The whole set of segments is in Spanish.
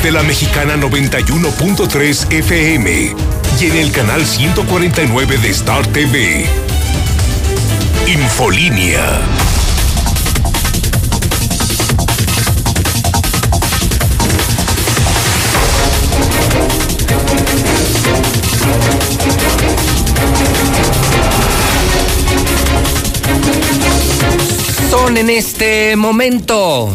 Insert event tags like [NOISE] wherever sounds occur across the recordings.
través de la mexicana 91.3 FM y en el canal 149 de Star TV. Infolínea. Son en este momento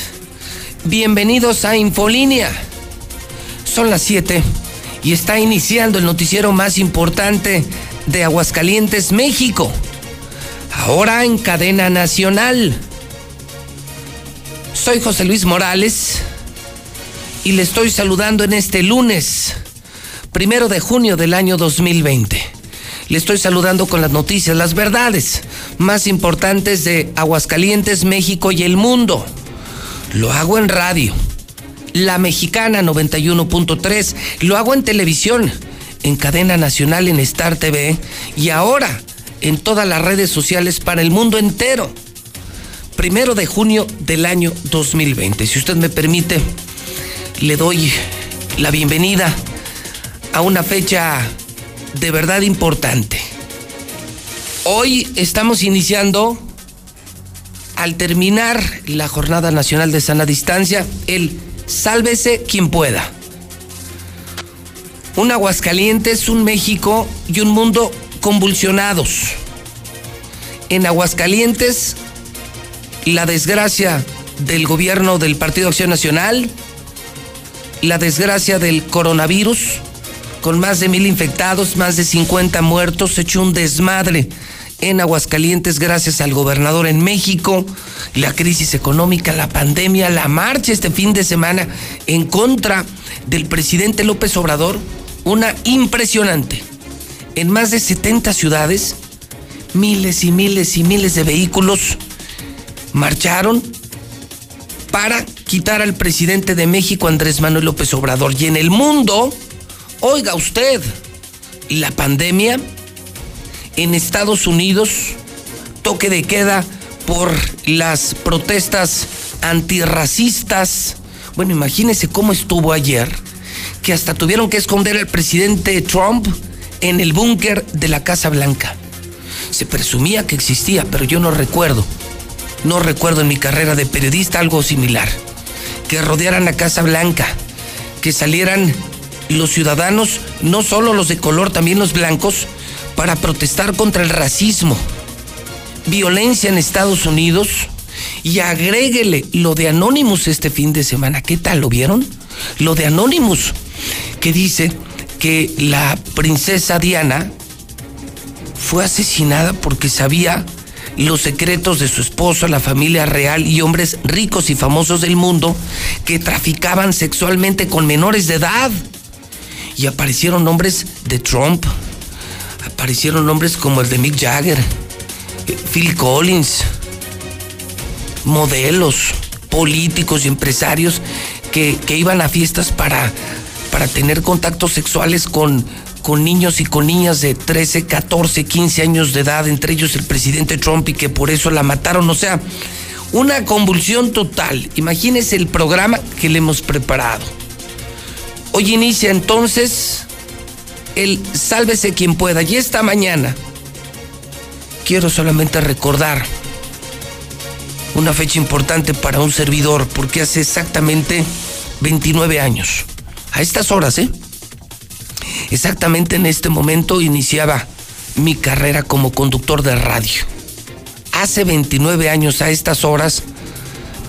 Bienvenidos a Infolínea. Son las 7 y está iniciando el noticiero más importante de Aguascalientes, México. Ahora en cadena nacional. Soy José Luis Morales y le estoy saludando en este lunes, primero de junio del año 2020. Le estoy saludando con las noticias, las verdades más importantes de Aguascalientes, México y el mundo. Lo hago en radio, la mexicana 91.3, lo hago en televisión, en cadena nacional en Star TV y ahora en todas las redes sociales para el mundo entero. Primero de junio del año 2020. Si usted me permite, le doy la bienvenida a una fecha de verdad importante. Hoy estamos iniciando, al terminar la Jornada Nacional de Sana Distancia, el Sálvese quien pueda. Un Aguascalientes, un México y un mundo convulsionados. En Aguascalientes, la desgracia del gobierno del Partido Acción Nacional, la desgracia del coronavirus, con más de mil infectados, más de 50 muertos, se echó un desmadre en Aguascalientes gracias al gobernador en México, la crisis económica, la pandemia, la marcha este fin de semana en contra del presidente López Obrador, una impresionante. En más de 70 ciudades, miles y miles y miles de vehículos marcharon para quitar al presidente de México, Andrés Manuel López Obrador. Y en el mundo, Oiga usted, la pandemia en Estados Unidos, toque de queda por las protestas antirracistas. Bueno, imagínese cómo estuvo ayer, que hasta tuvieron que esconder al presidente Trump en el búnker de la Casa Blanca. Se presumía que existía, pero yo no recuerdo. No recuerdo en mi carrera de periodista algo similar. Que rodearan la Casa Blanca, que salieran los ciudadanos, no solo los de color, también los blancos, para protestar contra el racismo, violencia en Estados Unidos y agréguele lo de Anonymous este fin de semana. ¿Qué tal? ¿Lo vieron? Lo de Anonymous, que dice que la princesa Diana fue asesinada porque sabía los secretos de su esposo, la familia real y hombres ricos y famosos del mundo que traficaban sexualmente con menores de edad y aparecieron nombres de Trump, aparecieron nombres como el de Mick Jagger, Phil Collins, modelos, políticos y empresarios que, iban a fiestas para, para tener contactos sexuales con, con niños y con niñas de 13, 14, 15 años de edad, entre ellos el presidente Trump, y que por eso la mataron. O sea, una convulsión total. Imagínense el programa que le hemos preparado. Hoy inicia entonces el Sálvese quien pueda. Y esta mañana quiero solamente recordar una fecha importante para un servidor, porque hace exactamente 29 años, a estas horas, ¿eh? Exactamente en este momento iniciaba mi carrera como conductor de radio. Hace 29 años a estas horas,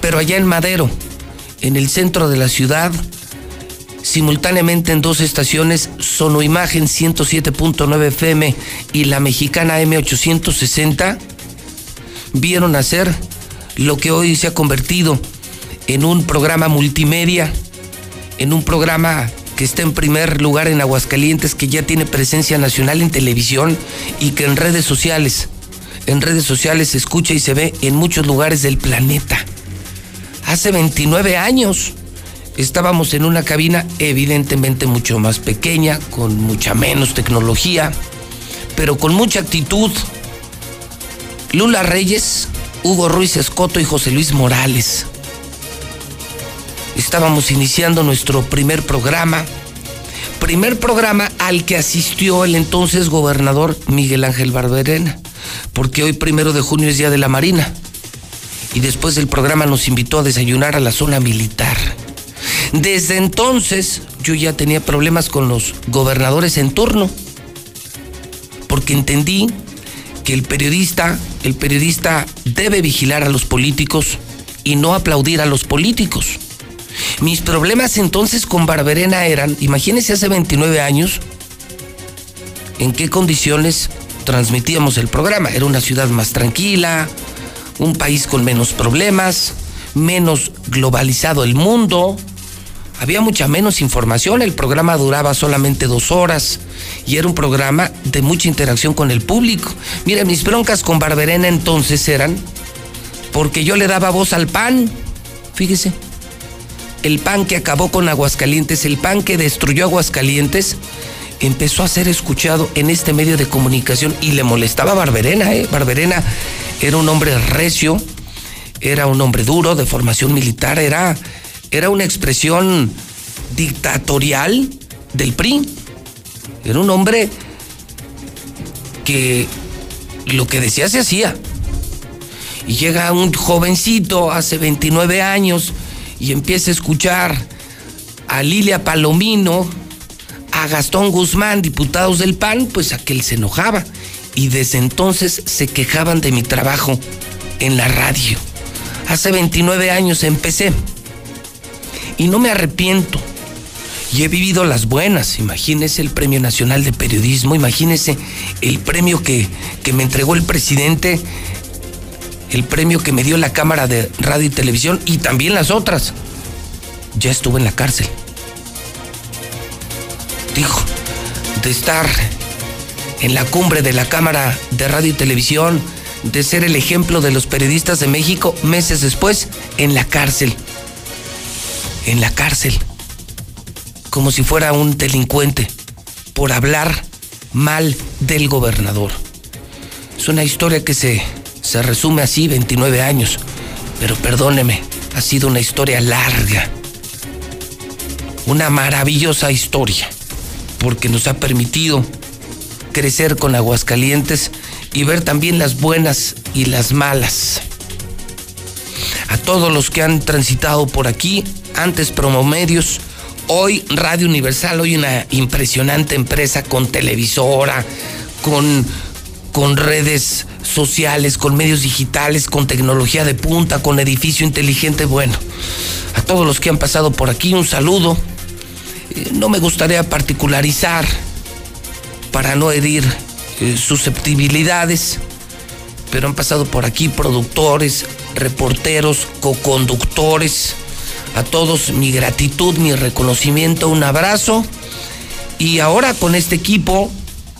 pero allá en Madero, en el centro de la ciudad, simultáneamente en dos estaciones, Sonoimagen 107.9 FM y la mexicana M860, vieron hacer lo que hoy se ha convertido en un programa multimedia, en un programa que está en primer lugar en Aguascalientes, que ya tiene presencia nacional en televisión y que en redes sociales, en redes sociales se escucha y se ve en muchos lugares del planeta. Hace 29 años estábamos en una cabina evidentemente mucho más pequeña, con mucha menos tecnología, pero con mucha actitud. Lula Reyes, Hugo Ruiz Escoto y José Luis Morales estábamos iniciando nuestro primer programa, primer programa al que asistió el entonces gobernador Miguel Ángel Barberena, porque hoy primero de junio es Día de la Marina, y después del programa nos invitó a desayunar a la zona militar. Desde entonces yo ya tenía problemas con los gobernadores en turno, porque entendí que el periodista, el periodista debe vigilar a los políticos y no aplaudir a los políticos. Mis problemas entonces con Barberena eran, imagínense hace 29 años, en qué condiciones transmitíamos el programa. Era una ciudad más tranquila, un país con menos problemas, menos globalizado el mundo, había mucha menos información, el programa duraba solamente dos horas y era un programa de mucha interacción con el público. Mire, mis broncas con Barberena entonces eran porque yo le daba voz al pan, fíjese el pan que acabó con Aguascalientes, el pan que destruyó Aguascalientes, empezó a ser escuchado en este medio de comunicación y le molestaba a Barberena, ¿eh? Barberena era un hombre recio, era un hombre duro, de formación militar, era, era una expresión dictatorial del PRI. Era un hombre que lo que decía se hacía. Y llega un jovencito hace 29 años, y empieza a escuchar a Lilia Palomino, a Gastón Guzmán, diputados del PAN, pues aquel se enojaba. Y desde entonces se quejaban de mi trabajo en la radio. Hace 29 años empecé. Y no me arrepiento. Y he vivido las buenas. Imagínese el Premio Nacional de Periodismo, imagínese el premio que, que me entregó el presidente el premio que me dio la Cámara de Radio y Televisión y también las otras. Ya estuve en la cárcel. Dijo, de estar en la cumbre de la Cámara de Radio y Televisión, de ser el ejemplo de los periodistas de México, meses después, en la cárcel. En la cárcel. Como si fuera un delincuente por hablar mal del gobernador. Es una historia que se se resume así 29 años, pero perdóneme, ha sido una historia larga. Una maravillosa historia, porque nos ha permitido crecer con Aguascalientes y ver también las buenas y las malas. A todos los que han transitado por aquí, antes Promomedios, hoy Radio Universal, hoy una impresionante empresa con televisora, con, con redes sociales, con medios digitales, con tecnología de punta, con edificio inteligente. Bueno, a todos los que han pasado por aquí, un saludo. Eh, no me gustaría particularizar para no herir eh, susceptibilidades, pero han pasado por aquí productores, reporteros, coconductores. A todos mi gratitud, mi reconocimiento, un abrazo. Y ahora con este equipo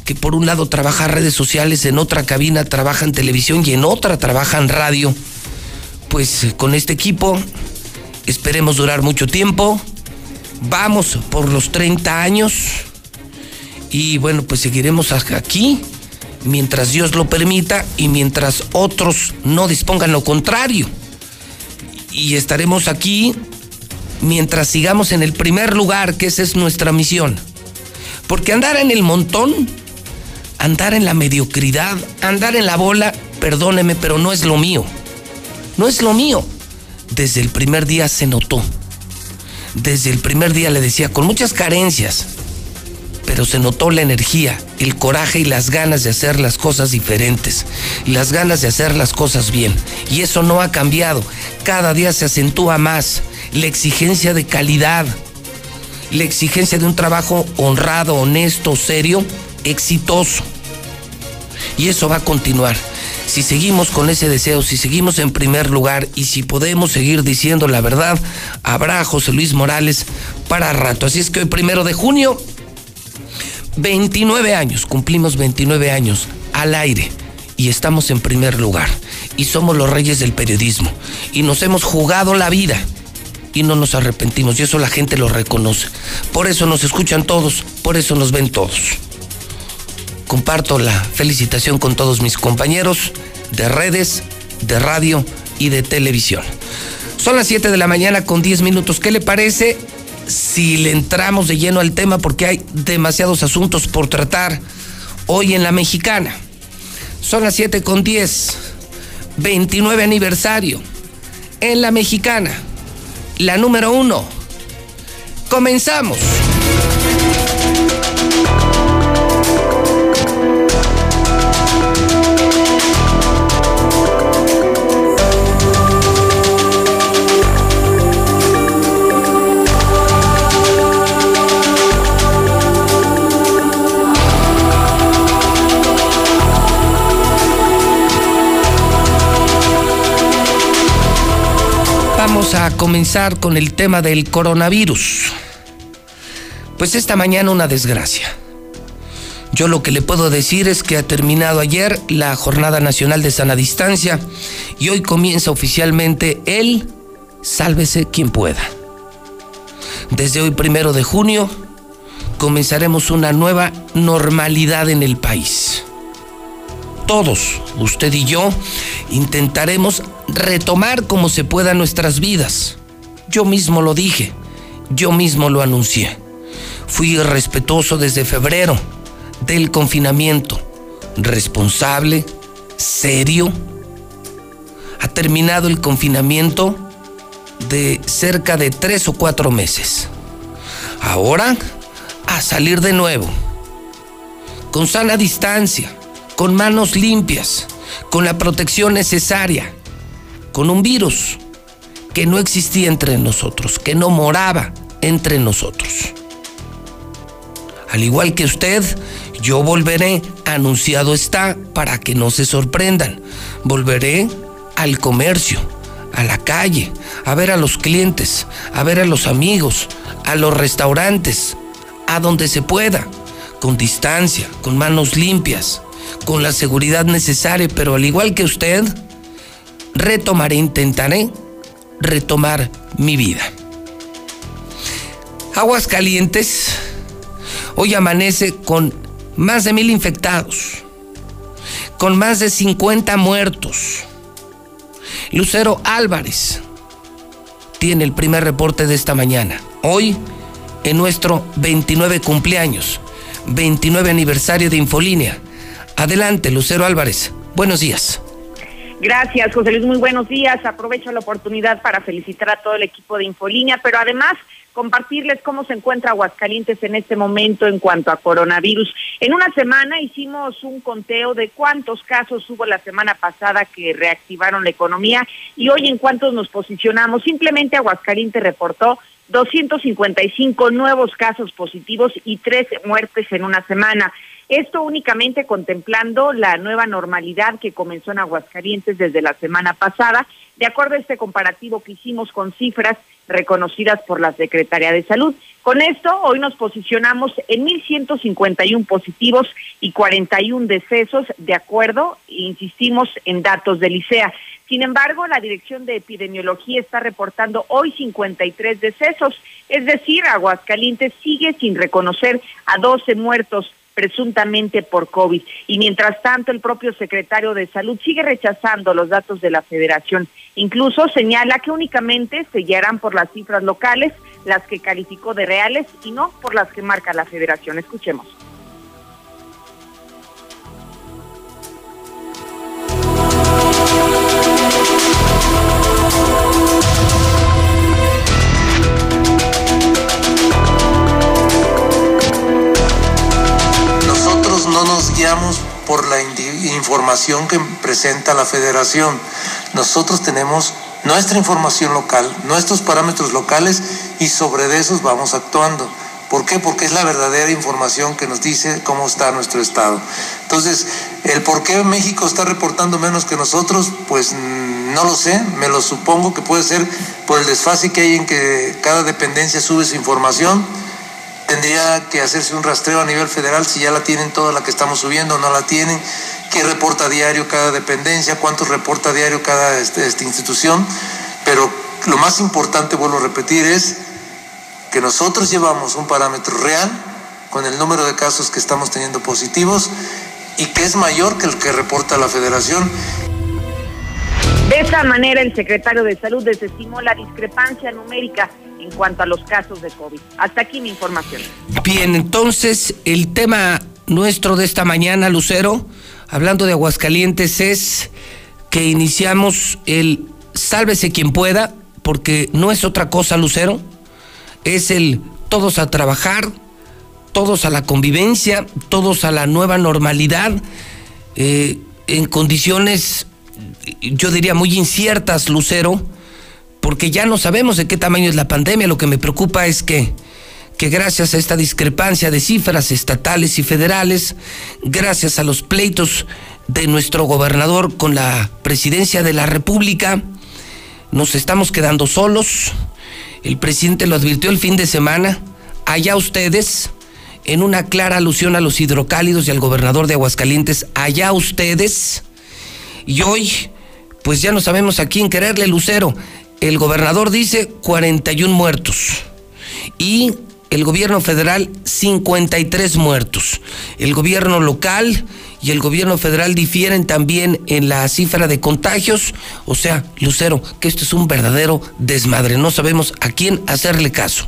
que por un lado trabaja redes sociales, en otra cabina trabaja en televisión y en otra trabaja en radio. Pues eh, con este equipo esperemos durar mucho tiempo. Vamos por los 30 años y bueno, pues seguiremos aquí mientras Dios lo permita y mientras otros no dispongan lo contrario. Y estaremos aquí mientras sigamos en el primer lugar, que esa es nuestra misión. Porque andar en el montón andar en la mediocridad, andar en la bola, perdóneme, pero no es lo mío. No es lo mío. Desde el primer día se notó. Desde el primer día le decía, con muchas carencias, pero se notó la energía, el coraje y las ganas de hacer las cosas diferentes, las ganas de hacer las cosas bien. Y eso no ha cambiado. Cada día se acentúa más la exigencia de calidad, la exigencia de un trabajo honrado, honesto, serio, exitoso. Y eso va a continuar. si seguimos con ese deseo, si seguimos en primer lugar y si podemos seguir diciendo la verdad, habrá José Luis Morales para rato. Así es que hoy primero de junio, 29 años, cumplimos 29 años al aire y estamos en primer lugar y somos los reyes del periodismo y nos hemos jugado la vida y no nos arrepentimos y eso la gente lo reconoce. Por eso nos escuchan todos, por eso nos ven todos. Comparto la felicitación con todos mis compañeros de redes, de radio y de televisión. Son las 7 de la mañana con 10 minutos. ¿Qué le parece si le entramos de lleno al tema porque hay demasiados asuntos por tratar hoy en la mexicana? Son las 7 con 10. 29 aniversario en la mexicana la número uno. Comenzamos. A comenzar con el tema del coronavirus. Pues esta mañana una desgracia. Yo lo que le puedo decir es que ha terminado ayer la Jornada Nacional de Sana Distancia y hoy comienza oficialmente el Sálvese quien pueda. Desde hoy primero de junio comenzaremos una nueva normalidad en el país. Todos, usted y yo, intentaremos retomar como se pueda nuestras vidas. Yo mismo lo dije, yo mismo lo anuncié. Fui respetuoso desde febrero del confinamiento, responsable, serio. Ha terminado el confinamiento de cerca de tres o cuatro meses. Ahora, a salir de nuevo, con sana distancia, con manos limpias, con la protección necesaria con un virus que no existía entre nosotros, que no moraba entre nosotros. Al igual que usted, yo volveré, anunciado está, para que no se sorprendan. Volveré al comercio, a la calle, a ver a los clientes, a ver a los amigos, a los restaurantes, a donde se pueda, con distancia, con manos limpias, con la seguridad necesaria, pero al igual que usted, retomaré, intentaré retomar mi vida. Aguas Calientes hoy amanece con más de mil infectados, con más de 50 muertos. Lucero Álvarez tiene el primer reporte de esta mañana. Hoy, en nuestro 29 cumpleaños, 29 aniversario de Infolínea. Adelante, Lucero Álvarez. Buenos días. Gracias, José Luis. Muy buenos días. Aprovecho la oportunidad para felicitar a todo el equipo de Infolínea, pero además compartirles cómo se encuentra Aguascalientes en este momento en cuanto a coronavirus. En una semana hicimos un conteo de cuántos casos hubo la semana pasada que reactivaron la economía y hoy en cuántos nos posicionamos. Simplemente Aguascalientes reportó 255 nuevos casos positivos y 13 muertes en una semana. Esto únicamente contemplando la nueva normalidad que comenzó en Aguascalientes desde la semana pasada, de acuerdo a este comparativo que hicimos con cifras reconocidas por la Secretaría de Salud. Con esto, hoy nos posicionamos en 1.151 positivos y 41 decesos, de acuerdo, insistimos, en datos del ICEA. Sin embargo, la Dirección de Epidemiología está reportando hoy 53 decesos, es decir, Aguascalientes sigue sin reconocer a 12 muertos presuntamente por COVID. Y mientras tanto, el propio secretario de Salud sigue rechazando los datos de la federación. Incluso señala que únicamente se guiarán por las cifras locales, las que calificó de reales y no por las que marca la federación. Escuchemos. No nos guiamos por la información que presenta la federación. Nosotros tenemos nuestra información local, nuestros parámetros locales y sobre esos vamos actuando. ¿Por qué? Porque es la verdadera información que nos dice cómo está nuestro estado. Entonces, El por qué México está reportando menos que nosotros, pues mm, no lo sé, me lo supongo que puede ser por el desfase que hay en que cada dependencia sube su información. Tendría que hacerse un rastreo a nivel federal si ya la tienen toda la que estamos subiendo o no la tienen, qué reporta diario cada dependencia, cuánto reporta diario cada este, esta institución, pero lo más importante, vuelvo a repetir, es que nosotros llevamos un parámetro real con el número de casos que estamos teniendo positivos y que es mayor que el que reporta la federación. De esa manera, el secretario de Salud desestimó la discrepancia numérica en cuanto a los casos de COVID. Hasta aquí mi información. Bien, entonces el tema nuestro de esta mañana, Lucero, hablando de Aguascalientes, es que iniciamos el sálvese quien pueda, porque no es otra cosa, Lucero, es el todos a trabajar, todos a la convivencia, todos a la nueva normalidad, eh, en condiciones, yo diría, muy inciertas, Lucero, porque ya no sabemos de qué tamaño es la pandemia. Lo que me preocupa es que, que gracias a esta discrepancia de cifras estatales y federales, gracias a los pleitos de nuestro gobernador con la presidencia de la República, nos estamos quedando solos. El presidente lo advirtió el fin de semana. Allá ustedes, en una clara alusión a los hidrocálidos y al gobernador de Aguascalientes, allá ustedes. Y hoy, pues ya no sabemos a quién quererle, Lucero. El gobernador dice 41 muertos. Y el gobierno federal 53 muertos. El gobierno local y el gobierno federal difieren también en la cifra de contagios. O sea, Lucero, que esto es un verdadero desmadre. No sabemos a quién hacerle caso.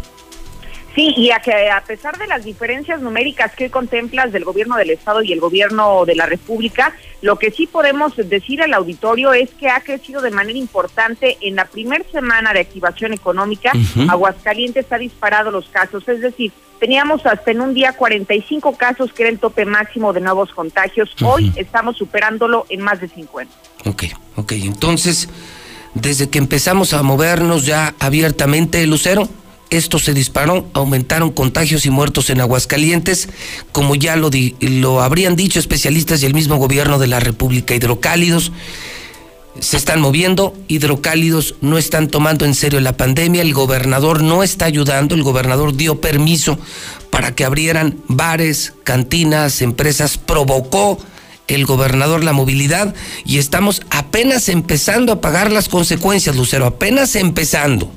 Sí, y a que a pesar de las diferencias numéricas que contemplas del gobierno del estado y el gobierno de la república, lo que sí podemos decir al auditorio es que ha crecido de manera importante en la primera semana de activación económica. Aguascalientes ha disparado los casos, es decir, teníamos hasta en un día 45 casos que era el tope máximo de nuevos contagios. Hoy estamos superándolo en más de 50. Ok, ok, entonces, desde que empezamos a movernos ya abiertamente, Lucero, esto se disparó, aumentaron contagios y muertos en Aguascalientes, como ya lo, lo habrían dicho especialistas y el mismo gobierno de la República. Hidrocálidos se están moviendo, hidrocálidos no están tomando en serio la pandemia, el gobernador no está ayudando, el gobernador dio permiso para que abrieran bares, cantinas, empresas, provocó el gobernador la movilidad y estamos apenas empezando a pagar las consecuencias, Lucero, apenas empezando.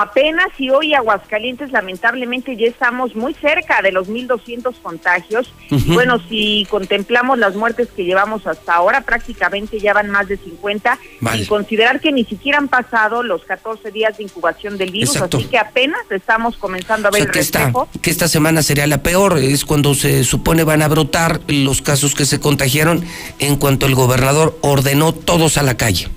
Apenas y hoy Aguascalientes lamentablemente ya estamos muy cerca de los 1.200 contagios. bueno, si contemplamos las muertes que llevamos hasta ahora, prácticamente ya van más de 50. Y considerar que ni siquiera han pasado los 14 días de incubación del virus, así que apenas estamos comenzando a ver el que esta, que esta semana sería la peor, es cuando se supone van a brotar los casos que se contagiaron en cuanto el gobernador ordenó todos a la calle.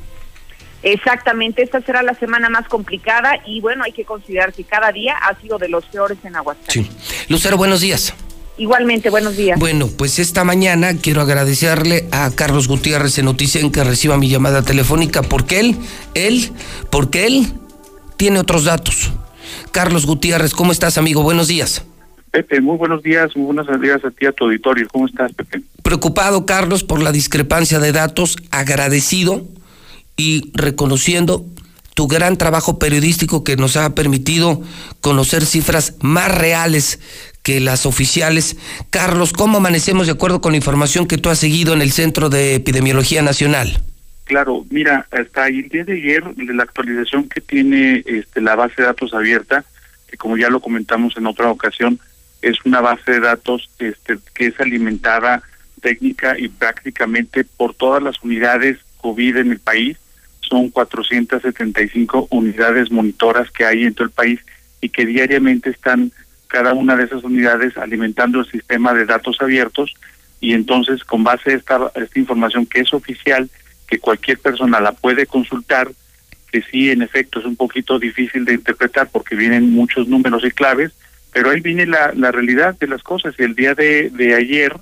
Exactamente, esta será la semana más complicada y bueno, hay que considerar que cada día ha sido de los peores en Aguascalientes. Sí. Lucero, buenos días. Igualmente, buenos días. Bueno, pues esta mañana quiero agradecerle a Carlos Gutiérrez en Noticia en que reciba mi llamada telefónica porque él, él, porque él tiene otros datos. Carlos Gutiérrez, ¿cómo estás, amigo? Buenos días. Pepe, muy buenos días, muy buenos días a ti, a tu auditorio. ¿Cómo estás, Pepe? Preocupado, Carlos, por la discrepancia de datos, agradecido y reconociendo tu gran trabajo periodístico que nos ha permitido conocer cifras más reales que las oficiales. Carlos, ¿cómo amanecemos de acuerdo con la información que tú has seguido en el Centro de Epidemiología Nacional? Claro, mira, hasta el día de ayer, la actualización que tiene este, la base de datos abierta, que como ya lo comentamos en otra ocasión, es una base de datos este, que es alimentada técnica y prácticamente por todas las unidades COVID en el país son 475 unidades monitoras que hay en todo el país y que diariamente están cada una de esas unidades alimentando el sistema de datos abiertos. Y entonces con base a esta, esta información que es oficial, que cualquier persona la puede consultar, que sí en efecto es un poquito difícil de interpretar porque vienen muchos números y claves, pero ahí viene la, la realidad de las cosas. Y el día de, de ayer,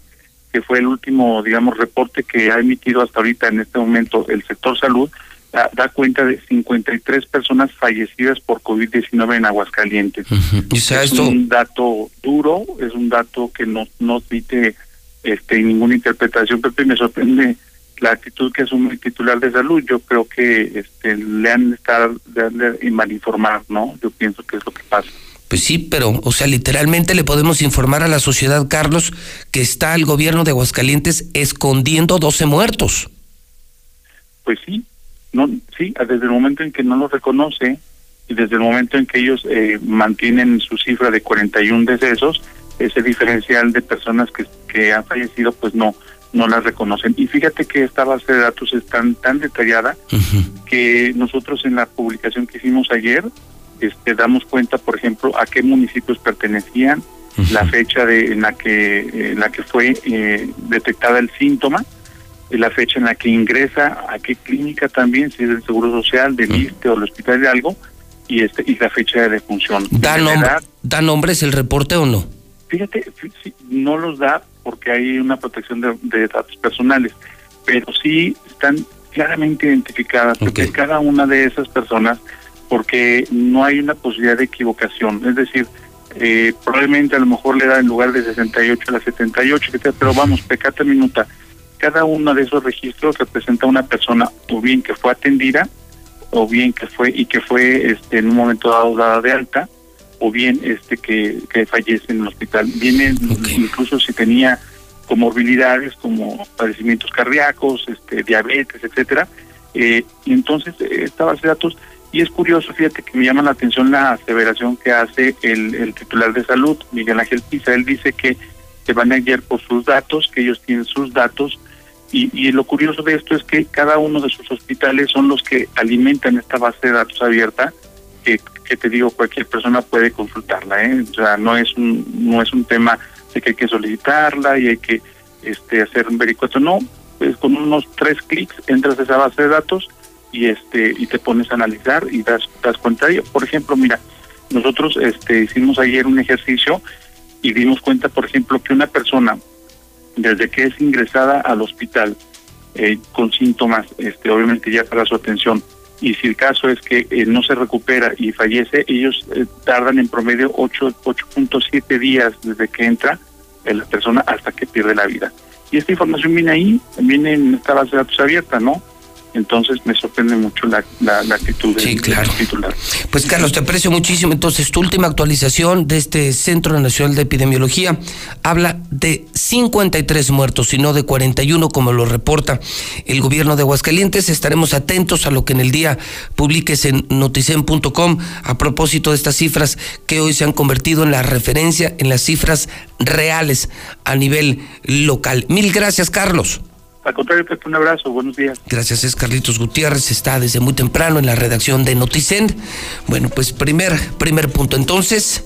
que fue el último, digamos, reporte que ha emitido hasta ahorita en este momento el sector salud, da, cuenta de 53 personas fallecidas por COVID-19 en Aguascalientes. es un dato duro, es un dato que no nos admite este ninguna interpretación, Pepe, me sorprende la actitud que asume el titular de salud. Yo creo que este, le han estado mal informar, ¿no? Yo pienso que es lo que pasa. Pues sí, pero, o sea, literalmente le podemos informar a la sociedad, Carlos, que está el gobierno de Aguascalientes escondiendo 12 muertos. Pues sí, no, sí, desde el momento en que no lo reconoce y desde el momento en que ellos eh, mantienen su cifra de 41 decesos, ese diferencial de personas que, que han fallecido, pues no, no las reconocen. Y fíjate que esta base de datos es tan, tan detallada que nosotros en la publicación que hicimos ayer este, damos cuenta, por ejemplo, a qué municipios pertenecían, la fecha de, en la que, en la que fue eh, detectada el síntoma, la fecha en la que ingresa, a qué clínica también, si es del Seguro Social, del ISTE o el hospital de algo, y este y la fecha de defunción. ¿Da, nombre, ¿Da nombres el reporte o no? Fíjate, no los da porque hay una protección de, datos personales, pero sí están claramente identificadas, porque cada una de esas personas, porque no hay una posibilidad de equivocación, es decir, eh, probablemente a lo mejor le da en lugar de 68 a la 78, pero vamos, pecata minuta, cada uno de esos registros representa una persona o bien que fue atendida, o bien que fue y que fue este, en un momento dado dada de alta, o bien este que, que fallece en el hospital. Viene incluso si tenía comorbilidades como padecimientos cardíacos, este, diabetes, etcétera. Eh, y entonces esta base de datos, y es curioso, fíjate que me llama la atención la aseveración que hace el, el titular de salud, Miguel Ángel Pisa. Él dice que se van a guiar por sus datos, que ellos tienen sus datos, y, y, lo curioso de esto es que cada uno de sus hospitales son los que alimentan esta base de datos abierta que que te digo cualquier persona puede consultarla, ¿eh? o sea, no es un no es un tema de que hay que solicitarla y hay que este hacer un vericueto, no, pues con unos tres clics entras a esa base de datos y este y te pones a analizar y das das cuenta de ello. Por ejemplo, mira, nosotros este hicimos ayer un ejercicio y dimos cuenta, por ejemplo, que una persona desde que es ingresada al hospital eh, con síntomas, este obviamente ya para su atención y si el caso es que eh, no se recupera y fallece, ellos eh, tardan en promedio 8.7 días desde que entra la persona hasta que pierde la vida. Y esta información viene ahí, viene en esta base de datos abierta, ¿no? Entonces me sorprende mucho la, la, actitud sí, claro. titular. Pues Carlos, te aprecio muchísimo. Entonces, tu última actualización de este Centro Nacional de Epidemiología habla de 53 muertos y no de 41 como lo reporta el gobierno de Aguascalientes. Estaremos atentos a lo que en el día publiques en noticen.com a propósito de estas cifras que hoy se han convertido en la referencia, en las cifras reales a nivel local. Mil gracias, Carlos. Al contrario, Pepe, un abrazo, buenos días. Gracias, es Carlitos Gutiérrez, está desde muy temprano en la redacción de Noticen. Bueno, pues primer, primer punto. Entonces,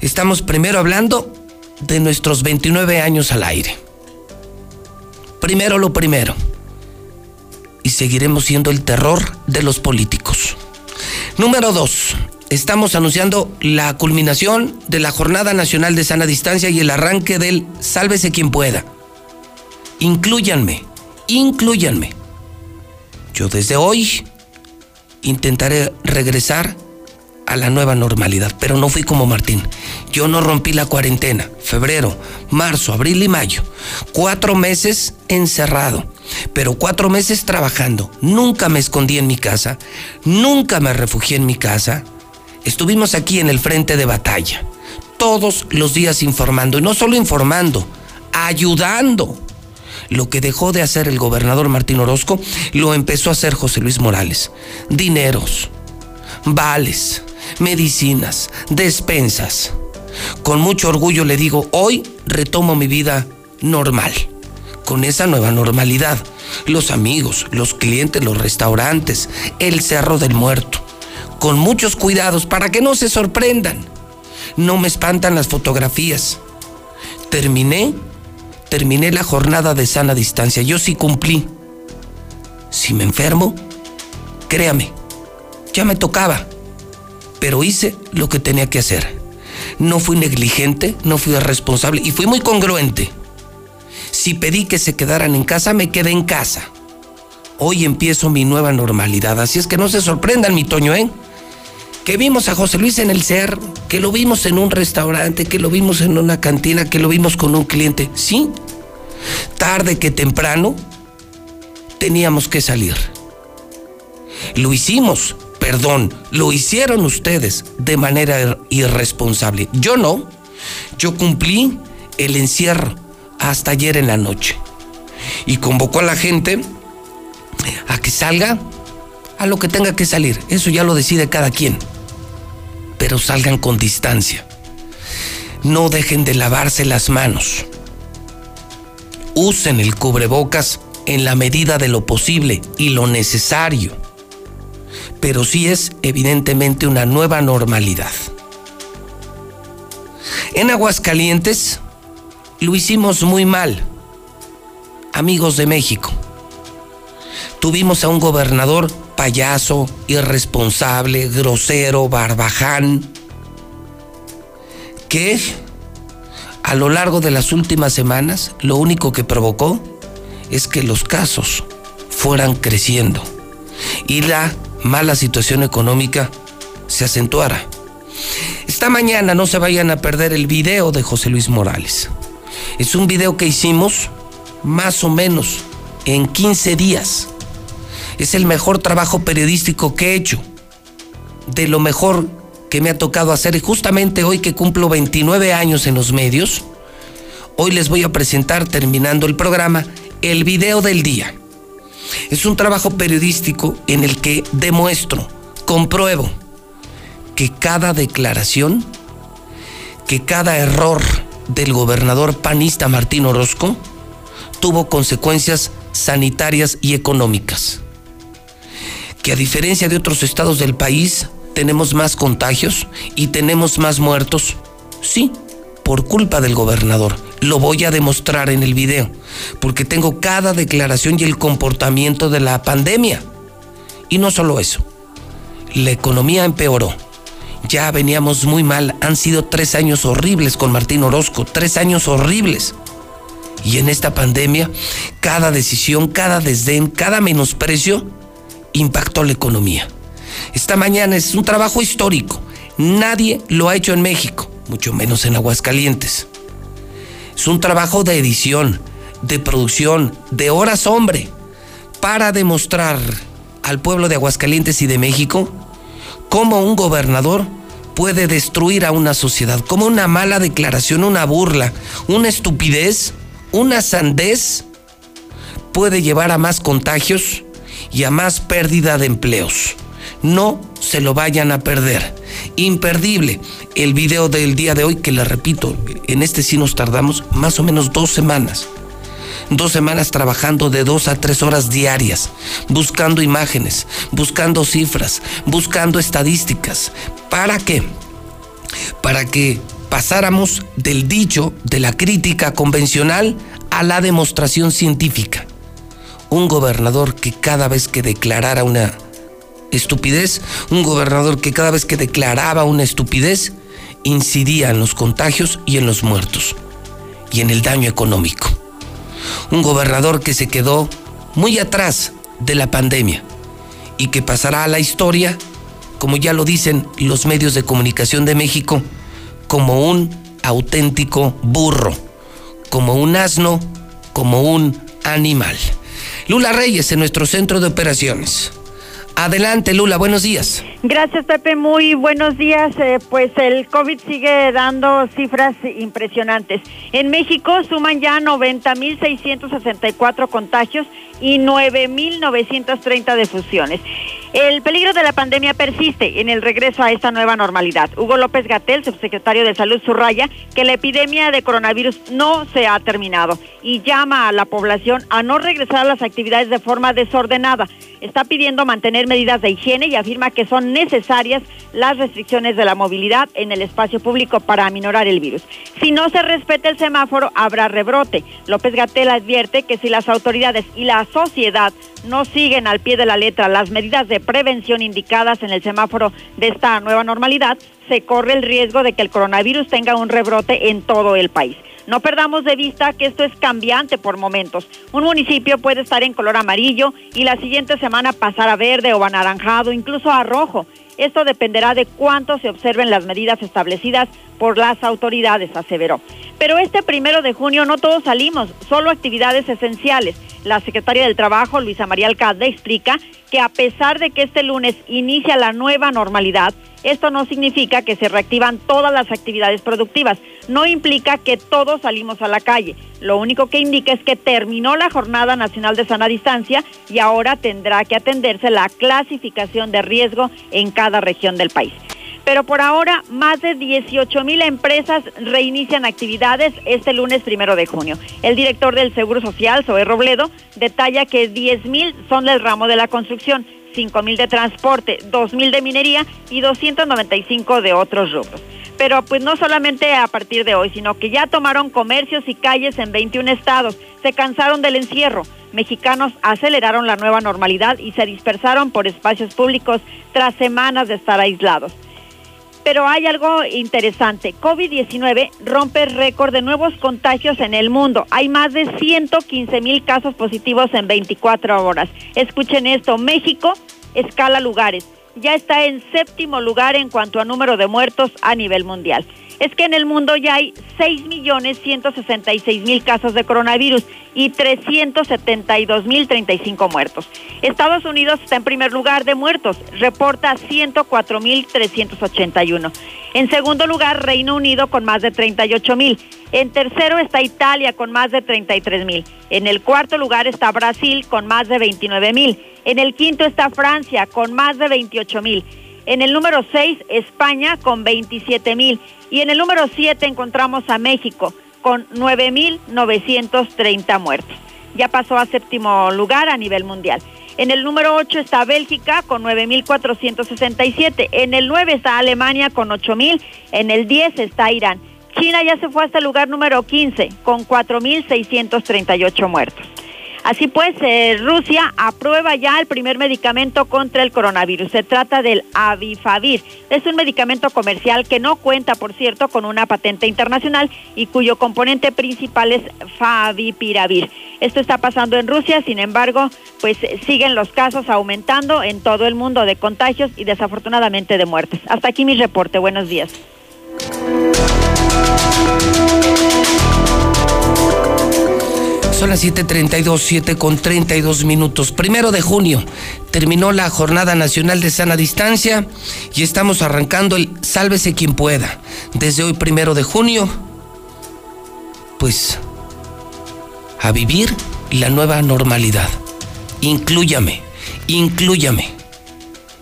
estamos primero hablando de nuestros 29 años al aire. Primero lo primero. Y seguiremos siendo el terror de los políticos. Número dos, estamos anunciando la culminación de la Jornada Nacional de Sana Distancia y el arranque del Sálvese quien pueda incluyanme, incluyanme. Yo desde hoy intentaré regresar a la nueva normalidad, pero no fui como Martín. Yo no rompí la cuarentena. Febrero, marzo, abril y mayo. Cuatro meses encerrado, pero cuatro meses trabajando. Nunca me escondí en mi casa, nunca me refugié en mi casa. Estuvimos aquí en el frente de batalla, todos los días informando, y no solo informando, ayudando lo que dejó de hacer el gobernador Martín Orozco, lo empezó a hacer José Luis Morales. Dineros, vales, medicinas, despensas. Con mucho orgullo le digo, hoy retomo mi vida normal, con esa nueva normalidad. Los amigos, los clientes, los restaurantes, el Cerro del Muerto. Con muchos cuidados para que no se sorprendan. No me espantan las fotografías. Terminé terminé la jornada de sana distancia. Yo sí cumplí. Si me enfermo, créame, ya me tocaba. Pero hice lo que tenía que hacer. No fui negligente, no fui irresponsable y fui muy congruente. Si pedí que se quedaran en casa, me quedé en casa. Hoy empiezo mi nueva normalidad, así es que no se sorprendan, mi Toño, ¿eh? Que vimos a José Luis en el cerro, que lo vimos en un restaurante, que lo vimos en una cantina, que lo vimos con un cliente. Sí, Tarde que temprano teníamos que salir. Lo hicimos, perdón, lo hicieron ustedes de manera irresponsable. Yo no. Yo cumplí el encierro hasta ayer en la noche. Y convocó a la gente a que salga a lo que tenga que salir. Eso ya lo decide cada quien. Pero salgan con distancia. No dejen de lavarse las manos. Usen el cubrebocas en la medida de lo posible y lo necesario. Pero sí es evidentemente una nueva normalidad. En Aguascalientes lo hicimos muy mal, amigos de México. Tuvimos a un gobernador payaso, irresponsable, grosero, barbaján, que a lo largo de las últimas semanas lo único que provocó es que los casos fueran creciendo y la mala situación económica se acentuara. Esta mañana no se vayan a perder el video de José Luis Morales. Es un video que hicimos más o menos en 15 días. Es el mejor trabajo periodístico que he hecho. De lo mejor que me ha tocado hacer. Y justamente hoy que cumplo 29 años en los medios, hoy les voy a presentar, terminando el programa, el video del día. Es un trabajo periodístico en el que demuestro, compruebo, que cada declaración, que cada error del gobernador panista Martín Orozco tuvo consecuencias sanitarias y económicas. Que a diferencia de otros estados del país, tenemos más contagios y tenemos más muertos. Sí, por culpa del gobernador. Lo voy a demostrar en el video, porque tengo cada declaración y el comportamiento de la pandemia. Y no solo eso, la economía empeoró ya veníamos muy mal. Han sido tres años horribles con Martín Orozco, tres años horribles. Y en esta pandemia, cada decisión, cada desdén, cada menosprecio impactó la economía. Esta mañana es un trabajo histórico. Nadie lo ha hecho en México, mucho menos en Aguascalientes. Es un trabajo de edición, de producción, de horas hombre, para demostrar al pueblo de Aguascalientes y de México cómo un gobernador puede destruir a una sociedad, cómo una mala declaración, una burla, una estupidez, una sandez puede llevar a más contagios y a más pérdida de empleos. No se lo vayan a perder. Imperdible el video del día de hoy, que le repito, en este sí nos tardamos más o menos dos semanas dos semanas trabajando de dos a tres horas diarias, buscando imágenes, buscando cifras, buscando estadísticas. ¿Para qué? Para que pasáramos del dicho, de la crítica convencional, a la demostración científica. Un gobernador que cada vez que declarara una estupidez, un gobernador que cada vez que declaraba una estupidez, incidía en los contagios y en los muertos y en el daño económico un gobernador que se quedó muy atrás de la pandemia y que pasará a la historia, como ya lo dicen los medios de comunicación de México, como un auténtico burro, como un asno, como un animal. Lula Reyes en nuestro centro de operaciones. Adelante, Lula, buenos días. Gracias, Pepe. Muy buenos días. Eh, pues el COVID sigue dando cifras impresionantes. En México suman ya 90.664 contagios y 9.930 defusiones. El peligro de la pandemia persiste en el regreso a esta nueva normalidad. Hugo López Gatel, subsecretario de Salud, subraya que la epidemia de coronavirus no se ha terminado y llama a la población a no regresar a las actividades de forma desordenada. Está pidiendo mantener medidas de higiene y afirma que son necesarias las restricciones de la movilidad en el espacio público para aminorar el virus. Si no se respeta el semáforo, habrá rebrote. López Gatel advierte que si las autoridades y la sociedad no siguen al pie de la letra las medidas de prevención indicadas en el semáforo de esta nueva normalidad, se corre el riesgo de que el coronavirus tenga un rebrote en todo el país. No perdamos de vista que esto es cambiante por momentos. Un municipio puede estar en color amarillo y la siguiente semana pasar a verde o anaranjado, incluso a rojo. Esto dependerá de cuánto se observen las medidas establecidas por las autoridades, aseveró. Pero este primero de junio no todos salimos, solo actividades esenciales. La secretaria del Trabajo, Luisa María Alcalde, explica que a pesar de que este lunes inicia la nueva normalidad, esto no significa que se reactivan todas las actividades productivas, no implica que todos salimos a la calle. Lo único que indica es que terminó la Jornada Nacional de Sana Distancia y ahora tendrá que atenderse la clasificación de riesgo en cada región del país. Pero por ahora, más de 18 mil empresas reinician actividades este lunes primero de junio. El director del Seguro Social, Zoe Robledo, detalla que 10 mil son del ramo de la construcción, 5 mil de transporte, 2 mil de minería y 295 de otros rubros. Pero pues no solamente a partir de hoy, sino que ya tomaron comercios y calles en 21 estados, se cansaron del encierro. Mexicanos aceleraron la nueva normalidad y se dispersaron por espacios públicos tras semanas de estar aislados. Pero hay algo interesante. COVID-19 rompe récord de nuevos contagios en el mundo. Hay más de 115 mil casos positivos en 24 horas. Escuchen esto, México escala lugares. Ya está en séptimo lugar en cuanto a número de muertos a nivel mundial es que en el mundo ya hay 6.166.000 casos de coronavirus y 372.035 muertos. Estados Unidos está en primer lugar de muertos, reporta 104.381. En segundo lugar, Reino Unido con más de 38.000. En tercero está Italia con más de 33.000. En el cuarto lugar está Brasil con más de 29.000. En el quinto está Francia con más de 28.000. En el número 6, España con 27 mil. Y en el número 7 encontramos a México con 9.930 muertes. Ya pasó a séptimo lugar a nivel mundial. En el número 8 está Bélgica con 9.467. En el 9 está Alemania con 8.000. En el 10 está Irán. China ya se fue hasta el lugar número 15 con 4.638 muertos. Así pues, eh, Rusia aprueba ya el primer medicamento contra el coronavirus. Se trata del Avifavir. Es un medicamento comercial que no cuenta, por cierto, con una patente internacional y cuyo componente principal es Favipiravir. Esto está pasando en Rusia, sin embargo, pues siguen los casos aumentando en todo el mundo de contagios y desafortunadamente de muertes. Hasta aquí mi reporte. Buenos días. Son las 7:32, 7 con 32 minutos. Primero de junio terminó la Jornada Nacional de Sana Distancia y estamos arrancando el Sálvese quien pueda. Desde hoy, primero de junio, pues a vivir la nueva normalidad. Inclúyame, inclúyame.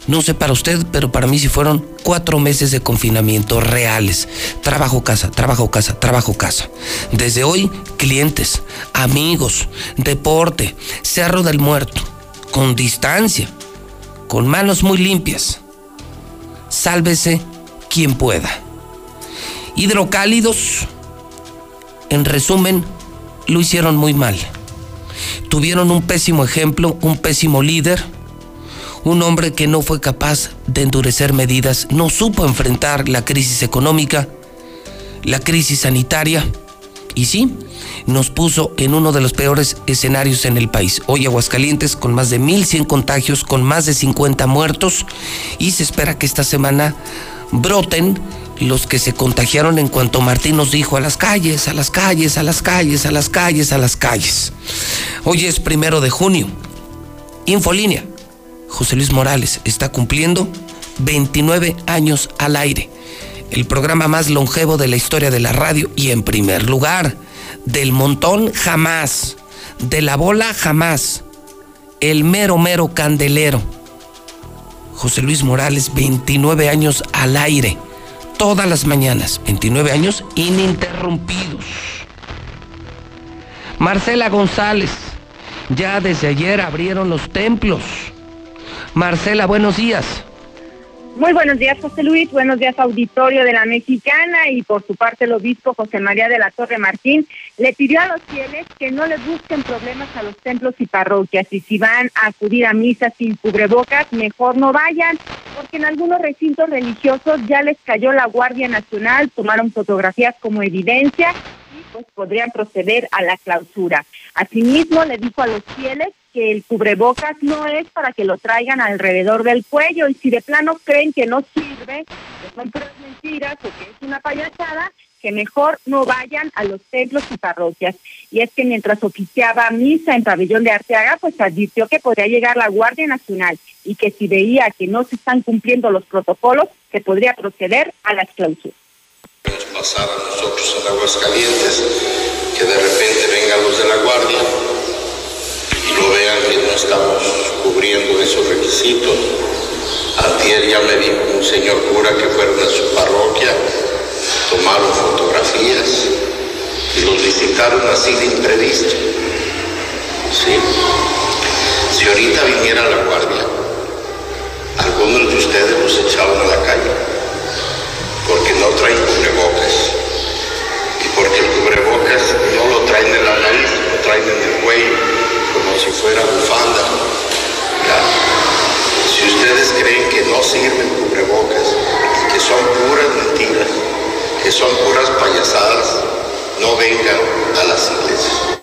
No sé para usted, pero para mí sí fueron cuatro meses de confinamiento reales. Trabajo casa, trabajo casa, trabajo casa. Desde hoy, clientes, amigos, deporte, Cerro del Muerto, con distancia, con manos muy limpias. Sálvese quien pueda. Hidrocálidos, en resumen, lo hicieron muy mal. Tuvieron un pésimo ejemplo, un pésimo líder un hombre que no fue capaz de endurecer medidas, no supo enfrentar la crisis económica, la crisis sanitaria y sí, nos puso en uno de los peores escenarios en el país. Hoy Aguascalientes con más de 1.100 contagios, con más de 50 muertos y se espera que esta semana broten los que se contagiaron en cuanto Martín nos dijo a las calles, a las calles, a las calles, a las calles, a las calles. Hoy es primero de junio. Infolínea José Luis Morales está cumpliendo 29 años al aire. El programa más longevo de la historia de la radio y en primer lugar, del montón jamás, de la bola jamás, el mero mero candelero. José Luis Morales, 29 años al aire, todas las mañanas, 29 años ininterrumpidos. Marcela González, ya desde ayer abrieron los templos Marcela, buenos días. Muy buenos días, José Luis. Buenos días, auditorio de la Mexicana. Y por su parte, el obispo José María de la Torre Martín le pidió a los fieles que no les busquen problemas a los templos y parroquias. Y si van a acudir a misa sin cubrebocas, mejor no vayan, porque en algunos recintos religiosos ya les cayó la Guardia Nacional, tomaron fotografías como evidencia y pues podrían proceder a la clausura. Asimismo, le dijo a los fieles que el cubrebocas no es para que lo traigan alrededor del cuello y si de plano creen que no sirve, que son puras mentiras o que es una payasada, que mejor no vayan a los templos y parroquias. Y es que mientras oficiaba misa en Pabellón de Arteaga, pues advirtió que podría llegar la Guardia Nacional y que si veía que no se están cumpliendo los protocolos, se podría proceder a la clausuras. Nos a nosotros en Aguascalientes, que de repente vengan los de la Guardia lo vean que no estamos cubriendo esos requisitos. Antier ya me dijo un señor cura que fueron a su parroquia tomaron fotografías y los visitaron así de imprevisto. ¿Sí? Si ahorita viniera la guardia, algunos de ustedes los echaban a la calle porque no traen cubrebocas y porque el cubrebocas no lo traen en la nariz, lo traen en el cuello como si fuera bufanda. Si ustedes creen que no sirven cubrebocas, que son puras mentiras, que son puras payasadas, no vengan a las iglesias.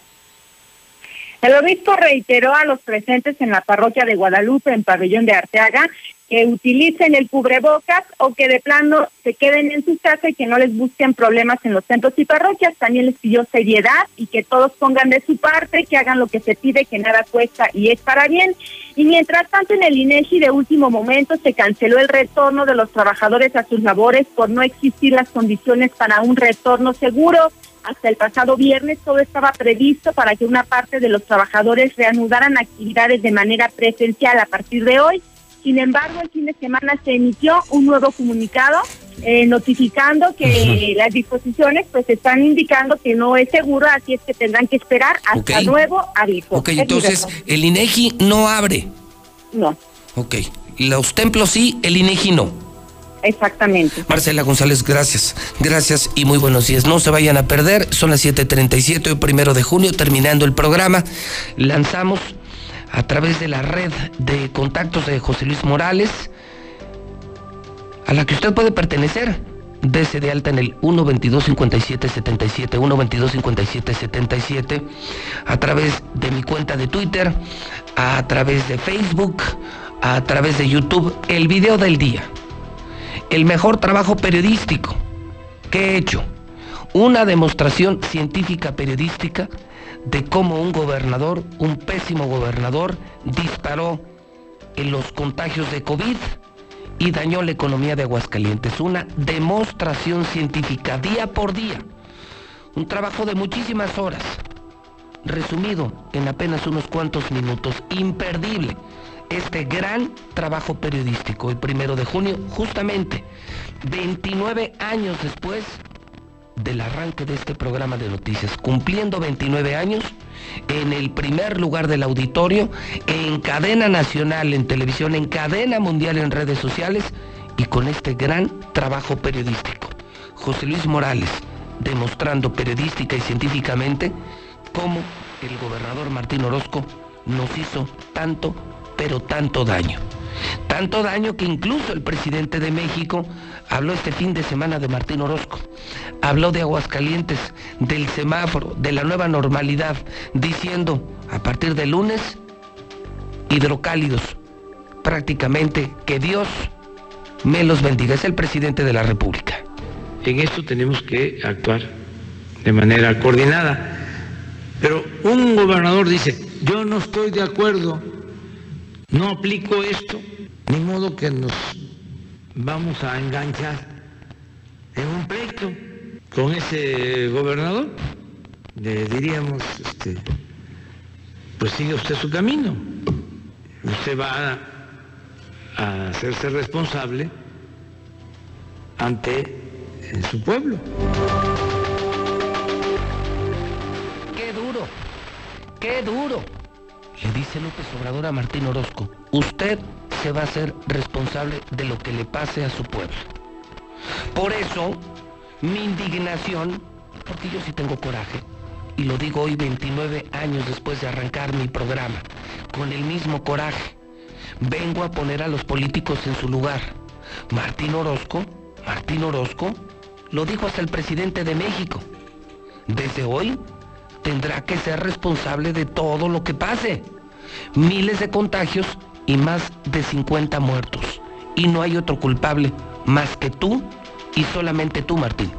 El obispo reiteró a los presentes en la parroquia de Guadalupe, en Pabellón de Arteaga, que utilicen el cubrebocas o que de plano se queden en su casa y que no les busquen problemas en los centros y parroquias. También les pidió seriedad y que todos pongan de su parte, que hagan lo que se pide, que nada cuesta y es para bien. Y mientras tanto, en el INEGI de último momento se canceló el retorno de los trabajadores a sus labores por no existir las condiciones para un retorno seguro. Hasta el pasado viernes todo estaba previsto para que una parte de los trabajadores reanudaran actividades de manera presencial a partir de hoy. Sin embargo, el fin de semana se emitió un nuevo comunicado eh, notificando que las disposiciones pues están indicando que no es seguro, así es que tendrán que esperar hasta nuevo aviso. Ok, entonces el INEGI no abre. No. Ok, los templos sí, el INEGI no. Exactamente. Marcela González, gracias. Gracias y muy buenos días. No se vayan a perder, son las 7:37, hoy primero de junio, terminando el programa. Lanzamos a través de la red de contactos de José Luis Morales, a la que usted puede pertenecer. Dese de alta en el 122-5777, 122-5777, a través de mi cuenta de Twitter, a través de Facebook, a través de YouTube, el video del día. El mejor trabajo periodístico que he hecho. Una demostración científica periodística de cómo un gobernador, un pésimo gobernador, disparó en los contagios de COVID y dañó la economía de Aguascalientes. Una demostración científica día por día. Un trabajo de muchísimas horas, resumido en apenas unos cuantos minutos. Imperdible este gran trabajo periodístico el primero de junio, justamente 29 años después del arranque de este programa de noticias, cumpliendo 29 años en el primer lugar del auditorio, en cadena nacional en televisión, en cadena mundial en redes sociales y con este gran trabajo periodístico. José Luis Morales, demostrando periodística y científicamente cómo el gobernador Martín Orozco nos hizo tanto, pero tanto daño. Tanto daño que incluso el presidente de México habló este fin de semana de Martín Orozco. Habló de Aguascalientes, del semáforo, de la nueva normalidad, diciendo a partir de lunes, hidrocálidos, prácticamente que Dios me los bendiga. Es el presidente de la República. En esto tenemos que actuar de manera coordinada. Pero un gobernador dice, yo no estoy de acuerdo no aplico esto, ni modo que nos vamos a enganchar en un pleito con ese gobernador. Le diríamos, este, pues sigue usted su camino. Usted va a, hacerse responsable ante eh, su pueblo. Qué duro, qué duro le dice López Obrador a Martín Orozco, usted se va a hacer responsable de lo que le pase a su pueblo. Por eso, mi indignación, porque yo sí tengo coraje, y lo digo hoy 29 años después de arrancar mi programa, con el mismo coraje, vengo a poner a los políticos en su lugar. Martín Orozco, Martín Orozco, lo dijo hasta el presidente de México. Desde hoy tendrá que ser responsable de todo lo que pase. miles de contagios y más de 50 muertos. Y no hay otro culpable más que tú y solamente tú, Martín.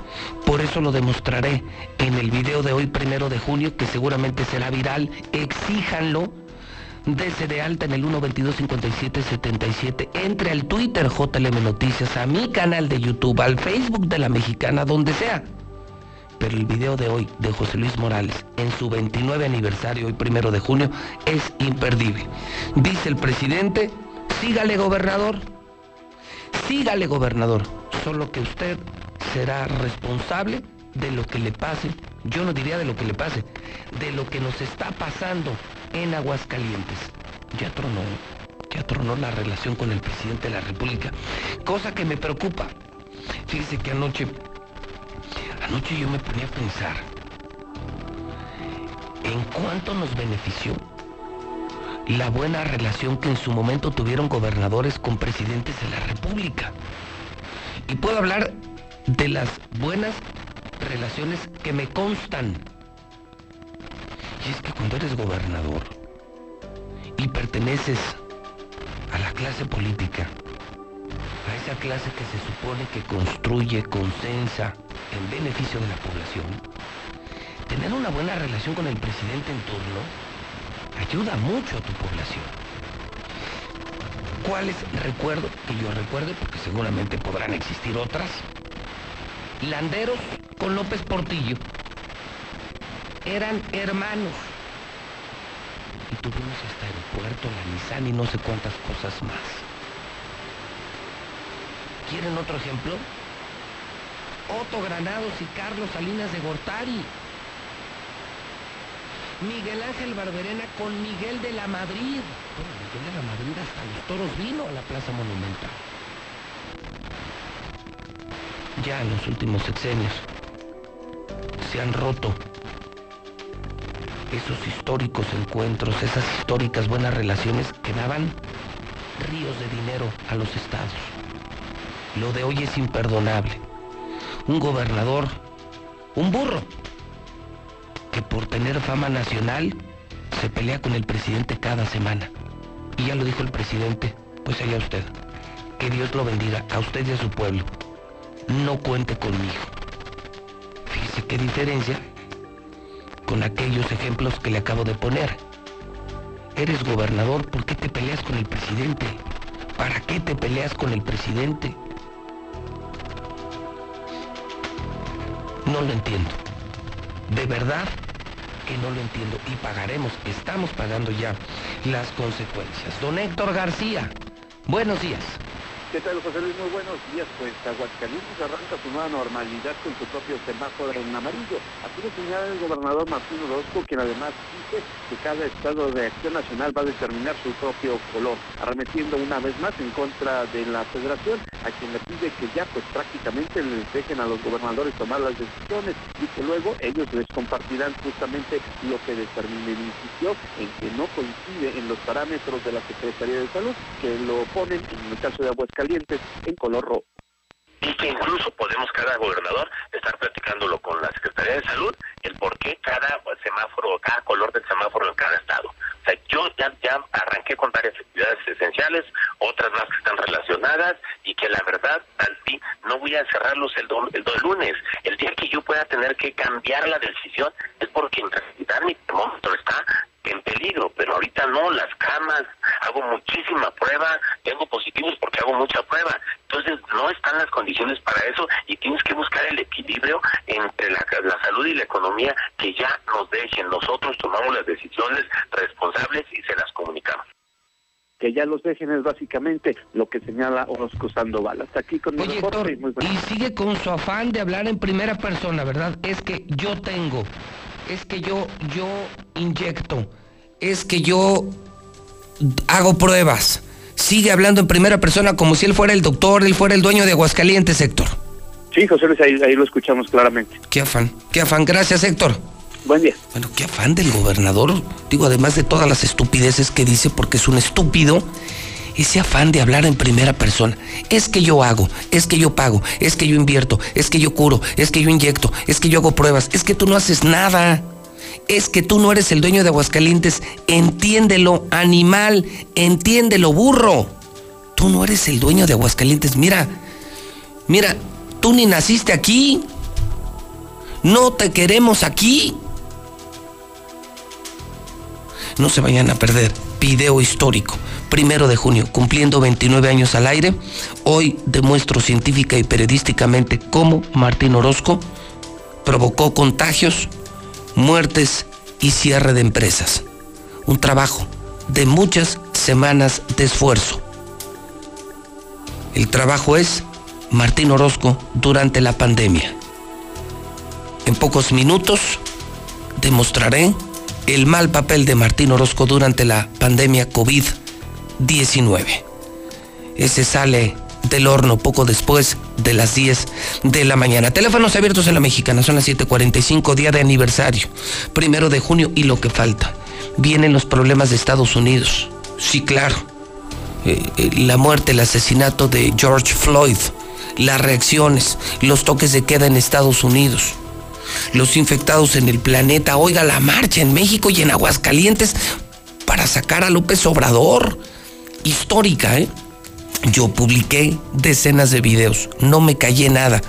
Por eso lo demostraré en el video de hoy, primero de junio, que seguramente será viral. Exíjanlo. Dese de alta en el 122-5777. Entre al Twitter JLM Noticias, a mi canal de YouTube, al Facebook de la Mexicana, donde sea. Pero el video de hoy de José Luis Morales, en su 29 aniversario, hoy primero de junio, es imperdible. Dice el presidente, sígale gobernador, sígale gobernador, solo que usted será responsable de lo que le pase, yo no diría de lo que le pase, de lo que nos está pasando en Aguascalientes. Ya tronó, ya tronó la relación con el presidente de la República, cosa que me preocupa. Fíjese que anoche, anoche yo me ponía a pensar en cuánto nos benefició la buena relación que en su momento tuvieron gobernadores con presidentes de la República. Y puedo hablar de las buenas relaciones que me constan. Y es que cuando eres gobernador y perteneces a la clase política, a esa clase que se supone que construye, consensa en beneficio de la población, tener una buena relación con el presidente en turno ayuda mucho a tu población. ¿Cuáles recuerdo? Que yo recuerde, porque seguramente podrán existir otras. Landeros con López Portillo eran hermanos. Y tuvimos hasta aeropuerto, la Nissan y no sé cuántas cosas más. ¿Quieren otro ejemplo? Otto Granados y Carlos Salinas de Gortari. Miguel Ángel Barberena con Miguel de la Madrid. Bueno, Miguel de la Madrid hasta los toros vino a la Plaza Monumental. Ya en los últimos sexenios se han roto esos históricos encuentros, esas históricas buenas relaciones que daban ríos de dinero a los estados. Lo de hoy es imperdonable. Un gobernador, un burro, que por tener fama nacional se pelea con el presidente cada semana. Y ya lo dijo el presidente, pues allá usted. Que Dios lo bendiga a usted y a su pueblo. No cuente conmigo. Fíjese qué diferencia con aquellos ejemplos que le acabo de poner. Eres gobernador, ¿por qué te peleas con el presidente? ¿Para qué te peleas con el presidente? No lo entiendo. De verdad que no lo entiendo. Y pagaremos, estamos pagando ya las consecuencias. Don Héctor García, buenos días. ¿Qué tal, José Luis? Muy buenos días. Pues Aguascalientes arranca su nueva normalidad con su propio semáforo en amarillo. Así lo señala el gobernador Martín Orozco, quien además dice que cada estado de acción nacional va a determinar su propio color, arremetiendo una vez más en contra de la federación, a quien le pide que ya pues prácticamente les dejen a los gobernadores tomar las decisiones y que luego ellos les compartirán justamente lo que determinen. Insistió en que no coincide en los parámetros de la Secretaría de Salud, que lo ponen en el caso de Aguascalientes calientes en color rojo. Y que incluso podemos cada gobernador estar platicándolo con la Secretaría de Salud, el por qué cada semáforo, cada color del semáforo en cada estado. O sea, yo ya, ya arranqué con varias actividades esenciales, otras más que están relacionadas, y que la verdad, al fin, no voy a cerrarlos el, el, el lunes. El día que yo pueda tener que cambiar la decisión es porque en realidad mi termómetro está en peligro, pero ahorita no, las camas, hago muchísima prueba, tengo positivos porque hago mucha prueba, entonces no están las condiciones para eso y tienes que buscar el equilibrio entre la, la salud y la economía que ya nos dejen, nosotros tomamos las decisiones responsables y se las comunicamos que ya los dejen es básicamente lo que señala Orozco Sandoval. Hasta aquí con Oye, Héctor, y sigue con su afán de hablar en primera persona, ¿verdad? Es que yo tengo, es que yo, yo inyecto, es que yo hago pruebas. Sigue hablando en primera persona como si él fuera el doctor, él fuera el dueño de Aguascalientes, Héctor. Sí, José Luis, ahí, ahí lo escuchamos claramente. Qué afán, qué afán. Gracias, Héctor. Buen día. Bueno, qué afán del gobernador. Digo, además de todas las estupideces que dice, porque es un estúpido, ese afán de hablar en primera persona. Es que yo hago, es que yo pago, es que yo invierto, es que yo curo, es que yo inyecto, es que yo hago pruebas, es que tú no haces nada. Es que tú no eres el dueño de Aguascalientes. Entiéndelo, animal. Entiéndelo, burro. Tú no eres el dueño de Aguascalientes. Mira, mira, tú ni naciste aquí. No te queremos aquí. No se vayan a perder. Video histórico. Primero de junio, cumpliendo 29 años al aire. Hoy demuestro científica y periodísticamente cómo Martín Orozco provocó contagios, muertes y cierre de empresas. Un trabajo de muchas semanas de esfuerzo. El trabajo es Martín Orozco durante la pandemia. En pocos minutos demostraré el mal papel de Martín Orozco durante la pandemia COVID-19. Ese sale del horno poco después de las 10 de la mañana. Teléfonos abiertos en la mexicana, son las 7:45, día de aniversario, primero de junio y lo que falta. Vienen los problemas de Estados Unidos. Sí, claro. Eh, eh, la muerte, el asesinato de George Floyd, las reacciones, los toques de queda en Estados Unidos, los infectados en el planeta, oiga la marcha en México y en Aguascalientes para sacar a López Obrador. Histórica, ¿eh? Yo publiqué decenas de videos, no me callé nada.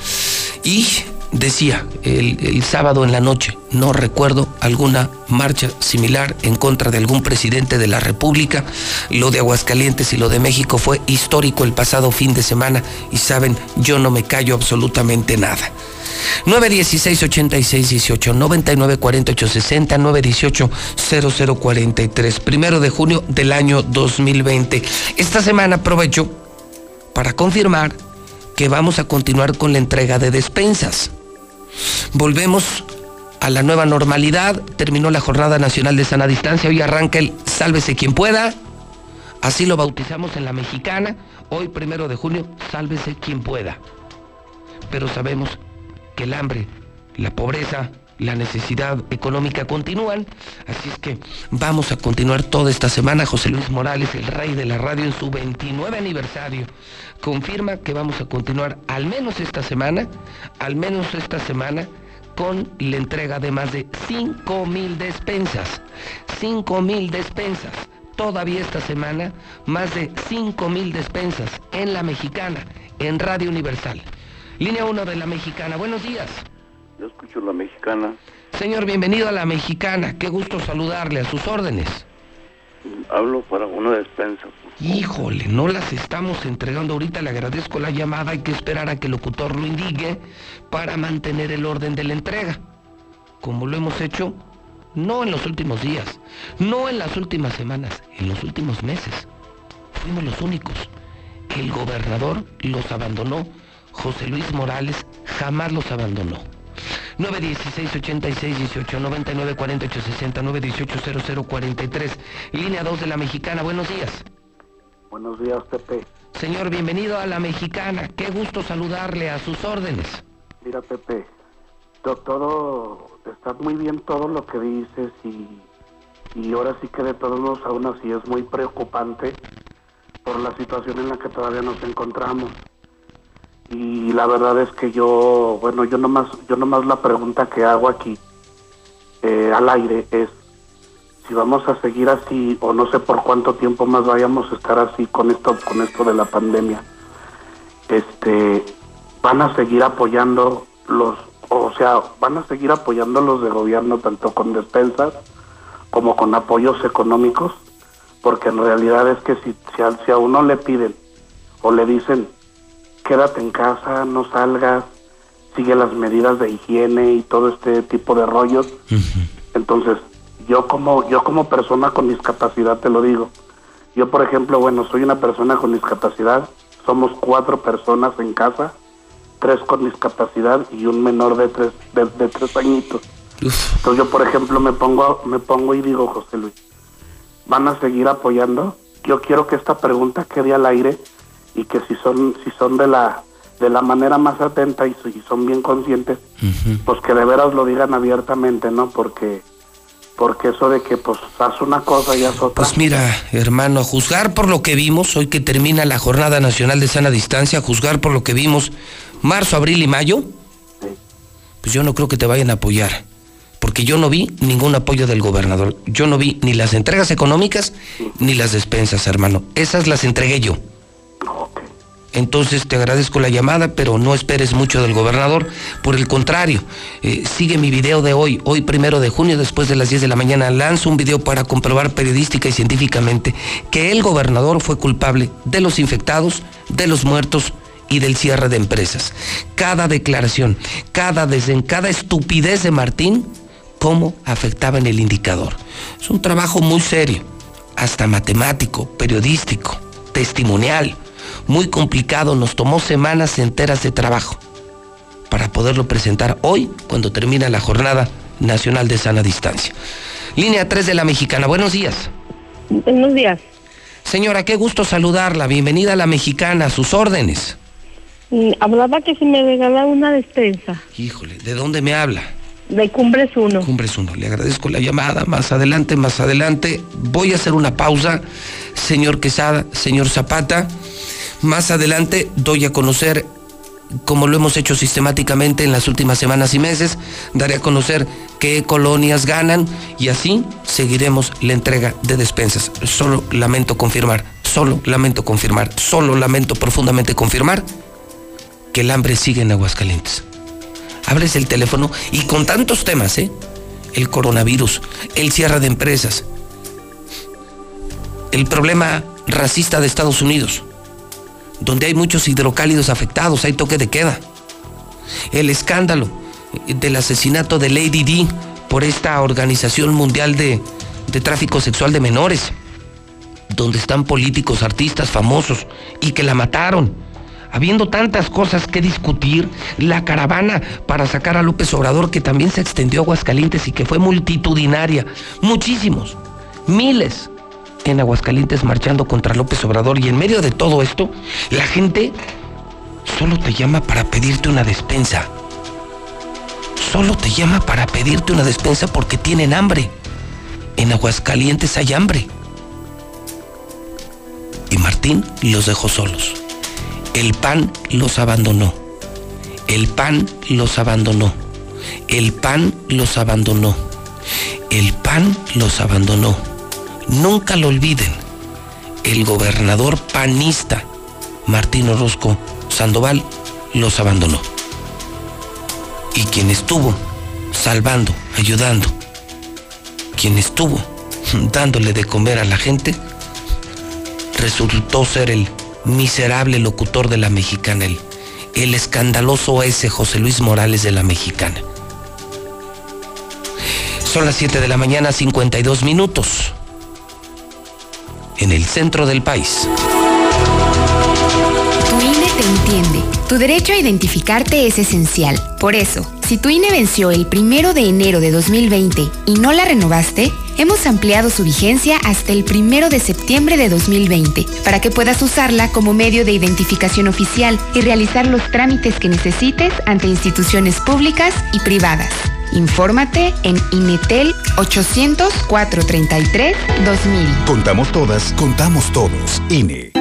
Y decía el, sábado en la noche, no recuerdo alguna marcha similar en contra de algún presidente de la República. Lo de Aguascalientes y lo de México fue histórico el pasado fin de semana y saben, yo no me callo absolutamente nada. 916 86 18 99 48 60 918 0043 primero de junio del año 2020 esta semana aprovecho para confirmar que vamos a continuar con la entrega de despensas. Volvemos a la nueva normalidad, terminó la Jornada Nacional de Sana Distancia, hoy arranca el Sálvese quien pueda, así lo bautizamos en la mexicana, hoy primero de junio, sálvese quien pueda. Pero sabemos que el hambre, la pobreza, la necesidad económica continúan, así es que vamos a continuar toda esta semana. José Luis Morales, el rey de la radio en su 29 aniversario, confirma que vamos a continuar al menos esta semana, al menos esta semana, con la entrega de más de 5 mil despensas. 5 mil despensas. Todavía esta semana, más de 5 mil despensas en la mexicana, en Radio Universal. Línea 1 de la mexicana. Buenos días. Yo escucho la mexicana. Señor, bienvenido a la mexicana. Qué gusto saludarle a sus órdenes. Hablo para una despensa. Híjole, no las estamos entregando ahorita. Le agradezco la llamada. Hay que esperar a que el locutor lo indique para mantener el orden de la entrega. Como lo hemos hecho, no en los últimos días, no en las últimas semanas, en los últimos meses. Fuimos los únicos. El gobernador los abandonó. José Luis Morales jamás los abandonó. 916 86 18 99 48 69 18 00 43. Línea 2 de la Mexicana. Buenos días. Buenos días, Pepe. Señor, bienvenido a la Mexicana. Qué gusto saludarle a sus órdenes. Mira, Pepe, todo, está muy bien todo lo que dices y, y ahora sí que de todos modos aún así es muy preocupante por la situación en la que todavía nos encontramos y la verdad es que yo, bueno, yo nomás, yo nomás la pregunta que hago aquí eh, al aire es si vamos a seguir así o no sé por cuánto tiempo más vayamos a estar así con esto, con esto de la pandemia. Este, van a seguir apoyando los, o sea, van a seguir apoyando los de gobierno tanto con despensas como con apoyos económicos, porque en realidad es que si, si, a, si a uno le piden o le dicen quédate en casa, no salgas, sigue las medidas de higiene y todo este tipo de rollos. Entonces, yo como yo como persona con discapacidad te lo digo. Yo, por ejemplo, bueno, soy una persona con discapacidad, somos cuatro personas en casa, tres con discapacidad y un menor de tres de, tres añitos. Entonces yo, por ejemplo, me pongo me pongo y digo, José Luis, ¿van a seguir apoyando? Yo quiero que esta pregunta quede al aire y que si son si son de la de la manera más atenta y, si son bien conscientes, pues que de veras lo digan abiertamente, ¿no? Porque porque eso de que pues haz una cosa y haz otra. Pues mira, hermano, juzgar por lo que vimos, hoy que termina la Jornada Nacional de Sana Distancia, juzgar por lo que vimos marzo, abril y mayo, pues yo no creo que te vayan a apoyar porque yo no vi ningún apoyo del gobernador. Yo no vi ni las entregas económicas ni las despensas, hermano. Esas las entregué yo. Entonces te agradezco la llamada, pero no esperes mucho del gobernador. Por el contrario, eh, sigue mi video de hoy, hoy primero de junio, después de las 10 de la mañana. Lanzo un video para comprobar periodística y científicamente que el gobernador fue culpable de los infectados, de los muertos y del cierre de empresas. Cada declaración, cada desde cada estupidez de Martín, cómo afectaba en el indicador. Es un trabajo muy serio, hasta matemático, periodístico, testimonial muy complicado, nos tomó semanas enteras de trabajo para poderlo presentar hoy cuando termina la jornada nacional de sana distancia. Línea 3 de la Mexicana, buenos días. Buenos días. Señora, qué gusto saludarla, bienvenida a la Mexicana, a sus órdenes. Mm, hablaba que si me regalaba una despensa. Híjole, ¿de dónde me habla? De Cumbres 1. Cumbres 1, le agradezco la llamada. Más adelante, más adelante. Voy a hacer una pausa. Señor Quesada, señor Zapata. Más adelante doy a conocer, como lo hemos hecho sistemáticamente en las últimas semanas y meses, daré a conocer qué colonias ganan y así seguiremos la entrega de despensas. Solo lamento confirmar, solo lamento confirmar, solo lamento profundamente confirmar que el hambre sigue en Aguascalientes. Abres el teléfono y con tantos temas, ¿eh? El coronavirus, el cierre de empresas, el problema racista de Estados Unidos, donde hay muchos hidrocálidos afectados, hay toque de queda. El escándalo del asesinato de Lady D por esta Organización Mundial de, Tráfico Sexual de Menores, donde están políticos, artistas famosos y que la mataron. Habiendo tantas cosas que discutir, la caravana para sacar a López Obrador, que también se extendió a Aguascalientes y que fue multitudinaria, muchísimos, miles, en Aguascalientes marchando contra López Obrador y en medio de todo esto, la gente solo te llama para pedirte una despensa. Solo te llama para pedirte una despensa porque tienen hambre. En Aguascalientes hay hambre. Y Martín los dejó solos. El pan los abandonó. El pan los abandonó. El pan los abandonó. El pan los abandonó Nunca lo olviden. El gobernador panista Martín Orozco Sandoval los abandonó. Y quien estuvo salvando, ayudando, quien estuvo [LAUGHS] dándole de comer a la gente, resultó ser el miserable locutor de la mexicana, el, el escandaloso ese José Luis Morales de la mexicana. Son las 7 de la mañana, 52 minutos en el centro del país. Tu INE te entiende. Tu derecho a identificarte es esencial. Por eso, si tu INE venció el primero de enero de 2020 y no la renovaste, hemos ampliado su vigencia hasta el primero de septiembre de 2020 para que puedas usarla como medio de identificación oficial y realizar los trámites que necesites ante instituciones públicas y privadas. Infórmate en Inetel 800 433 2000. Contamos todas, contamos todos. INE.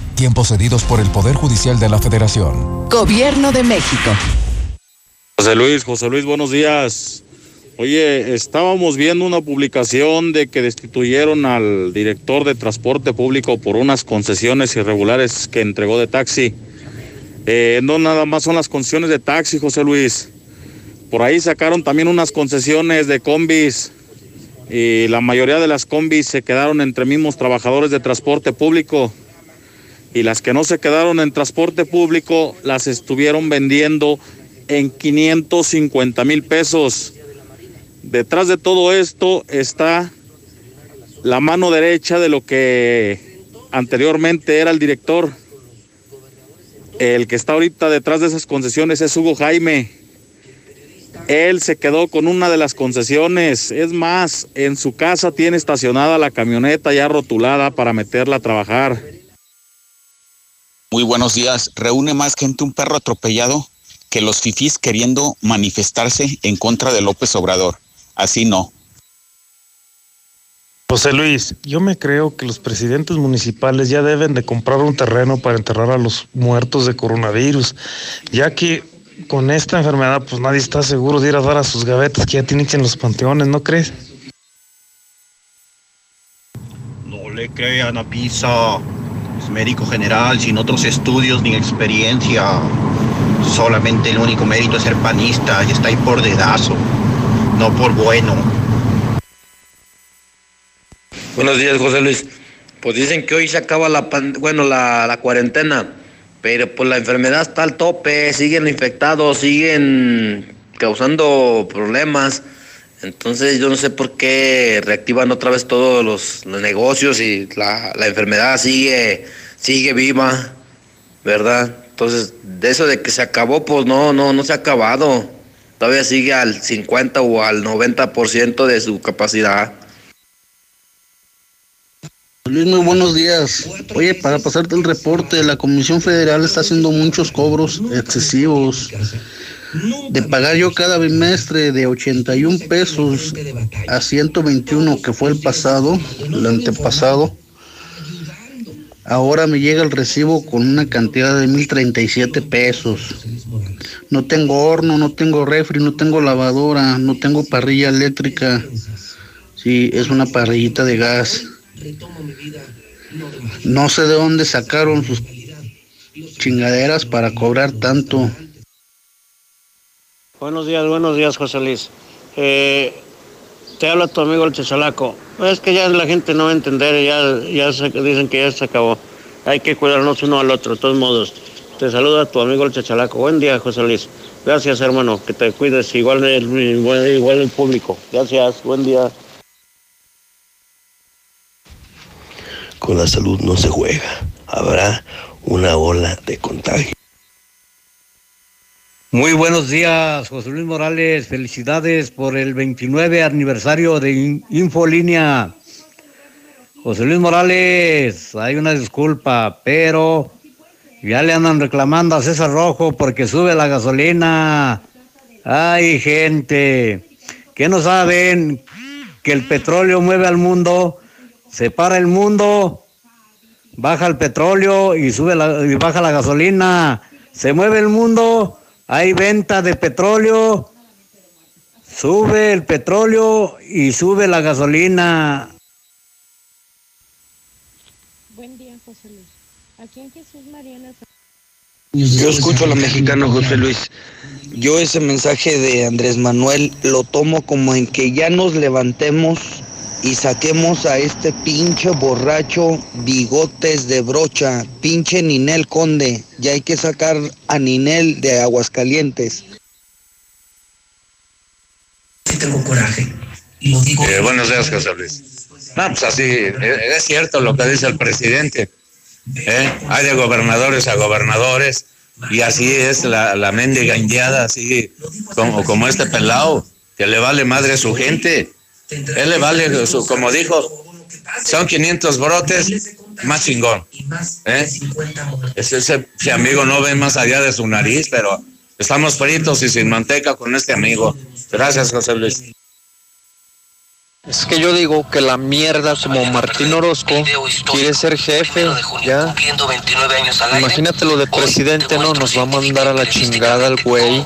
Tiempos cedidos por el Poder Judicial de la Federación. Gobierno de México. José Luis, José Luis, buenos días. Oye, estábamos viendo una publicación de que destituyeron al director de transporte público por unas concesiones irregulares que entregó de taxi. Eh, no nada más son las concesiones de taxi, José Luis. Por ahí sacaron también unas concesiones de combis y la mayoría de las combis se quedaron entre mismos trabajadores de transporte público y las que no se quedaron en transporte público las estuvieron vendiendo en 550 mil pesos. Detrás de todo esto está la mano derecha de lo que anteriormente era el director. El que está ahorita detrás de esas concesiones es Hugo Jaime. Él se quedó con una de las concesiones. Es más, en su casa tiene estacionada la camioneta ya rotulada para meterla a trabajar. Muy buenos días. Reúne más gente un perro atropellado que los fifís queriendo manifestarse en contra de López Obrador. Así no. José Luis, yo me creo que los presidentes municipales ya deben de comprar un terreno para enterrar a los muertos de coronavirus, ya que con esta enfermedad pues nadie está seguro de ir a dar a sus gavetas que ya tienen en los panteones, ¿no crees? No le crean a Pisa, médico general sin otros estudios ni experiencia. Solamente el único mérito es ser panista y está ahí por dedazo, no por bueno. Buenos días, José Luis. Pues dicen que hoy se acaba la, bueno, la, la cuarentena, pero pues la enfermedad está al tope, siguen infectados, siguen causando problemas. Entonces yo no sé por qué reactivan otra vez todos los, negocios y la, la, enfermedad sigue, sigue viva, ¿verdad? Entonces, de eso de que se acabó, pues no, no, no se ha acabado. Todavía sigue al 50 o al 90% de su capacidad. Luis, muy buenos días. Oye, para pasarte el reporte, la Comisión Federal está haciendo muchos cobros excesivos. De pagar yo cada bimestre de 81 pesos a 121, que fue el pasado, el antepasado, Ahora me llega el recibo con una cantidad de 1037 pesos. No tengo horno, no tengo refri, no tengo lavadora, no tengo parrilla eléctrica. Sí, es una parrillita de gas. No sé de dónde sacaron sus chingaderas para cobrar tanto. Buenos días, buenos días, José Luis. Eh, te habla tu amigo el Chechalaco. Es que ya la gente no va a entender, ya, ya se, dicen que ya se acabó. Hay que cuidarnos uno al otro, de todos modos. Te saluda tu amigo el Chachalaco. Buen día, José Luis. Gracias, hermano. Que te cuides igual el, igual el público. Gracias. Buen día. Con la salud no se juega. Habrá una ola de contagio. Muy buenos días, José Luis Morales. Felicidades por el 29 aniversario de Infolínea. José Luis Morales, hay una disculpa, pero ya le andan reclamando a César Rojo porque sube la gasolina. Ay, gente, que no saben que el petróleo mueve al mundo, separa el mundo, baja el petróleo y sube la, y baja la gasolina. Se mueve el mundo hay venta de petróleo, sube el petróleo y sube la gasolina. Buen día, José Luis. Aquí en Jesús Mariana. Yo escucho a la mexicana José Luis. Yo ese mensaje de Andrés Manuel lo tomo como en que ya nos levantemos y saquemos a este pinche borracho bigotes de brocha, pinche Ninel Conde. Ya hay que sacar a Ninel de Aguascalientes. Sí tengo coraje. Eh, buenos días, José Luis. No, pues así, eh, es cierto lo que dice el presidente. ¿eh? Hay de gobernadores a gobernadores y así es la, la mendiga indiada, así como, como este pelado, que le vale madre a su gente. Él le vale, su, como dijo, son 500 brotes, más chingón. ¿eh? Ese, ese, ese amigo no ve más allá de su nariz, pero estamos fritos y sin manteca con este amigo. Gracias, José Luis. Es que yo digo que la mierda como Martín Orozco quiere ser jefe, ya. Imagínate lo de presidente, ¿no? Nos va a mandar a la chingada el güey.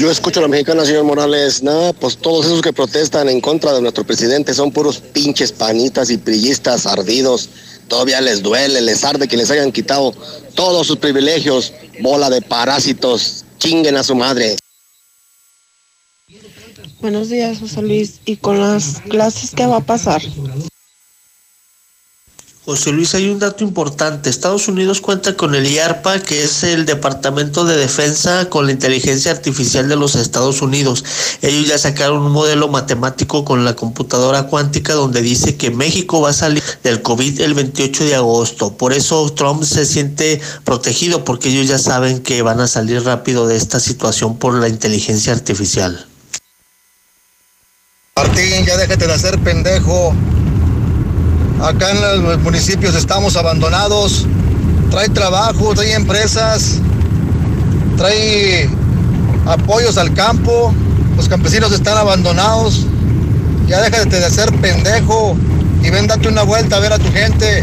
Yo escucho a la mexicana, señor Morales. No, pues todos esos que protestan en contra de nuestro presidente son puros pinches panitas y prillistas ardidos. Todavía les duele, les arde que les hayan quitado todos sus privilegios. Bola de parásitos. Chinguen a su madre. Buenos días, José Luis. ¿Y con las clases qué va a pasar? José Luis, hay un dato importante. Estados Unidos cuenta con el IARPA, que es el Departamento de Defensa con la Inteligencia Artificial de los Estados Unidos. Ellos ya sacaron un modelo matemático con la computadora cuántica donde dice que México va a salir del COVID el 28 de agosto. Por eso Trump se siente protegido porque ellos ya saben que van a salir rápido de esta situación por la inteligencia artificial. Martín, ya déjate de hacer pendejo. Acá en los municipios estamos abandonados. Trae trabajo, trae empresas, trae apoyos al campo. Los campesinos están abandonados. Ya déjate de hacer pendejo y ven date una vuelta a ver a tu gente.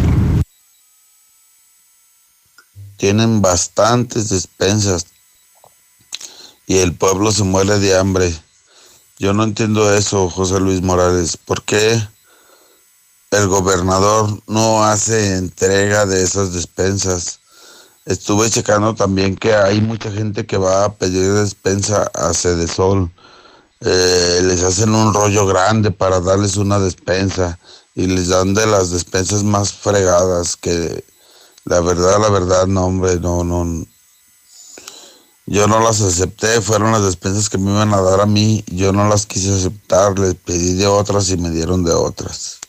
Tienen bastantes despensas y el pueblo se muere de hambre. Yo no entiendo eso, José Luis Morales. ¿Por qué el gobernador no hace entrega de esas despensas? Estuve checando también que hay mucha gente que va a pedir despensa a Cedesol. Eh, les hacen un rollo grande para darles una despensa y les dan de las despensas más fregadas que la verdad, la verdad, no, hombre, no, no, yo no las acepté, fueron las despensas que me iban a dar a mí, yo no las quise aceptar, les pedí de otras y me dieron de otras.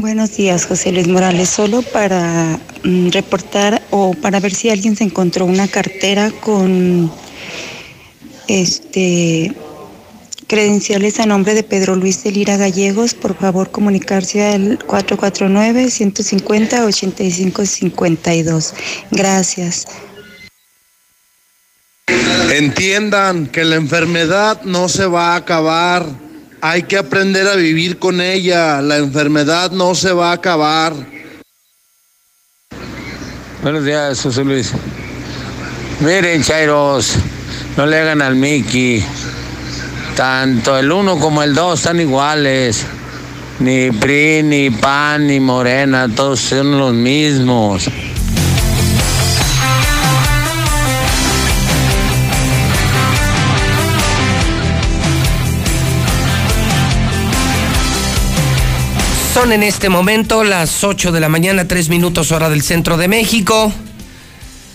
Buenos días, José Luis Morales. Solo para mm, reportar o para ver si alguien se encontró una cartera con este credenciales a nombre de Pedro Luis de Lira Gallegos, por favor comunicarse al 449-150-8552. Gracias. Entiendan que la enfermedad no se va a acabar. Hay que aprender a vivir con ella. La enfermedad no se va a acabar. Buenos días, José Luis. Miren, Chairos, no le hagan al Mickey. Tanto el uno como el dos están iguales. Ni PRI, ni PAN, ni Morena, todos son los mismos. Son en este momento las 8 de la mañana, 3 minutos hora del centro de México.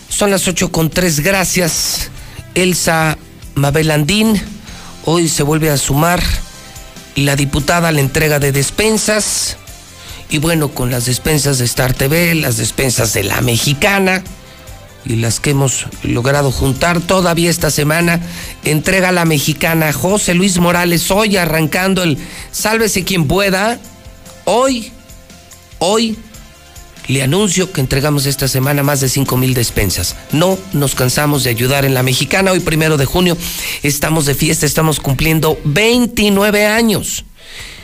Son las 8 con 3, gracias. Elsa Mabelandín, hoy se vuelve a sumar la diputada a la entrega de despensas. Y bueno, con las despensas de Star TV, las despensas de la mexicana y las que hemos logrado juntar todavía esta semana, entrega la mexicana José Luis Morales, hoy arrancando el Sálvese quien pueda Hoy, hoy le anuncio que entregamos esta semana más de 5 mil despensas. No nos cansamos de ayudar en la mexicana. Hoy, primero de junio, estamos de fiesta, estamos cumpliendo 29 años.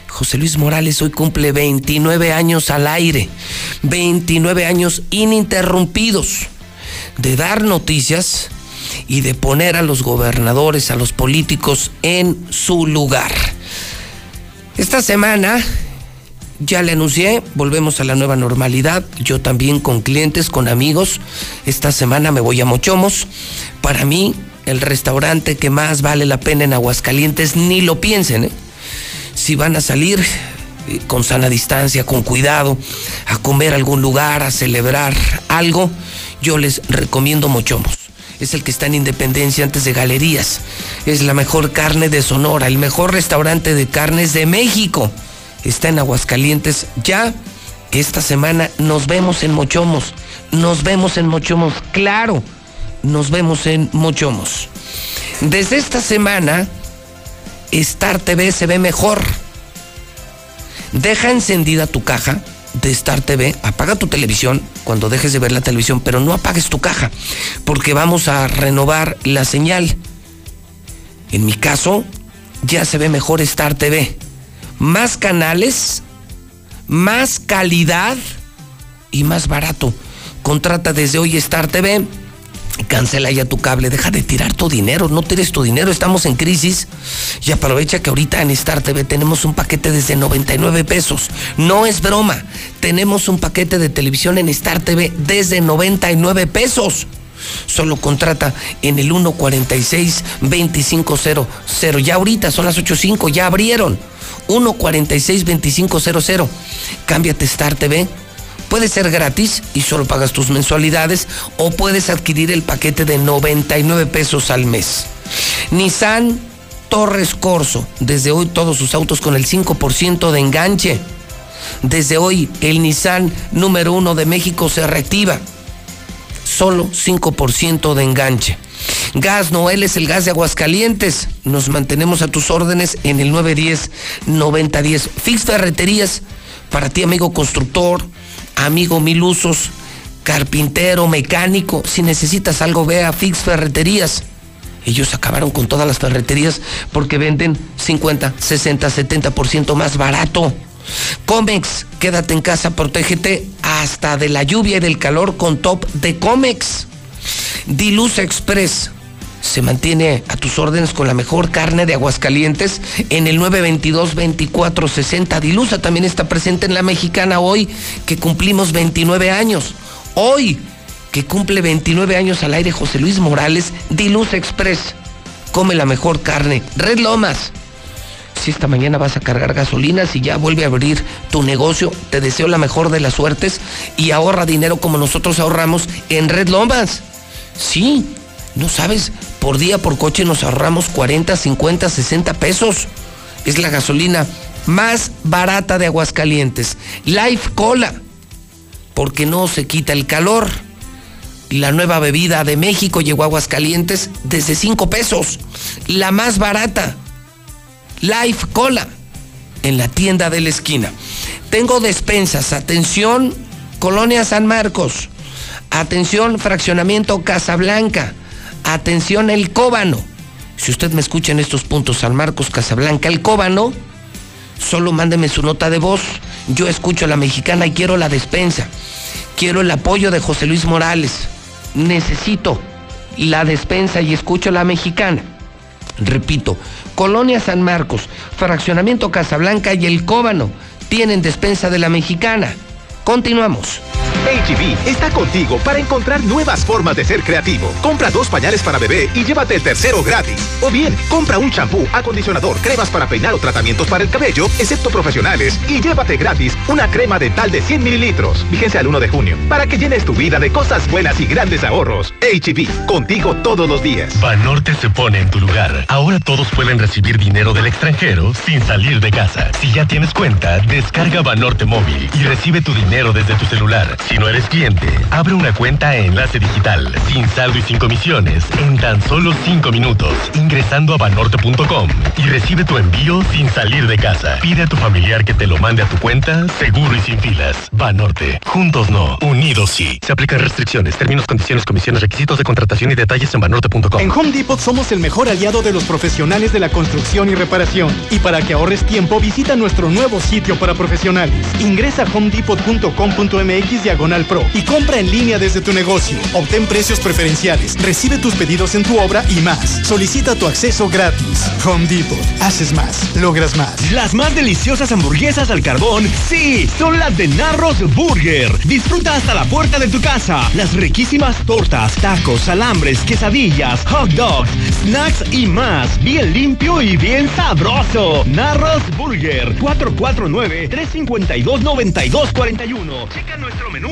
José Luis Morales hoy cumple 29 años al aire, 29 años ininterrumpidos de dar noticias y de poner a los gobernadores, a los políticos en su lugar. Esta semana ya le anuncié, volvemos a la nueva normalidad. Yo también con clientes, con amigos. Esta semana me voy a Mochomos. Para mí, el restaurante que más vale la pena en Aguascalientes, ni lo piensen, ¿eh? Si van a salir eh, con sana distancia, con cuidado, a comer algún lugar, a celebrar algo, yo les recomiendo Mochomos. Es el que está en Independencia antes de Galerías. Es la mejor carne de Sonora, el mejor restaurante de carnes de México está en Aguascalientes. Ya esta semana nos vemos en Mochomos. Nos vemos en Mochomos. Claro, nos vemos en Mochomos. Desde esta semana, Star TV se ve mejor. Deja encendida tu caja de Star TV, apaga tu televisión cuando dejes de ver la televisión, pero no apagues tu caja, porque vamos a renovar la señal. En mi caso, ya se ve mejor Star TV más canales, más calidad y más barato. Contrata desde hoy Star TV. Cancela ya tu cable, deja de tirar tu dinero, no tires tu dinero, estamos en crisis. Y aprovecha que ahorita en Star TV tenemos un paquete desde 99 pesos. No es broma, tenemos un paquete de televisión en Star TV desde 99 pesos. Solo contrata en el 146-2500. Ya ahorita son las 8.5, ya abrieron. 146-2500. Cámbiate Star TV. Puede ser gratis y solo pagas tus mensualidades o puedes adquirir el paquete de 99 pesos al mes. Nissan Torres Corso. Desde hoy todos sus autos con el 5% de enganche. Desde hoy el Nissan número uno de México se reactiva. Solo 5% de enganche. Gas Noel es el gas de Aguascalientes. Nos mantenemos a tus órdenes en el 910-9010. Fix Ferreterías, para ti amigo constructor, amigo mil usos, carpintero, mecánico. Si necesitas algo, ve a Fix Ferreterías. Ellos acabaron con todas las ferreterías porque venden 50, 60, 70% más barato. Comex, quédate en casa, protégete hasta de la lluvia y del calor con top de Comex. Diluz Express se mantiene a tus órdenes con la mejor carne de Aguascalientes en el 922-2460. Dilusa también está presente en la mexicana hoy que cumplimos 29 años. Hoy que cumple 29 años al aire José Luis Morales, Diluz Express. Come la mejor carne. Red Lomas. Si esta mañana vas a cargar gasolina, si ya vuelve a abrir tu negocio, te deseo la mejor de las suertes y ahorra dinero como nosotros ahorramos en Red Lomas. Sí, no sabes, por día por coche nos ahorramos 40, 50, 60 pesos. Es la gasolina más barata de Aguascalientes. Life Cola, porque no se quita el calor. La nueva bebida de México llegó a Aguascalientes desde 5 pesos. La más barata. Life Cola, en la tienda de la esquina. Tengo despensas, atención, Colonia San Marcos. Atención, fraccionamiento Casablanca. Atención, el Cóbano. Si usted me escucha en estos puntos, San Marcos, Casablanca, el Cóbano, solo mándeme su nota de voz. Yo escucho a la mexicana y quiero la despensa. Quiero el apoyo de José Luis Morales. Necesito la despensa y escucho a la mexicana. Repito, Colonia San Marcos, Fraccionamiento Casablanca y el Cóbano tienen despensa de la mexicana. Continuamos. HB está contigo para encontrar nuevas formas de ser creativo. Compra dos pañales para bebé y llévate el tercero gratis. O bien, compra un champú, acondicionador, cremas para peinar o tratamientos para el cabello, excepto profesionales, y llévate gratis una crema dental de 100 mililitros. Fíjense al 1 de junio, para que llenes tu vida de cosas buenas y grandes ahorros. HB, contigo todos los días. Banorte se pone en tu lugar. Ahora todos pueden recibir dinero del extranjero sin salir de casa. Si ya tienes cuenta, descarga Banorte Móvil y recibe tu dinero desde tu celular. Si no eres cliente, abre una cuenta en Enlace Digital, sin saldo y sin comisiones, en tan solo 5 minutos, ingresando a banorte.com y recibe tu envío sin salir de casa. Pide a tu familiar que te lo mande a tu cuenta, seguro y sin filas. Banorte, juntos no, unidos sí. Se aplican restricciones, términos, condiciones, comisiones, requisitos de contratación y detalles en banorte.com. En Home Depot somos el mejor aliado de los profesionales de la construcción y reparación. Y para que ahorres tiempo, visita nuestro nuevo sitio para profesionales. Ingresa a homedepot.com.mx diagonal Pro y compra en línea desde tu negocio. Obtén precios preferenciales, recibe tus pedidos en tu obra y más. Solicita tu acceso gratis. Home Depot. Haces más, logras más. Las más deliciosas hamburguesas al carbón, sí, son las de Narros Burger. Disfruta hasta la puerta de tu casa. Las riquísimas tortas, tacos, alambres, quesadillas, hot dogs, snacks y más. Bien limpio y bien sabroso. Narros Burger. 449-352-9241. Checa nuestro menú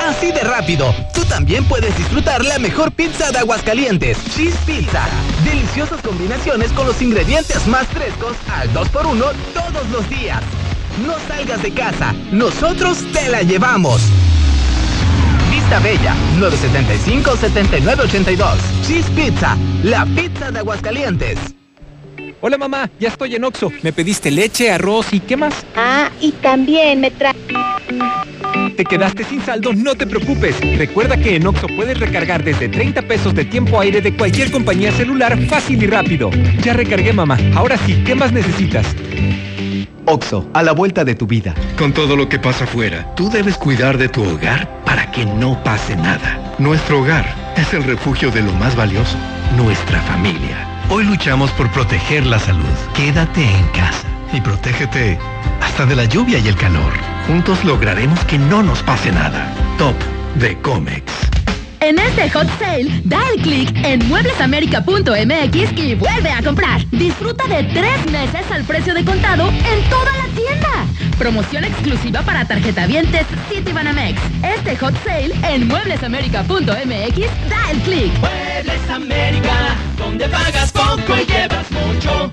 Así de rápido, tú también puedes disfrutar la mejor pizza de Aguascalientes, Cheese Pizza. Deliciosas combinaciones con los ingredientes más frescos al 2x1 todos los días. No salgas de casa, nosotros te la llevamos. Vista Bella, 975-7982. Cheese Pizza, la pizza de Aguascalientes. Hola mamá, ya estoy en Oxo. Me pediste leche, arroz y ¿qué más? Ah, y también me trae... ¿Te quedaste sin saldo? No te preocupes. Recuerda que en Oxo puedes recargar desde 30 pesos de tiempo aire de cualquier compañía celular fácil y rápido. Ya recargué mamá. Ahora sí, ¿qué más necesitas? Oxo, a la vuelta de tu vida. Con todo lo que pasa afuera, tú debes cuidar de tu hogar para que no pase nada. Nuestro hogar es el refugio de lo más valioso, nuestra familia. Hoy luchamos por proteger la salud. Quédate en casa y protégete hasta de la lluvia y el calor. Juntos lograremos que no nos pase nada. Top de Comex. En este hot sale, da el clic en mueblesamerica.mx y vuelve a comprar. Disfruta de tres meses al precio de contado en toda la tienda. Promoción exclusiva para tarjetavientes Citibanamex. Este hot sale en mueblesamerica.mx, da el clic. Muebles América, donde pagas poco y llevas mucho.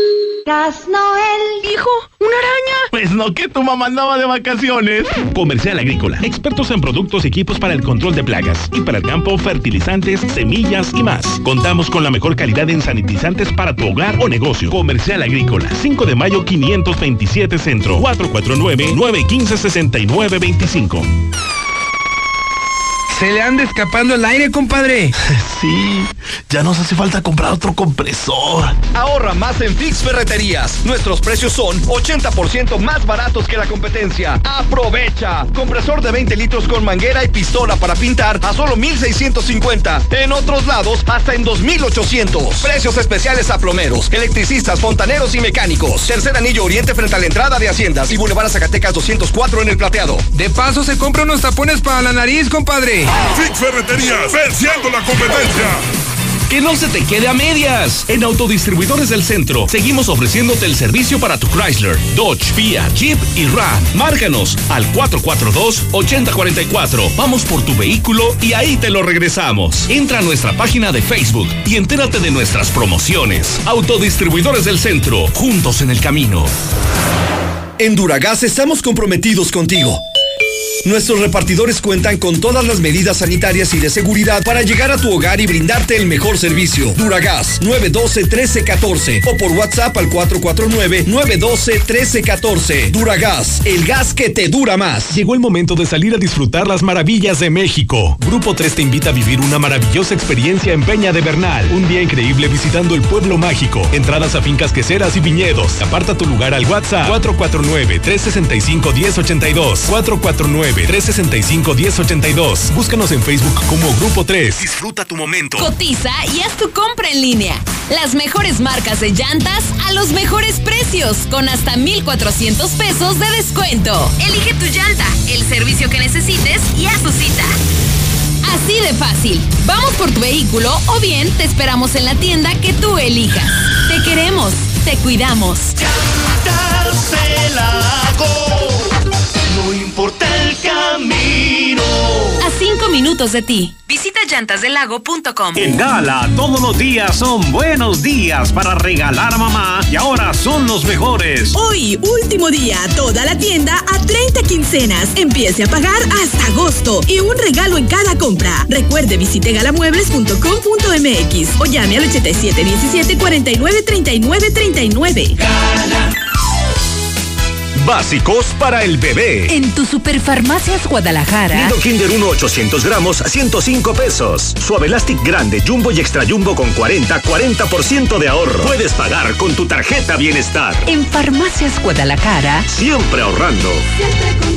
Gas Noel. Hijo, una araña. Pues no que tu mamá andaba de vacaciones. Comercial Agrícola. Expertos en productos y equipos para el control de plagas. Y para el campo, fertilizantes, semillas y más. Contamos con la mejor calidad en sanitizantes para tu hogar o negocio. Comercial Agrícola. 5 de mayo 527 Centro. 449-915-6925. Se le anda escapando el aire, compadre. [LAUGHS] Sí, ya nos hace falta comprar otro compresor. Ahorra más en Fix Ferreterías. Nuestros precios son 80% más baratos que la competencia. Aprovecha. Compresor de 20 litros con manguera y pistola para pintar a solo 1650. En otros lados, hasta en 2800. Precios especiales a plomeros, electricistas, fontaneros y mecánicos. Tercer anillo oriente frente a la entrada de Haciendas y Boulevard Zacatecas 204 en el plateado. De paso se compra unos tapones para la nariz, compadre. Fix Ferreterías, venciendo la competencia. Que no se te quede a medias. En Autodistribuidores del Centro seguimos ofreciéndote el servicio para tu Chrysler, Dodge, Fiat, Jeep y Ram. Márcanos al 442-8044. Vamos por tu vehículo y ahí te lo regresamos. Entra a nuestra página de Facebook y entérate de nuestras promociones. Autodistribuidores del Centro, juntos en el camino. En Duragas estamos comprometidos contigo. Nuestros repartidores cuentan con todas las medidas sanitarias y de seguridad para llegar a tu hogar y brindarte el mejor servicio. Duragas 912-1314 o por WhatsApp al 449-912-1314. Duragas, el gas que te dura más. Llegó el momento de salir a disfrutar las maravillas de México. Grupo 3 te invita a vivir una maravillosa experiencia en Peña de Bernal. Un día increíble visitando el pueblo mágico. Entradas a fincas queseras y viñedos. Aparta tu lugar al WhatsApp 449-365-1082. 449-365-1082. Búscanos en Facebook como Grupo 3. Disfruta tu momento. Cotiza y haz tu compra en línea. Las mejores marcas de llantas a los mejores precios, con hasta 1,400 pesos de descuento. Elige tu llanta, el servicio que necesites y haz tu cita. Así de fácil. Vamos por tu vehículo o bien te esperamos en la tienda que tú elijas. Te queremos, te cuidamos. No camino. A cinco minutos de ti. Visita www.llantasdelago.com. En Gala, todos los días son buenos días para regalar a mamá y ahora son los mejores. Hoy, último día, toda la tienda a 30 quincenas. Empiece a pagar hasta agosto y un regalo en cada compra. Recuerde, visite galamuebles.com.mx o llame al 8717 49 39 39. Básicos para el bebé. En tu Superfarmacias Guadalajara. Nido Kinder 1 800 gramos, 105 pesos. Suave Elastic grande, Jumbo y Extra Jumbo con 40, 40% de ahorro. Puedes pagar con tu tarjeta Bienestar. En Farmacias Guadalajara. Siempre ahorrando. Siempre contigo.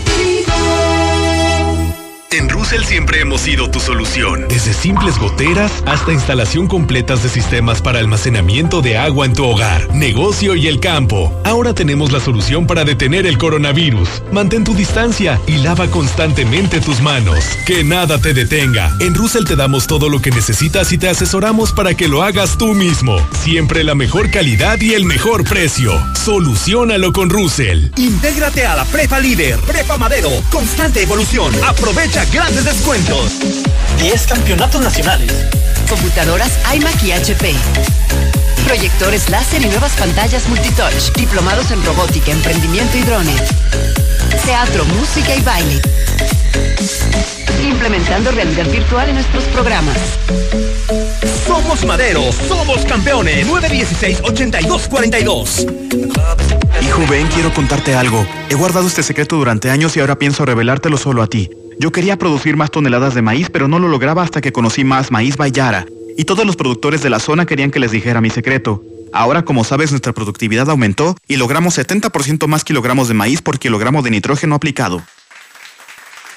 En Russell siempre hemos sido tu solución. Desde simples goteras hasta instalación completas de sistemas para almacenamiento de agua en tu hogar, negocio y el campo. Ahora tenemos la solución para detener el coronavirus. Mantén tu distancia y lava constantemente tus manos. Que nada te detenga. En Russell te damos todo lo que necesitas y te asesoramos para que lo hagas tú mismo. Siempre la mejor calidad y el mejor precio. Solucionalo con Russell. Intégrate a la Prepa Líder, Prepa Madero, constante evolución. Aprovecha grandes descuentos. 10 campeonatos nacionales. Computadoras iMac y HP. Proyectores láser y nuevas pantallas multitouch. Diplomados en robótica, emprendimiento y drones. Teatro, música y baile. Implementando realidad virtual en nuestros programas. Somos Madero, somos campeones. 916-8242. Hijo, ven, quiero contarte algo. He guardado este secreto durante años y ahora pienso revelártelo solo a ti. Yo quería producir más toneladas de maíz, pero no lo lograba hasta que conocí más Maíz Bayara. Y todos los productores de la zona querían que les dijera mi secreto. Ahora, como sabes, nuestra productividad aumentó y logramos 70% más kilogramos de maíz por kilogramo de nitrógeno aplicado.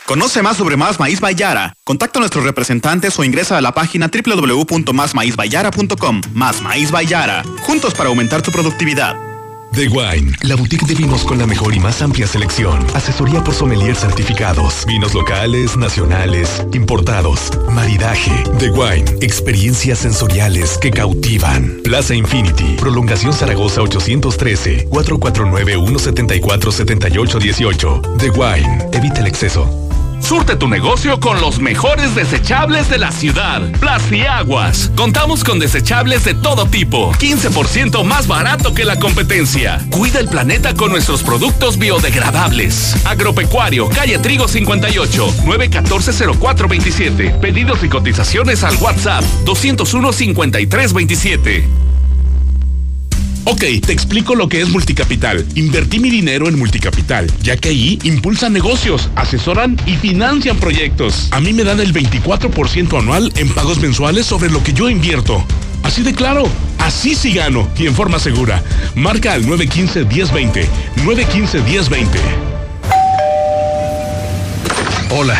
Conoce más sobre Más Maíz Bayara. Contacta a nuestros representantes o ingresa a la página www.másmaízbayara.com. Más Maíz Bayara. Juntos para aumentar tu productividad. The Wine, la boutique de vinos con la mejor y más amplia selección. Asesoría por sommeliers certificados. Vinos locales, nacionales, importados. Maridaje. The Wine, experiencias sensoriales que cautivan. Plaza Infinity, prolongación Zaragoza 813, 449-174-7818. The Wine, evita el exceso. Surte tu negocio con los mejores desechables de la ciudad. Plastiaguas. Contamos con desechables de todo tipo. 15% más barato que la competencia. Cuida el planeta con nuestros productos biodegradables. Agropecuario, calle Trigo 58, 914-0427. Pedidos y cotizaciones al WhatsApp 201-5327. Ok, te explico lo que es Multicapital. Invertí mi dinero en Multicapital, ya que ahí impulsan negocios, asesoran y financian proyectos. A mí me dan el 24% anual en pagos mensuales sobre lo que yo invierto. Así de claro, así sí gano y en forma segura. Marca al 915-1020. 915-1020. Hola,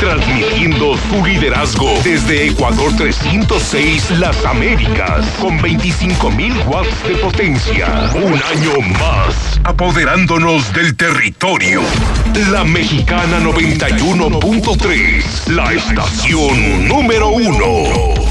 Transmitiendo su liderazgo desde Ecuador 306 Las Américas con 25.000 watts de potencia. Un año más, apoderándonos del territorio. La Mexicana 91.3, la estación número uno.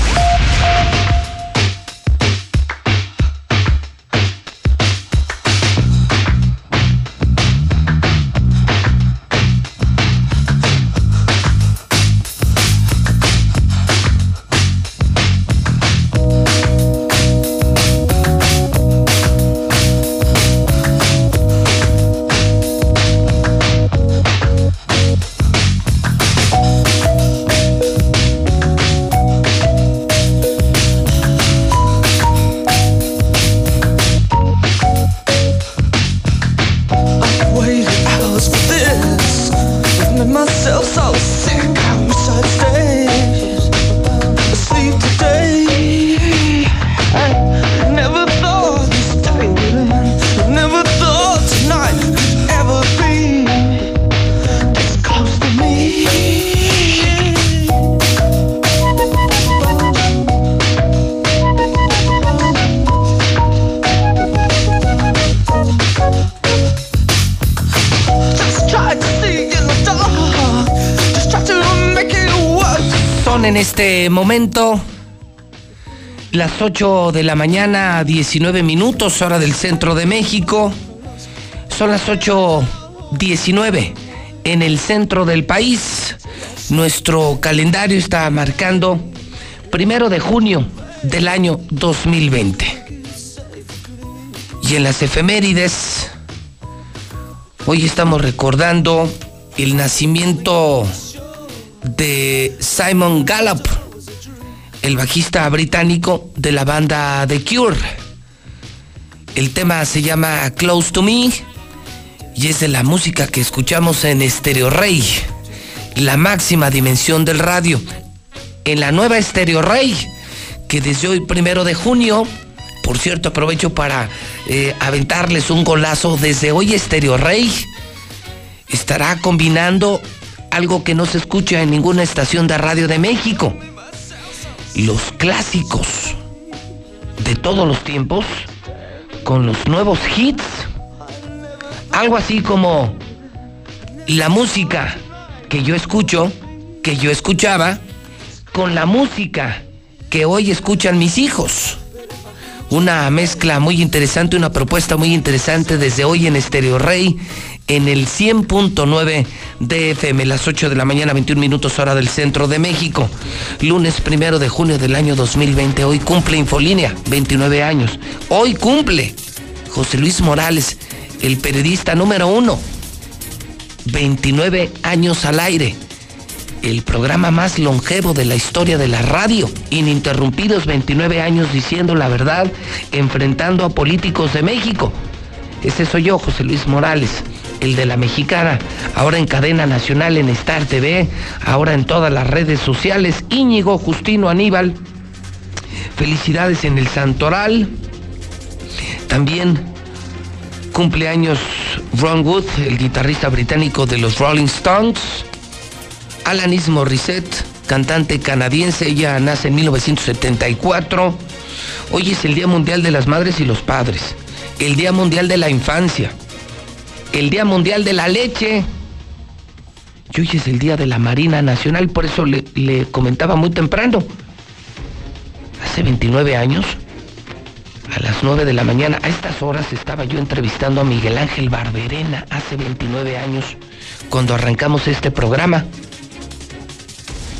8 de la mañana, 19 minutos, hora del centro de México. Son las 8.19 en el centro del país. Nuestro calendario está marcando primero de junio del año 2020. Y en las efemérides, hoy estamos recordando el nacimiento de Simon Gallup, el bajista británico de la banda The Cure. El tema se llama Close to Me y es de la música que escuchamos en Stereo Rey, la máxima dimensión del radio. En la nueva Stereo Rey, que desde hoy primero de junio, por cierto aprovecho para eh, aventarles un golazo, desde hoy Stereo Rey estará combinando algo que no se escucha en ninguna estación de radio de México. Los clásicos de todos los tiempos con los nuevos hits algo así como la música que yo escucho, que yo escuchaba, con la música que hoy escuchan mis hijos. Una mezcla muy interesante, una propuesta muy interesante desde hoy en Estéreo Rey, en el 100.9 de FM, las 8 de la mañana, 21 minutos hora del centro de México. Lunes primero de junio del año 2020. Hoy cumple Infolínea, 29 años. Hoy cumple José Luis Morales, el periodista número uno. 29 años al aire. El programa más longevo de la historia de la radio. Ininterrumpidos 29 años diciendo la verdad, enfrentando a políticos de México. Ese soy yo, José Luis Morales, el de la mexicana. Ahora en cadena nacional en Star TV, ahora en todas las redes sociales. Íñigo Justino Aníbal. Felicidades en el Santoral. También Cumpleaños Ron Wood, el guitarrista británico de los Rolling Stones. Alanis Morissette, cantante canadiense, ella nace en 1974. Hoy es el Día Mundial de las Madres y los Padres, el Día Mundial de la Infancia, el Día Mundial de la Leche. Y hoy es el Día de la Marina Nacional, por eso le, comentaba muy temprano. Hace 29 años a las 9 de la mañana. A estas horas estaba yo entrevistando a Miguel Ángel Barberena hace 29 años, cuando arrancamos este programa.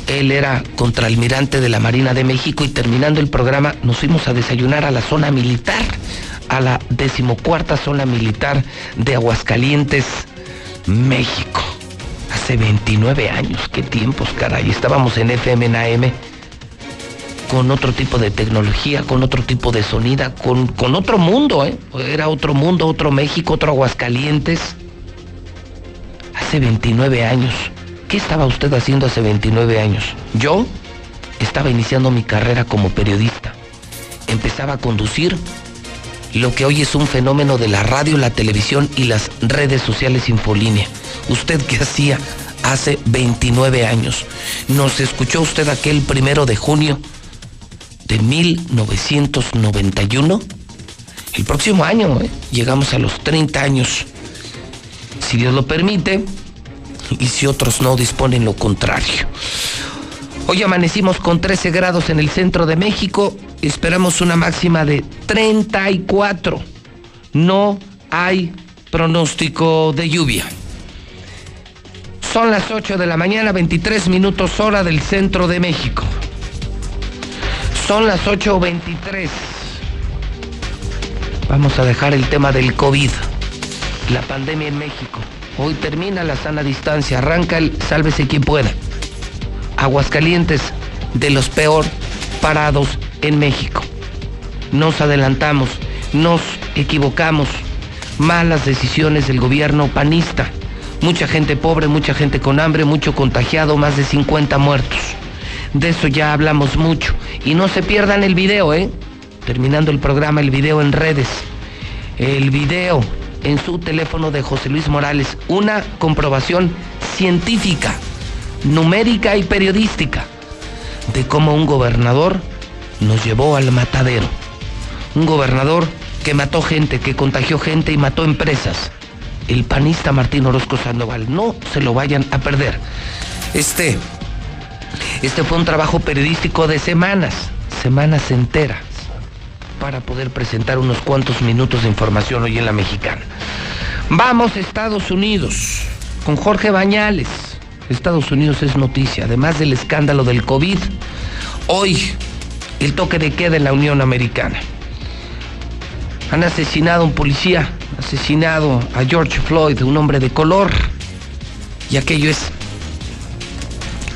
Él era contraalmirante de la Marina de México y terminando el programa nos fuimos a desayunar a la zona militar, a la decimocuarta zona militar de Aguascalientes, México. Hace 29 años, qué tiempos, caray. Estábamos en FM en AM con otro tipo de tecnología, con otro tipo de sonida, con, con otro mundo, ¿eh? Era otro mundo, otro México, otro Aguascalientes. Hace 29 años. ¿Qué estaba usted haciendo hace 29 años? Yo estaba iniciando mi carrera como periodista. Empezaba a conducir lo que hoy es un fenómeno de la radio, la televisión y las redes sociales Infolínea. ¿Usted qué hacía hace 29 años? ¿Nos escuchó usted aquel primero de junio de 1991. El próximo año ¿eh? llegamos a los 30 años, si Dios lo permite, y si otros no disponen lo contrario. Hoy amanecimos con 13 grados en el centro de México, esperamos una máxima de 34. No hay pronóstico de lluvia. Son las 8 de la mañana, 23 minutos hora del centro de México. Son las 8.23. Vamos a dejar el tema del COVID, la pandemia en México. Hoy termina la sana distancia, arranca el sálvese quien pueda. Aguascalientes, de los peor parados en México. Nos adelantamos, nos equivocamos. Malas decisiones del gobierno panista. Mucha gente pobre, mucha gente con hambre, mucho contagiado, más de 50 muertos. De eso ya hablamos mucho. Y no se pierdan el video, ¿eh? Terminando el programa, el video en redes. El video en su teléfono de José Luis Morales. Una comprobación científica, numérica y periodística de cómo un gobernador nos llevó al matadero. Un gobernador que mató gente, que contagió gente y mató empresas. El panista Martín Orozco Sandoval. No se lo vayan a perder. Este Este fue un trabajo periodístico de semanas, semanas enteras, para poder presentar unos cuantos minutos de información hoy en la mexicana. Vamos a Estados Unidos con Jorge Bañales. Estados Unidos es noticia, además del escándalo del COVID. Hoy, el toque de queda en la Unión Americana. Han asesinado a un policía, asesinado a George Floyd, un hombre de color. Y aquello es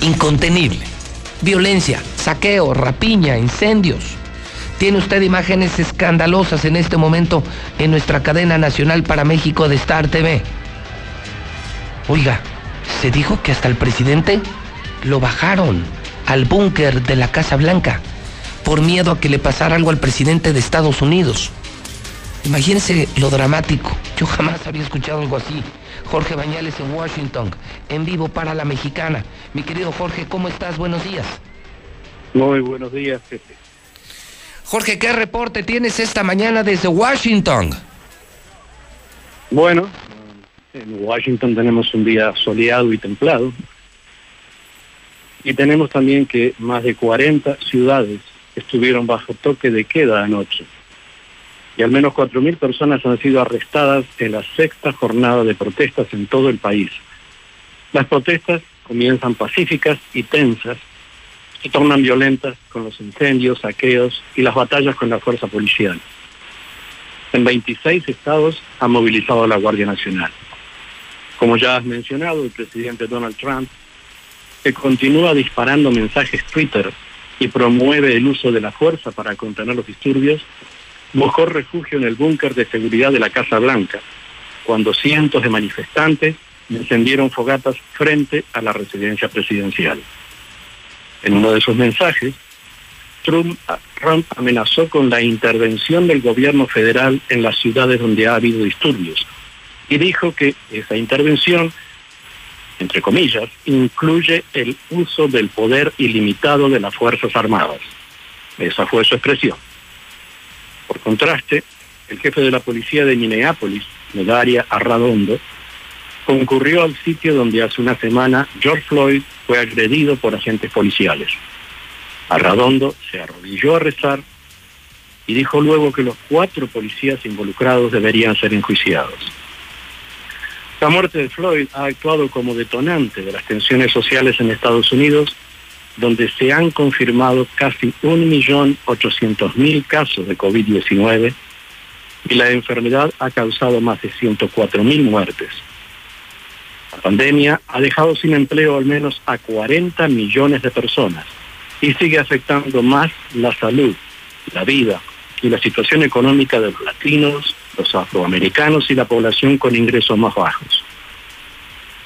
incontenible. Violencia, saqueo, rapiña, incendios. Tiene usted imágenes escandalosas en este momento en nuestra cadena nacional para México de Star TV. Oiga, se dijo que hasta el presidente lo bajaron al búnker de la Casa Blanca por miedo a que le pasara algo al presidente de Estados Unidos. Imagínense lo dramático. Yo jamás había escuchado algo así. Jorge Bañales en Washington, en vivo para la mexicana. Mi querido Jorge, ¿cómo estás? Buenos días. Muy buenos días, jefe. Jorge, ¿qué reporte tienes esta mañana desde Washington? Bueno, en Washington tenemos un día soleado y templado. Y tenemos también que más de 40 ciudades estuvieron bajo toque de queda anoche y al menos 4.000 personas han sido arrestadas en la sexta jornada de protestas en todo el país. Las protestas comienzan pacíficas y tensas, se tornan violentas con los incendios, saqueos y las batallas con la fuerza policial. En 26 estados ha movilizado la Guardia Nacional. Como ya has mencionado, el presidente Donald Trump, que continúa disparando mensajes Twitter y promueve el uso de la fuerza para contener los disturbios, buscó refugio en el búnker de seguridad de la Casa Blanca, cuando cientos de manifestantes encendieron fogatas frente a la residencia presidencial. En uno de sus mensajes, Trump, amenazó con la intervención del gobierno federal en las ciudades donde ha habido disturbios y dijo que esa intervención, entre comillas, incluye el uso del poder ilimitado de las Fuerzas Armadas. Esa fue su expresión. Por contraste, el jefe de la policía de Minneapolis, Medaria Arradondo, concurrió al sitio donde hace una semana George Floyd fue agredido por agentes policiales. Arradondo se arrodilló a rezar y dijo luego que los cuatro policías involucrados deberían ser enjuiciados. La muerte de Floyd ha actuado como detonante de las tensiones sociales en Estados Unidos donde se han confirmado casi 1.800.000 casos de COVID-19 y la enfermedad ha causado más de 104.000 muertes. La pandemia ha dejado sin empleo al menos a 40 millones de personas y sigue afectando más la salud, la vida y la situación económica de los latinos, los afroamericanos y la población con ingresos más bajos.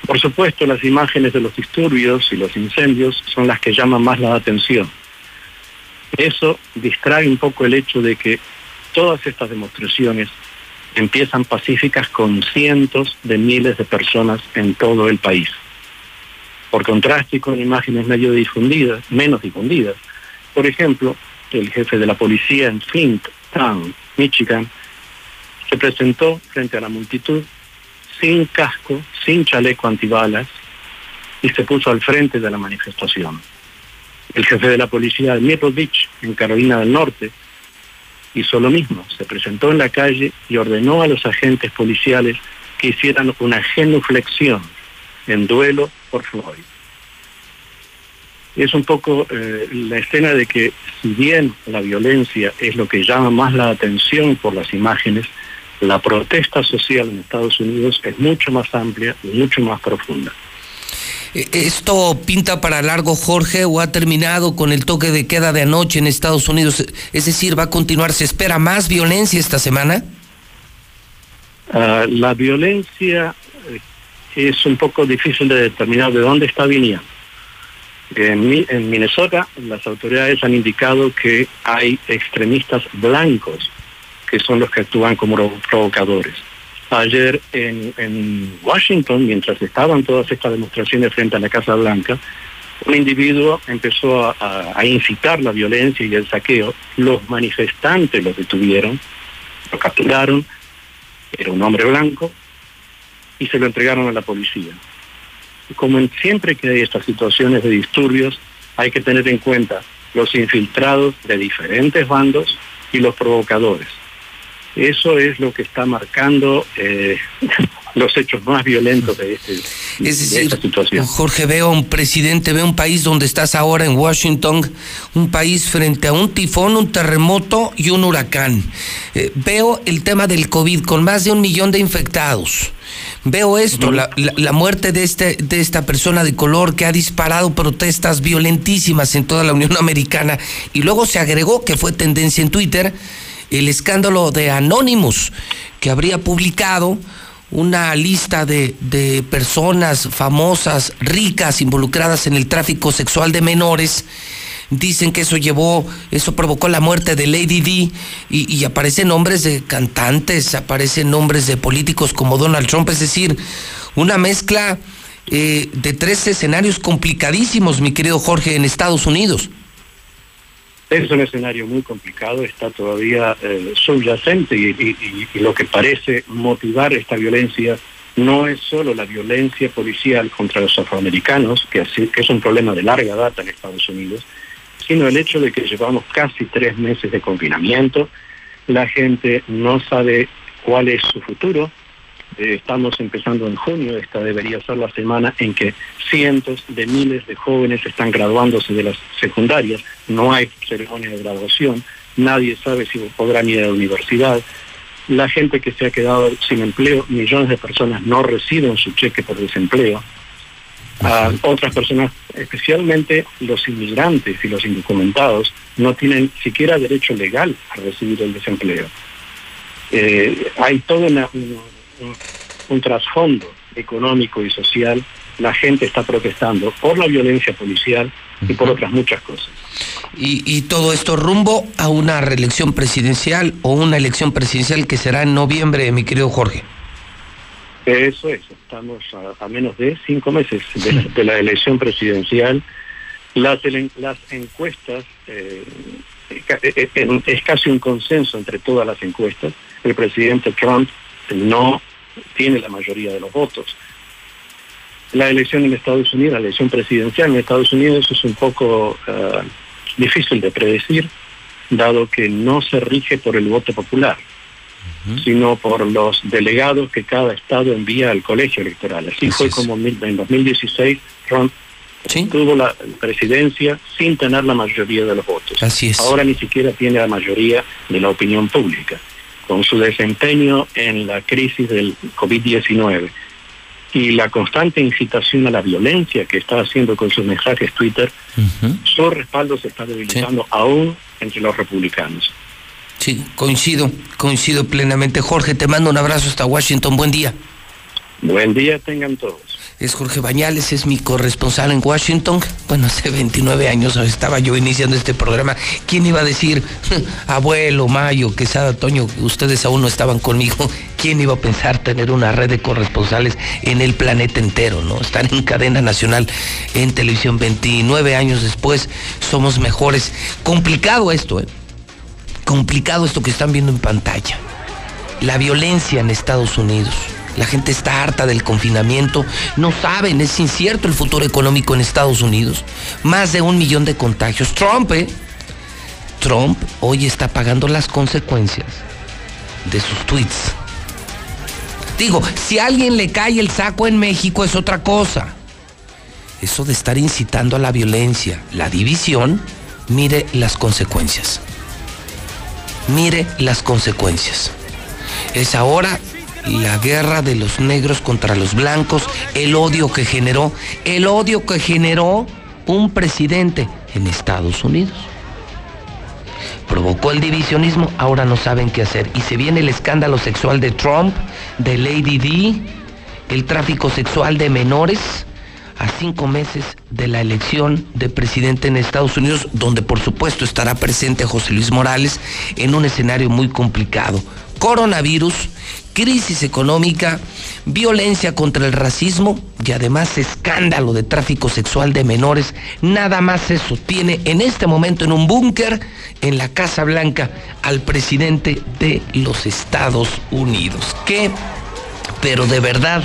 Por supuesto, las imágenes de los disturbios y los incendios son las que llaman más la atención. Eso distrae un poco el hecho de que todas estas demostraciones empiezan pacíficas con cientos de miles de personas en todo el país. Por contraste con imágenes medio difundidas, menos difundidas, por ejemplo, el jefe de la policía en Flint Town, Michigan, se presentó frente a la multitud sin casco, sin chaleco antibalas, y se puso al frente de la manifestación. El jefe de la policía de Myrtle Beach, en Carolina del Norte, hizo lo mismo. Se presentó en la calle y ordenó a los agentes policiales que hicieran una genuflexión en duelo por Floyd. Es un poco eh, la escena de que si bien la violencia es lo que llama más la atención por las imágenes, la protesta social en Estados Unidos es mucho más amplia y mucho más profunda. Eh, ¿Esto pinta para largo, Jorge, o ha terminado con el toque de queda de anoche en Estados Unidos? Es decir, ¿va a continuar? ¿Se espera más violencia esta semana? Ah, la violencia eh, es un poco difícil de determinar de dónde está viniendo. En, en Minnesota las autoridades han indicado que hay extremistas blancos que son los que actúan como provocadores. Ayer en, Washington, mientras estaban todas estas demostraciones frente a la Casa Blanca, un individuo empezó a, a, incitar la violencia y el saqueo. Los manifestantes lo detuvieron, lo capturaron, era un hombre blanco, y se lo entregaron a la policía. Como siempre que hay estas situaciones de disturbios, hay que tener en cuenta los infiltrados de diferentes bandos y los provocadores. Eso es lo que está marcando eh, [LAUGHS] los hechos más violentos de, este, esta situación. Jorge, veo un presidente, veo un país donde estás ahora en Washington, un país frente a un tifón, un terremoto y un huracán. Eh, veo el tema del COVID con más de un millón de infectados. Veo esto, la, la, muerte de, este, de esta persona de color que ha disparado protestas violentísimas en toda la Unión [LAUGHS] Americana y luego se agregó que fue tendencia en Twitter el escándalo de Anonymous, que habría publicado una lista de, personas famosas, ricas, involucradas en el tráfico sexual de menores. Dicen que eso llevó, eso provocó la muerte de Lady D y, aparecen nombres de cantantes, aparecen nombres de políticos como Donald Trump, es decir, una mezcla eh, de tres escenarios complicadísimos, mi querido Jorge, en Estados Unidos. Es un escenario muy complicado, está todavía eh, subyacente y, lo que parece motivar esta violencia no es solo la violencia policial contra los afroamericanos, que, que es un problema de larga data en Estados Unidos, sino el hecho de que llevamos casi tres meses de confinamiento, la gente no sabe cuál es su futuro, eh, estamos empezando en junio, esta debería ser la semana en que cientos de miles de jóvenes están graduándose de las secundarias, no hay ceremonia de graduación, nadie sabe si podrán ir a la universidad, la gente que se ha quedado sin empleo, millones de personas no reciben su cheque por desempleo, a otras personas, especialmente los inmigrantes y los indocumentados, no tienen siquiera derecho legal a recibir el desempleo. Eh, hay todo una, un, trasfondo económico y social, la gente está protestando por la violencia policial y por otras muchas cosas. Y, todo esto rumbo a una reelección presidencial o una elección presidencial que será en noviembre, mi querido Jorge. Eso es, estamos a, menos de cinco meses de, la elección presidencial. Las, las encuestas, eh, eh, eh, es casi un consenso entre todas las encuestas. El presidente Trump no tiene la mayoría de los votos. La elección en Estados Unidos, la elección presidencial en Estados Unidos es un poco eh, difícil de predecir, dado que no se rige por el voto popular, sino por los delegados que cada estado envía al colegio electoral. Así, fue como en 2016 Trump tuvo la presidencia sin tener la mayoría de los votos. Así es. Ahora ni siquiera tiene la mayoría de la opinión pública con su desempeño en la crisis del COVID-19 y la constante incitación a la violencia que está haciendo con sus mensajes Twitter, su respaldo se está debilitando aún entre los republicanos. Sí, coincido, coincido plenamente. Jorge, te mando un abrazo hasta Washington. Buen día. Buen día tengan todos es Jorge Bañales, es mi corresponsal en Washington. Bueno, hace 29 años estaba yo iniciando este programa. ¿Quién iba a decir, abuelo, Mayo, Quesada, Toño, ustedes aún no estaban conmigo? ¿Quién iba a pensar tener una red de corresponsales en el planeta entero, no? Están en cadena nacional, en televisión, 29 años después, somos mejores. Complicado esto, ¿eh? Complicado esto que están viendo en pantalla. La violencia en Estados Unidos la gente está harta del confinamiento. No saben, es incierto el futuro económico en Estados Unidos. Más de un millón de contagios. Trump, ¿eh? Trump hoy está pagando las consecuencias de sus tweets. Digo, si a alguien le cae el saco en México es otra cosa. Eso de estar incitando a la violencia, la división, mire las consecuencias. Mire las consecuencias. Es ahora la guerra de los negros contra los blancos, el odio que generó, el odio que generó un presidente en Estados Unidos. Provocó el divisionismo, ahora no saben qué hacer. Y se viene el escándalo sexual de Trump, de Lady D, el tráfico sexual de menores a cinco meses de la elección de presidente en Estados Unidos, donde por supuesto estará presente José Luis Morales en un escenario muy complicado. Coronavirus crisis económica, violencia contra el racismo y además escándalo de tráfico sexual de menores. Nada más eso tiene en este momento en un búnker en la Casa Blanca al presidente de los Estados Unidos. ¿Qué? Pero de verdad,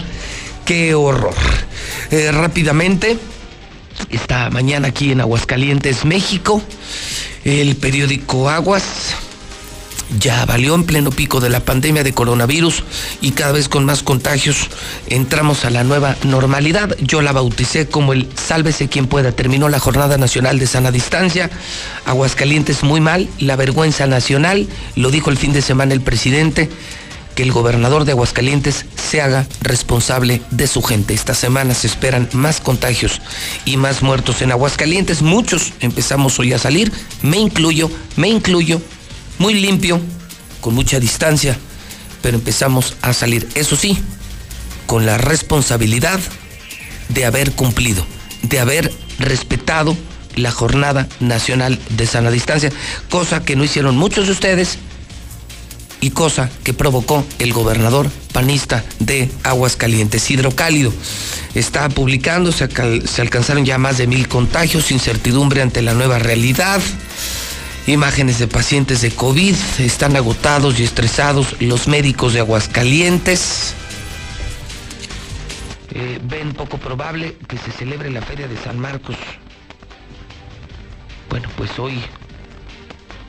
qué horror. Eh, rápidamente, esta mañana aquí en Aguascalientes, México. El periódico Aguas ya valió en pleno pico de la pandemia de coronavirus y cada vez con más contagios entramos a la nueva normalidad. Yo la bauticé como el sálvese quien pueda. Terminó la Jornada Nacional de Sana Distancia. Aguascalientes muy mal, la vergüenza nacional, lo dijo el fin de semana el presidente que el gobernador de Aguascalientes se haga responsable de su gente. Esta semana se esperan más contagios y más muertos en Aguascalientes. Muchos empezamos hoy a salir, me incluyo, me incluyo, muy limpio, con mucha distancia, pero empezamos a salir. Eso sí, con la responsabilidad de haber cumplido, de haber respetado la Jornada Nacional de Sana Distancia, cosa que no hicieron muchos de ustedes y cosa que provocó el gobernador panista de Aguascalientes. Hidrocálido está publicando, se, alcanzaron ya más de mil contagios, incertidumbre ante la nueva realidad. Imágenes de pacientes de COVID, están agotados y estresados los médicos de Aguascalientes. Eh, ven poco probable que se celebre la feria de San Marcos. Bueno, pues hoy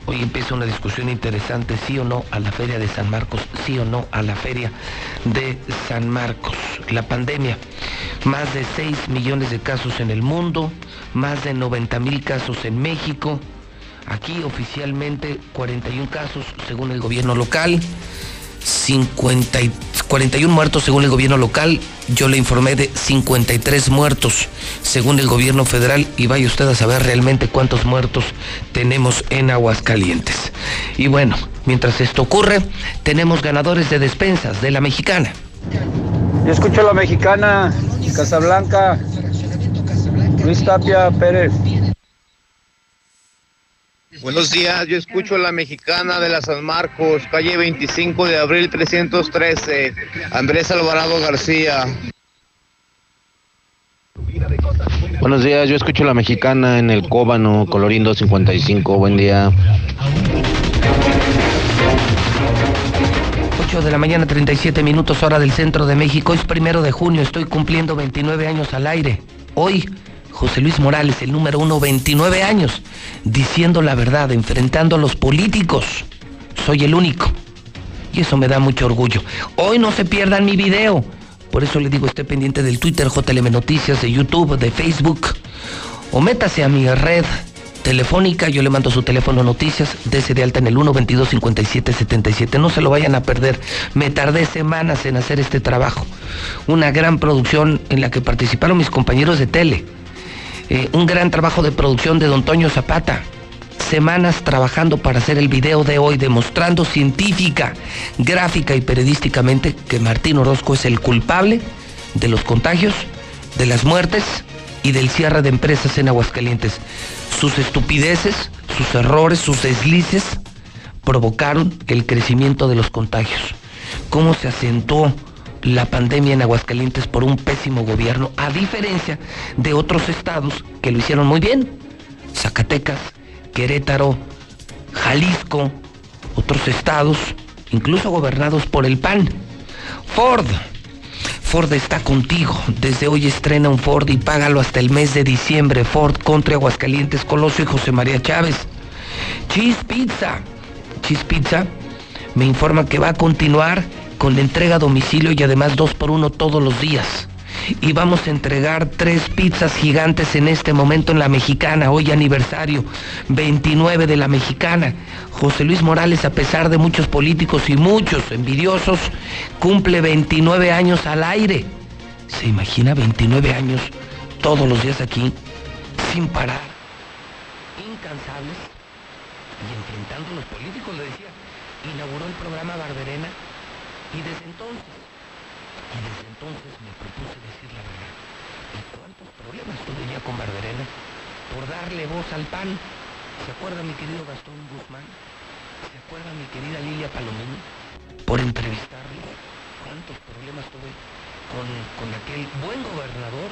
Hoy empieza una discusión interesante, sí o no a la feria de San Marcos, sí o no a la feria de San Marcos. La pandemia, más de 6 millones de casos en el mundo, más de 90 mil casos en México. Aquí oficialmente 41 casos según el gobierno local, 50 41 muertos según el gobierno local. Yo le informé de 53 muertos según el gobierno federal y vaya usted a saber realmente cuántos muertos tenemos en Aguascalientes. Y bueno, mientras esto ocurre, tenemos ganadores de despensas de la mexicana. Yo escucho a la mexicana, Casablanca, Luis Tapia Pérez. Buenos días, yo escucho a la mexicana de la San Marcos, calle 25 de abril 313, Andrés Alvarado García. Buenos días, yo escucho a la mexicana en el Cóbano, Colorindo 55, buen día. 8 de la mañana, 37 minutos hora del centro de México, es primero de junio, estoy cumpliendo 29 años al aire. Hoy José Luis Morales, el número uno, 29 años, diciendo la verdad, enfrentando a los políticos. Soy el único. Y eso me da mucho orgullo. Hoy no se pierdan mi video. Por eso le digo, esté pendiente del Twitter, JLM Noticias, de YouTube, de Facebook. O métase a mi red telefónica, yo le mando su teléfono noticias, dese de alta en el 122 5777 No se lo vayan a perder. Me tardé semanas en hacer este trabajo. Una gran producción en la que participaron mis compañeros de tele eh, un gran trabajo de producción de don Toño Zapata. Semanas trabajando para hacer el video de hoy, demostrando científica, gráfica y periodísticamente que Martín Orozco es el culpable de los contagios, de las muertes y del cierre de empresas en Aguascalientes. Sus estupideces, sus errores, sus deslices provocaron el crecimiento de los contagios. ¿Cómo se acentuó la pandemia en Aguascalientes por un pésimo gobierno, a diferencia de otros estados que lo hicieron muy bien. Zacatecas, Querétaro, Jalisco, otros estados, incluso gobernados por el PAN. Ford. Ford está contigo. Desde hoy estrena un Ford y págalo hasta el mes de diciembre. Ford contra Aguascalientes, Colosio y José María Chávez. Cheese Pizza. Cheese Pizza me informa que va a continuar con la entrega a domicilio y además dos por uno todos los días. Y vamos a entregar tres pizzas gigantes en este momento en la mexicana, hoy aniversario 29 de la mexicana. José Luis Morales, a pesar de muchos políticos y muchos envidiosos, cumple 29 años al aire. ¿Se imagina 29 años todos los días aquí, sin parar, incansables y enfrentando a los políticos? Le decía, inauguró el programa Barberena y desde entonces, y desde entonces me propuse decir la verdad. ¿Y cuántos problemas tuve ya con Barberena por al PAN? ¿Se acuerda mi querido Gastón Guzmán? ¿Se acuerda mi querida Lilia Palomino? Por entrevistarlo. ¿Cuántos problemas tuve con, con aquel buen gobernador?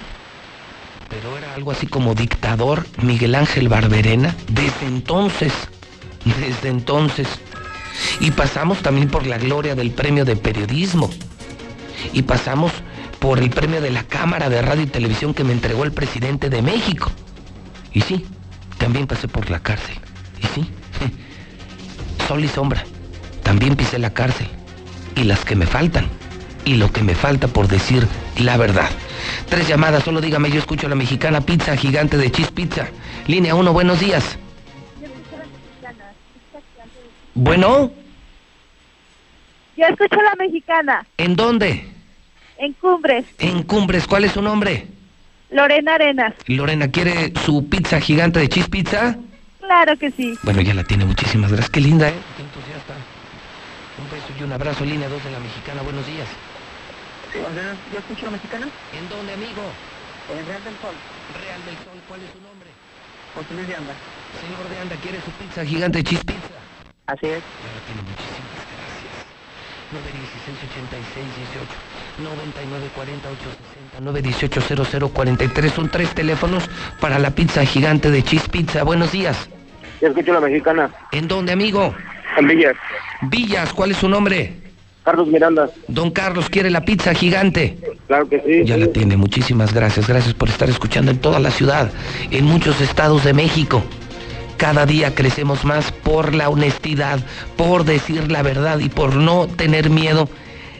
Pero era algo así como dictador Miguel Ángel Barberena. Desde entonces, desde entonces y pasamos también por la gloria del premio de periodismo. Y pasamos por el premio de la Cámara de Radio y Televisión que me entregó el presidente de México. Y sí, también pasé por la cárcel. Y sí, [LAUGHS] sol y sombra, también pisé la cárcel. Y las que me faltan. Y lo que me falta por decir la verdad. Tres llamadas, solo dígame, yo escucho a la mexicana pizza gigante de Cheese Pizza. Línea 1, buenos días. Bueno, Yo escucho la mexicana ¿en dónde? en Cumbres, En Cumbres, ¿cuál es su nombre? Lorena Arenas. Lorena, ¿quiere su pizza gigante de Cheese Pizza? Claro que sí. Bueno, ya la tiene, muchísimas gracias. Qué linda, ¿eh? Qué entusiasta. Un beso y un abrazo, línea 2 de la mexicana, buenos días. ¿Yo escucho la mexicana? ¿En dónde, amigo? En Real del Sol. Real del Sol, ¿cuál es su nombre? José Luis de Anda. Señor de Anda, ¿quiere su pizza gigante de Cheese Pizza? Así es. Ya la tiene, muchísimas gracias. 916 86 18 99 40 860 918 0043 son tres teléfonos para la pizza gigante de Cheese Pizza. Buenos días. Yo escucho la mexicana. ¿En dónde, amigo? En Villas. Villas, ¿cuál es su nombre? Carlos Miranda. Don Carlos, ¿quiere la pizza gigante? Claro que sí. Ya la tiene, muchísimas gracias. Gracias por estar escuchando en toda la ciudad, en muchos estados de México. Cada día crecemos más por la honestidad, por decir la verdad y por no tener miedo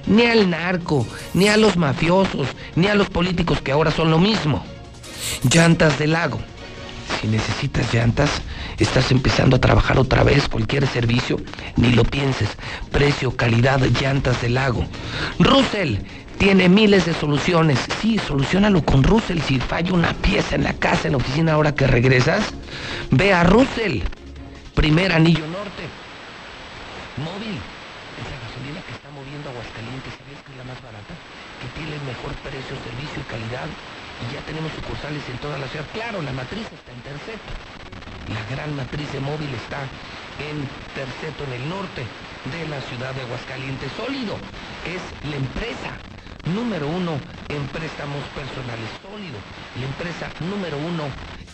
ni al narco, ni a los mafiosos, ni a los políticos que ahora son lo mismo. Llantas del lago. Si necesitas llantas, estás empezando a trabajar otra vez cualquier servicio, ni lo pienses. Precio, calidad, llantas del lago. Russell tiene miles de soluciones. Sí, solucionalo con Russell. Si falla una pieza en la casa, en la oficina, ahora que regresas, ve a Russell. Primer anillo norte. Móvil. Es la gasolina que está moviendo Aguascalientes. ¿Sabías que es la más barata? Que tiene el mejor precio, servicio y calidad. Y ya tenemos sucursales en toda la ciudad. Claro, la matriz está en Terceto. La gran matriz de móvil está en Terceto, en el norte de la ciudad de Aguascalientes. Sólido es la empresa número uno en préstamos personales. Sólido, la empresa número uno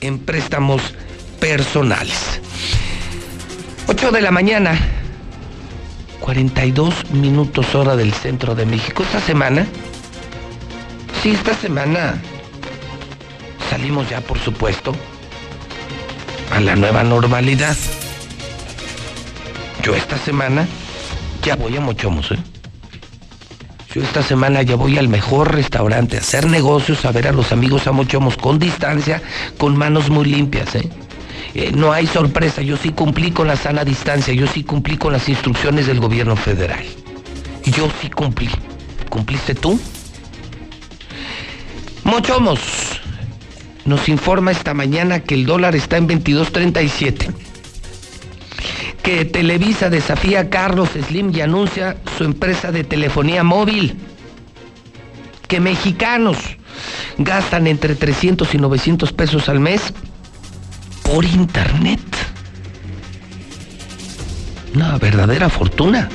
en préstamos personales. 8 de la mañana, 42 minutos hora del centro de México. Esta semana, sí, esta semana salimos ya, por supuesto, a la nueva normalidad. Yo esta semana ya voy a Mochomos, ¿eh? Yo esta semana ya voy al mejor restaurante a hacer negocios, a ver a los amigos a Mochomos con distancia, con manos muy limpias, ¿eh? Eh, no hay sorpresa, yo sí cumplí con la sana distancia, yo sí cumplí con las instrucciones del gobierno federal. Yo sí cumplí. ¿Cumpliste tú? Mochomos nos informa esta mañana que el dólar está en 22.37. Que Televisa desafía a Carlos Slim y anuncia su empresa de telefonía móvil. Que mexicanos gastan entre 300 y 900 pesos al mes por internet. Una verdadera fortuna.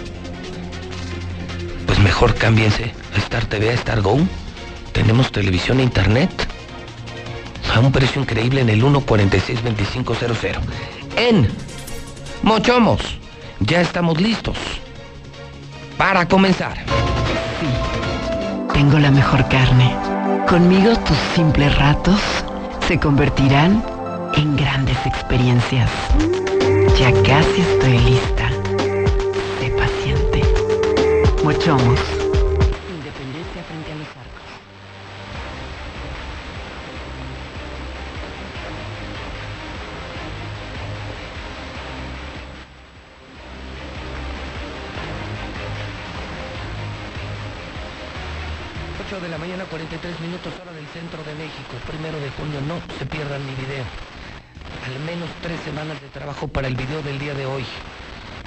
Pues mejor cámbiense a Star TV, a Star Go. Tenemos televisión e internet a un precio increíble en el 1462500. En Mochomos, ya estamos listos para comenzar. Tengo la mejor carne. Conmigo tus simples ratos se convertirán en grandes experiencias. Ya casi estoy lista. Sé paciente. Mochomos. 23 minutos hora del centro de México, primero de junio, no se pierdan mi video. Al menos tres semanas de trabajo para el video del día de hoy.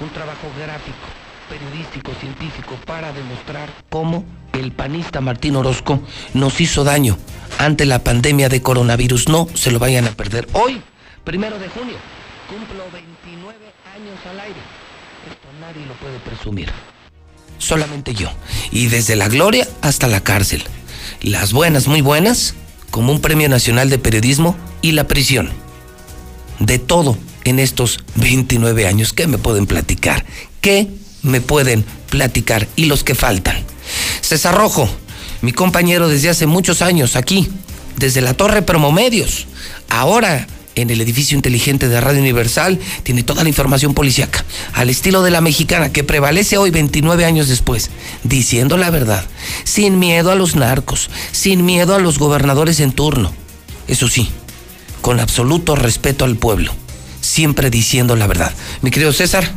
Un trabajo gráfico, periodístico, científico, para demostrar cómo el panista Martín Orozco nos hizo daño ante la pandemia de coronavirus. No se lo vayan a perder. Hoy, primero de junio, cumplo 29 años al aire. Esto nadie lo puede presumir solamente yo. Y desde la gloria hasta la cárcel. Las buenas, muy buenas, como un premio nacional de periodismo y la prisión. De todo en estos 29 años. ¿Qué me pueden platicar? ¿Qué me pueden platicar? Y los que faltan. César Rojo, mi compañero desde hace muchos años aquí, desde la Torre Promomedios. Ahora en el edificio inteligente de Radio Universal tiene toda la información policíaca, al estilo de la mexicana que prevalece hoy 29 años después, diciendo la verdad, sin miedo a los narcos, sin miedo a los gobernadores en turno. Eso sí, con absoluto respeto al pueblo, siempre diciendo la verdad. Mi querido César,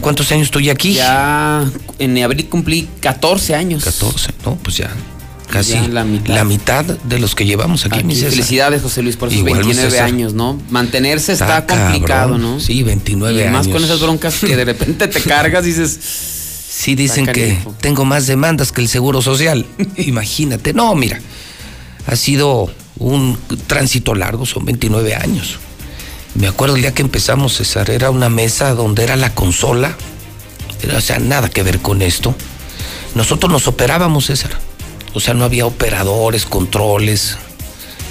¿cuántos años estoy aquí? Ya en abril cumplí 14 años. 14, no, pues ya casi la mitad. mitad de los que llevamos aquí, Aquí, felicidades, José Luis, por esos Igual, mi 29 César. años, ¿no? Mantenerse está, Está complicado, cabrón. ¿no? Sí, 29 y más años. con esas broncas que de repente te cargas y dices. Sí, dicen que tengo más demandas que el Seguro Social. [LAUGHS] Imagínate. No, mira, ha sido un tránsito largo, son 29 años. Me acuerdo el día que empezamos, César, era una mesa donde era la consola. Era, o sea, nada que ver con esto. Nosotros nos operábamos, César. O sea, no había operadores, controles,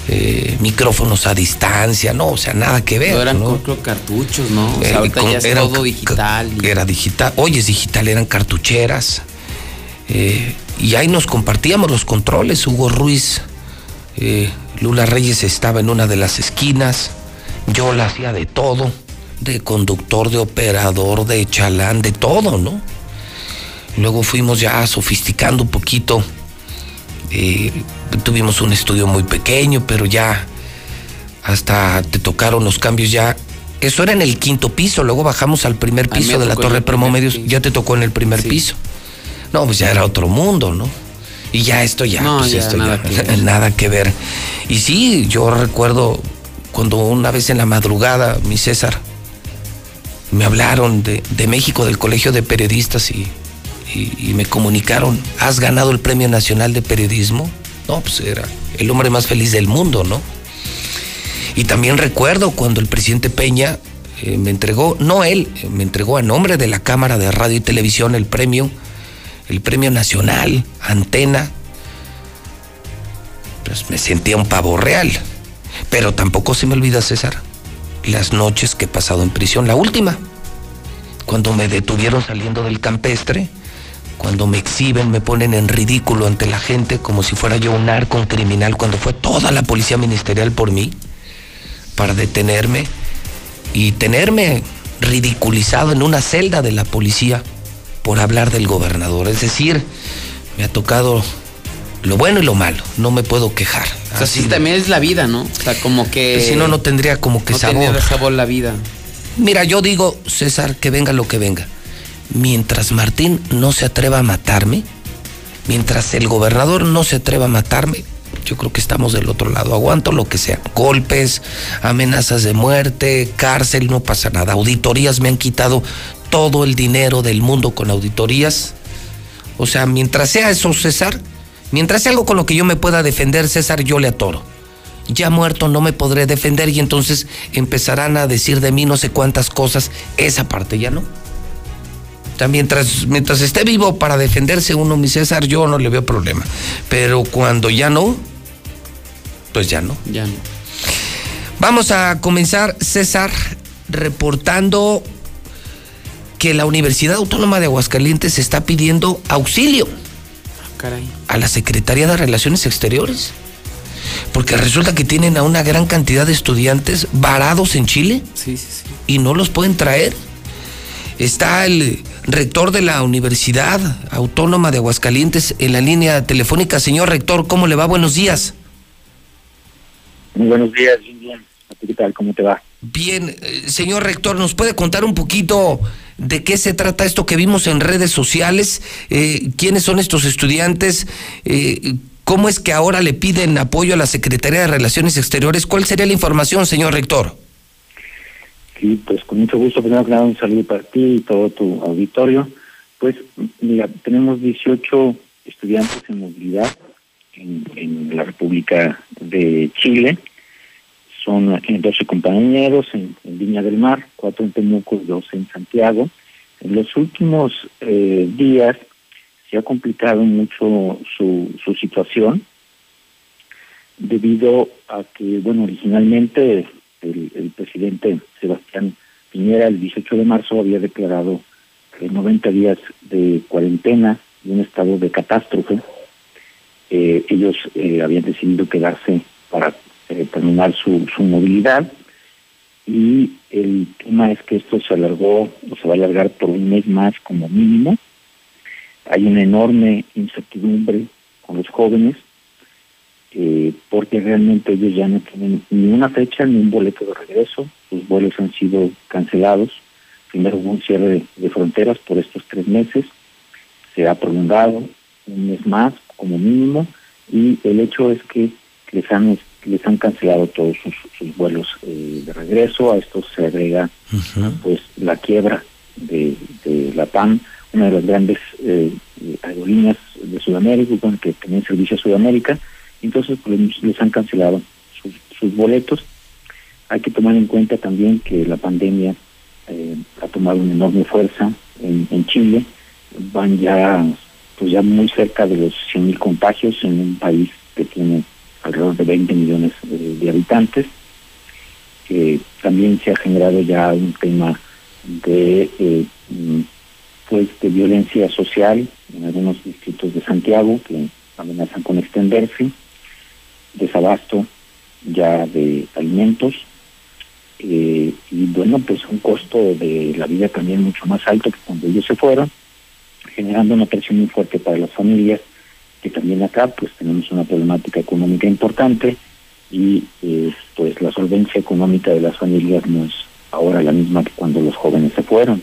eh, micrófonos a distancia, no, o sea, nada que ver. No eran ¿no? cartuchos, ¿no? O sea, ahorita con- ya es eran todo digital. y- Era digital. Hoy es digital, eran cartucheras. Eh, y ahí nos compartíamos los controles. Hugo Ruiz, eh, Lula Reyes estaba en una de las esquinas. Yo la hacía de todo. De conductor, de operador, de chalán, de todo, ¿no? Luego fuimos ya sofisticando un poquito. Eh, tuvimos un estudio muy pequeño, pero ya hasta te tocaron los cambios ya. Eso era en el quinto piso, luego bajamos al primer piso de la Torre Promomedios, ya te tocó en el primer Sí. piso. No, pues ya era otro mundo, ¿no? Y ya esto ya, No, pues ya esto nada ya, que [LAUGHS] nada que ver. Y sí, yo recuerdo cuando una vez en la madrugada, mi César, me hablaron de, de México, del Colegio de Periodistas y, y- me comunicaron, has ganado el Premio Nacional de Periodismo. No, pues era el hombre más feliz del mundo, ¿no? Y también recuerdo cuando el presidente Peña eh, me entregó, no él, eh, me entregó a nombre de la Cámara de Radio y Televisión el premio, el premio nacional, Antena. Pues me sentía un pavo real. Pero tampoco se me olvida, César, las noches que he pasado en prisión. La última, cuando me detuvieron saliendo del campestre, cuando me exhiben, me ponen en ridículo ante la gente como si fuera yo un narco, un criminal, cuando fue toda la policía ministerial por mí para detenerme y tenerme ridiculizado en una celda de la policía por hablar del gobernador. Es decir, me ha tocado lo bueno y lo malo, no me puedo quejar. O sea, Así también es la vida, ¿no? O sea, como que. si no, no tendría como que no sabor. sabor la vida. Mira, yo digo, César, que venga lo que venga. Mientras Martín no se atreva a matarme, mientras el gobernador no se atreva a matarme, yo creo que estamos del otro lado. Aguanto lo que sea. Golpes, amenazas de muerte, cárcel, no pasa nada. Auditorías me han quitado todo el dinero del mundo con auditorías. O sea, mientras sea eso, César, mientras sea algo con lo que yo me pueda defender, César, yo le atoro. Ya muerto no me podré defender y entonces empezarán a decir de mí no sé cuántas cosas. Esa parte ya no. O sea, mientras, mientras esté vivo para defenderse uno, mi César, yo no le veo problema. Pero cuando ya no, pues ya no. Ya no. Vamos a comenzar, César, reportando que la Universidad Autónoma de Aguascalientes está pidiendo auxilio Caray. a la Secretaría de Relaciones Exteriores. Porque resulta que tienen a una gran cantidad de estudiantes varados en Chile Sí, sí, sí. y no los pueden traer. Está el rector de la Universidad Autónoma de Aguascalientes en la línea telefónica. Señor rector, ¿cómo le va? Buenos días. Muy buenos días, bien, bien. ¿A ti ¿Qué tal? ¿Cómo te va? Bien, eh, señor rector, ¿nos puede contar un poquito de qué se trata esto que vimos en redes sociales? Eh, ¿Quiénes son estos estudiantes? Eh, ¿Cómo es que ahora le piden apoyo a la Secretaría de Relaciones Exteriores? ¿Cuál sería la información, señor rector? Sí, pues con mucho gusto. Primero que nada, un saludo para ti y todo tu auditorio. Pues, mira, tenemos 18 estudiantes en movilidad en, la República de Chile. Son eh, 12 compañeros en, Viña del Mar, 4 en Temuco y 2 en Santiago. En los últimos eh, días se ha complicado mucho su situación debido a que, bueno, originalmente el, presidente Sebastián Piñera el 18 de marzo había declarado eh, 90 días de cuarentena y un estado de catástrofe. Eh, ellos eh, habían decidido quedarse para eh, terminar su movilidad. Y el tema es que esto se alargó o se va a alargar por un mes más como mínimo. Hay una enorme incertidumbre con los jóvenes eh, porque realmente ellos ya no tienen ni una fecha ni un boleto de regreso. Sus vuelos han sido cancelados. Primero hubo un cierre de, de fronteras por estos tres meses. Se ha prolongado un mes más como mínimo y el hecho es que les han les han cancelado todos sus, sus vuelos eh, de regreso. A esto se agrega pues la quiebra de, de la PAN, una de las grandes eh, aerolíneas de Sudamérica, que tenía servicio a Sudamérica. Entonces pues, les, han cancelado sus, boletos. Hay que tomar en cuenta también que la pandemia eh, ha tomado una enorme fuerza en, Chile. Van ya pues ya muy cerca de los 100.000 contagios en un país que tiene alrededor de 20 millones de habitantes. Eh, también se ha generado ya un tema de eh, mm, pues de violencia social en algunos distritos de Santiago que amenazan con extenderse, desabasto ya de alimentos eh, y bueno pues un costo de la vida también mucho más alto que cuando ellos se fueron, generando una presión muy fuerte para las familias que también acá pues tenemos una problemática económica importante y eh, pues la solvencia económica de las familias no es ahora la misma que cuando los jóvenes se fueron.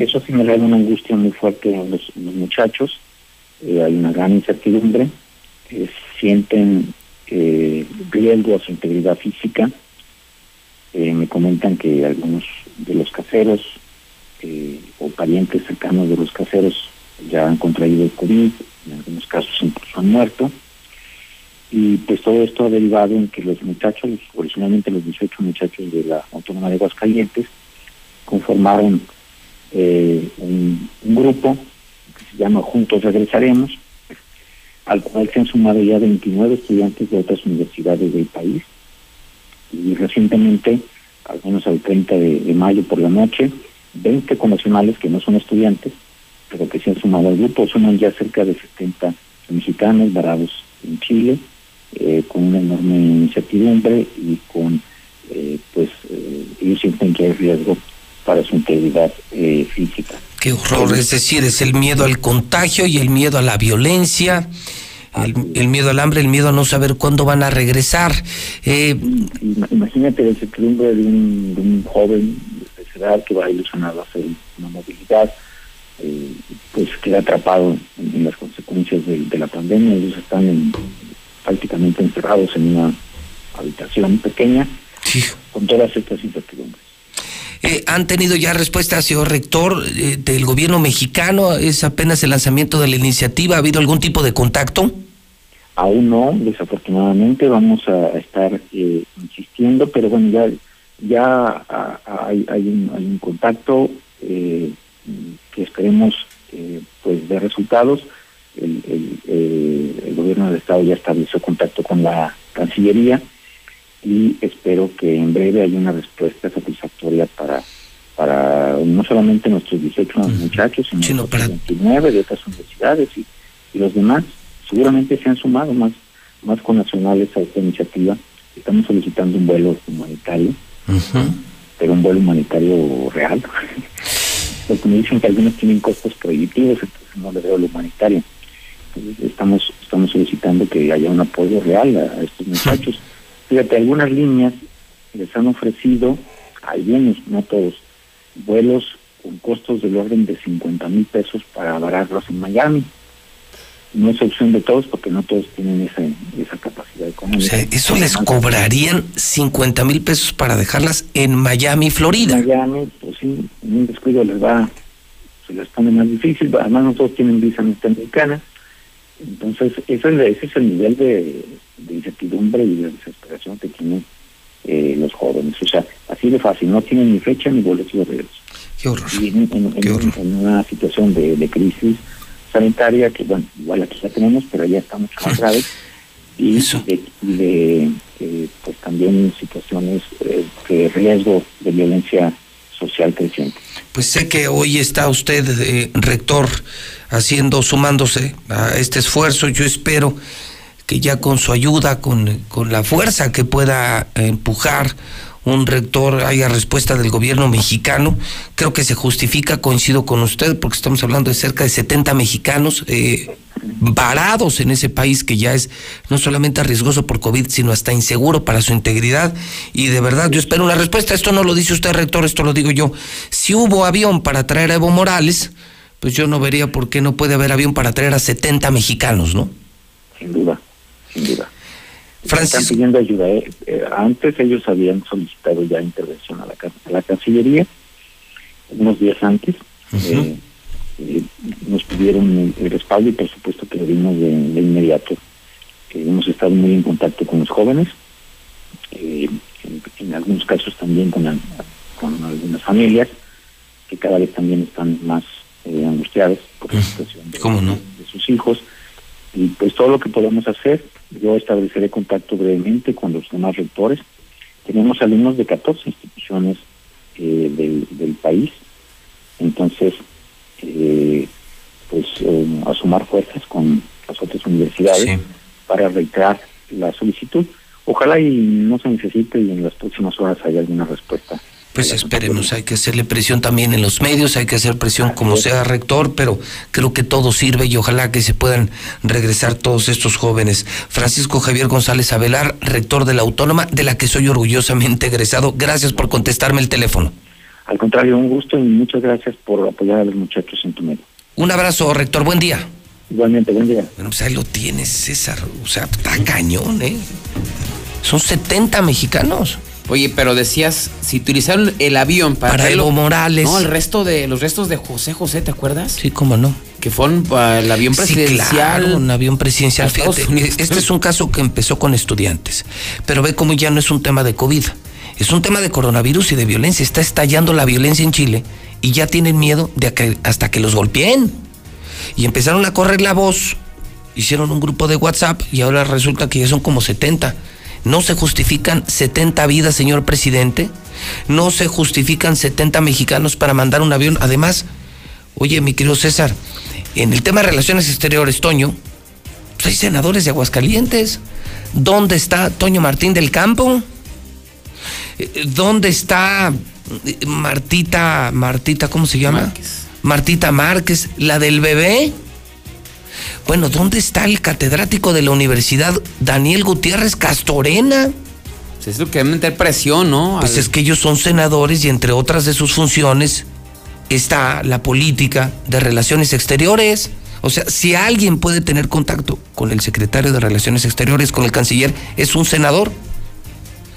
Eso genera una angustia muy fuerte en los, en los muchachos, eh, hay una gran incertidumbre, eh, sienten eh, riesgo a su integridad física, eh, me comentan que algunos de los caseros eh, o parientes cercanos de los caseros ya han contraído el COVID, en algunos casos incluso han muerto. Y pues todo esto ha derivado en que los muchachos, originalmente los 18 muchachos de la Autónoma de Aguascalientes, conformaron eh, un, un grupo que se llama Juntos Regresaremos, al cual se han sumado ya 29 estudiantes de otras universidades del país. Y recientemente, al menos al 30 de, mayo por la noche, 20 connacionales que no son estudiantes, pero que se han sumado al grupo, suman ya cerca de 70 mexicanos varados en Chile, eh, con una enorme incertidumbre y con, eh, pues, eh, ellos sienten que hay riesgo para su integridad eh, física. Qué horror, es decir, es el miedo al contagio y el miedo a la violencia, el, el miedo al hambre, el miedo a no saber cuándo van a regresar. Eh, Ima- Imagínate la incertidumbre de un, de un joven de esa edad que va ilusionado a hacer una movilidad, eh, pues queda atrapado en, las consecuencias de, de la pandemia. Ellos están en- prácticamente encerrados en una habitación pequeña con todas estas incertidumbres. Eh, ¿Han tenido ya respuesta, señor rector, eh, del gobierno mexicano? ¿Es apenas el lanzamiento de la iniciativa? ¿Ha habido algún tipo de contacto? Aún no, desafortunadamente vamos a estar eh, insistiendo, pero bueno, ya ya a- a- hay, hay, un, hay un contacto eh, que esperemos pues de resultados. El, el, el gobierno del estado ya estableció contacto con la Cancillería y espero que en breve haya una respuesta satisfactoria para para no solamente nuestros 18 muchachos, sino, para 29 de otras universidades y, y los demás. Seguramente se han sumado más, más connacionales a esta iniciativa. Estamos solicitando un vuelo humanitario, pero un vuelo humanitario real. [LAUGHS] Porque me dicen que algunos tienen costos prohibitivos, entonces no le veo lo humanitario. Entonces estamos, estamos solicitando que haya un apoyo real a, a estos muchachos. Fíjate, algunas líneas les han ofrecido, algunos, no todos, vuelos con costos del orden de 50 mil pesos para vararlos en Miami. No es opción de todos porque no todos tienen esa, esa capacidad O económica. sea, eso les cobrarían 50 mil pesos para dejarlas en Miami, Florida. Miami, pues sí, en un descuido les va, se les pone más difícil, además no todos tienen visa norteamericana, entonces ese es, ese es el nivel de, de incertidumbre y de desesperación que tienen eh, los jóvenes, o sea, así de fácil, no tienen ni fecha ni boleto de regreso. Qué horror. Y en, en- en- en una situación de, de crisis sanitaria, que bueno, igual aquí la tenemos, pero ya está mucho más grave, [LAUGHS] y de, y de, eh, pues también situaciones eh, de riesgo de violencia social creciente. Pues sé que hoy está usted, eh, rector, haciendo, sumándose a este esfuerzo. Yo espero que ya con su ayuda, con, con la fuerza que pueda empujar un rector haya respuesta del gobierno mexicano. Creo que se justifica, coincido con usted, porque estamos hablando de cerca de 70 mexicanos eh, varados en ese país que ya es no solamente riesgoso por COVID, sino hasta inseguro para su integridad. Y de verdad, yo espero una respuesta. Esto no lo dice usted, rector, esto lo digo yo. Si hubo avión para traer a Evo Morales, pues yo no vería por qué no puede haber avión para traer a 70 mexicanos, ¿no? Sin duda, sin duda. Están pidiendo ayuda. ¿eh? Eh, antes ellos habían solicitado ya intervención a la, a la Cancillería, unos días antes. eh, eh, nos pidieron el respaldo y por supuesto que lo dimos de, de inmediato. Hemos estado muy en contacto con los jóvenes, en, en algunos casos también con, al- con algunas familias que cada vez también están más eh, angustiadas por la situación de, de sus hijos y pues todo lo que podamos hacer, yo estableceré contacto brevemente con los demás rectores. Tenemos alumnos de 14 instituciones eh, del, del país, entonces, eh, pues eh, a sumar fuerzas con las otras universidades para reiterar la solicitud. Ojalá y no se necesite y en las próximas horas haya alguna respuesta. Pues esperemos, hay que hacerle presión también en los medios, hay que hacer presión como sea rector, pero creo que todo sirve y ojalá que se puedan regresar todos estos jóvenes. Francisco Javier González Avelar, rector de la Autónoma, de la que soy orgullosamente egresado. Gracias por contestarme el teléfono. Al contrario, un gusto y muchas gracias por apoyar a los muchachos en tu medio. Un abrazo, rector, buen día. Igualmente, buen día. Bueno, pues ahí lo tienes, César. O sea, está cañón, ¿eh? Son 70 mexicanos. Oye, pero decías, si utilizaron el avión para, Para Evo Morales. No, el resto de los restos de José José, ¿te acuerdas? Sí, cómo no. Que fueron para el avión Sí, presidencial. claro, un avión presidencial. Fíjate, este es un caso que empezó con estudiantes, pero ve cómo ya no es un tema de COVID, es un tema de coronavirus y de violencia. Está estallando la violencia en Chile y ya tienen miedo de que hasta que los golpeen. Y empezaron a correr la voz, hicieron un grupo de WhatsApp y ahora resulta que ya son como 70. No se justifican 70 vidas, señor presidente. No se justifican 70 mexicanos para mandar un avión. Además, oye, mi querido César, en el tema de relaciones exteriores, Toño, pues hay senadores de Aguascalientes. ¿Dónde está Toño Martín del Campo? Eh, ¿Dónde está eh, Martita, Martita, ¿cómo se llama? Martita Márquez, la del bebé. Bueno, ¿dónde está el catedrático de la universidad, Daniel Gutiérrez Castorena? Pues es lo que debe meter presión, ¿no? Pues es que ellos son senadores y entre otras de sus funciones está la política de relaciones exteriores. O sea, si alguien puede tener contacto con el secretario de Relaciones Exteriores, con el canciller, es un senador.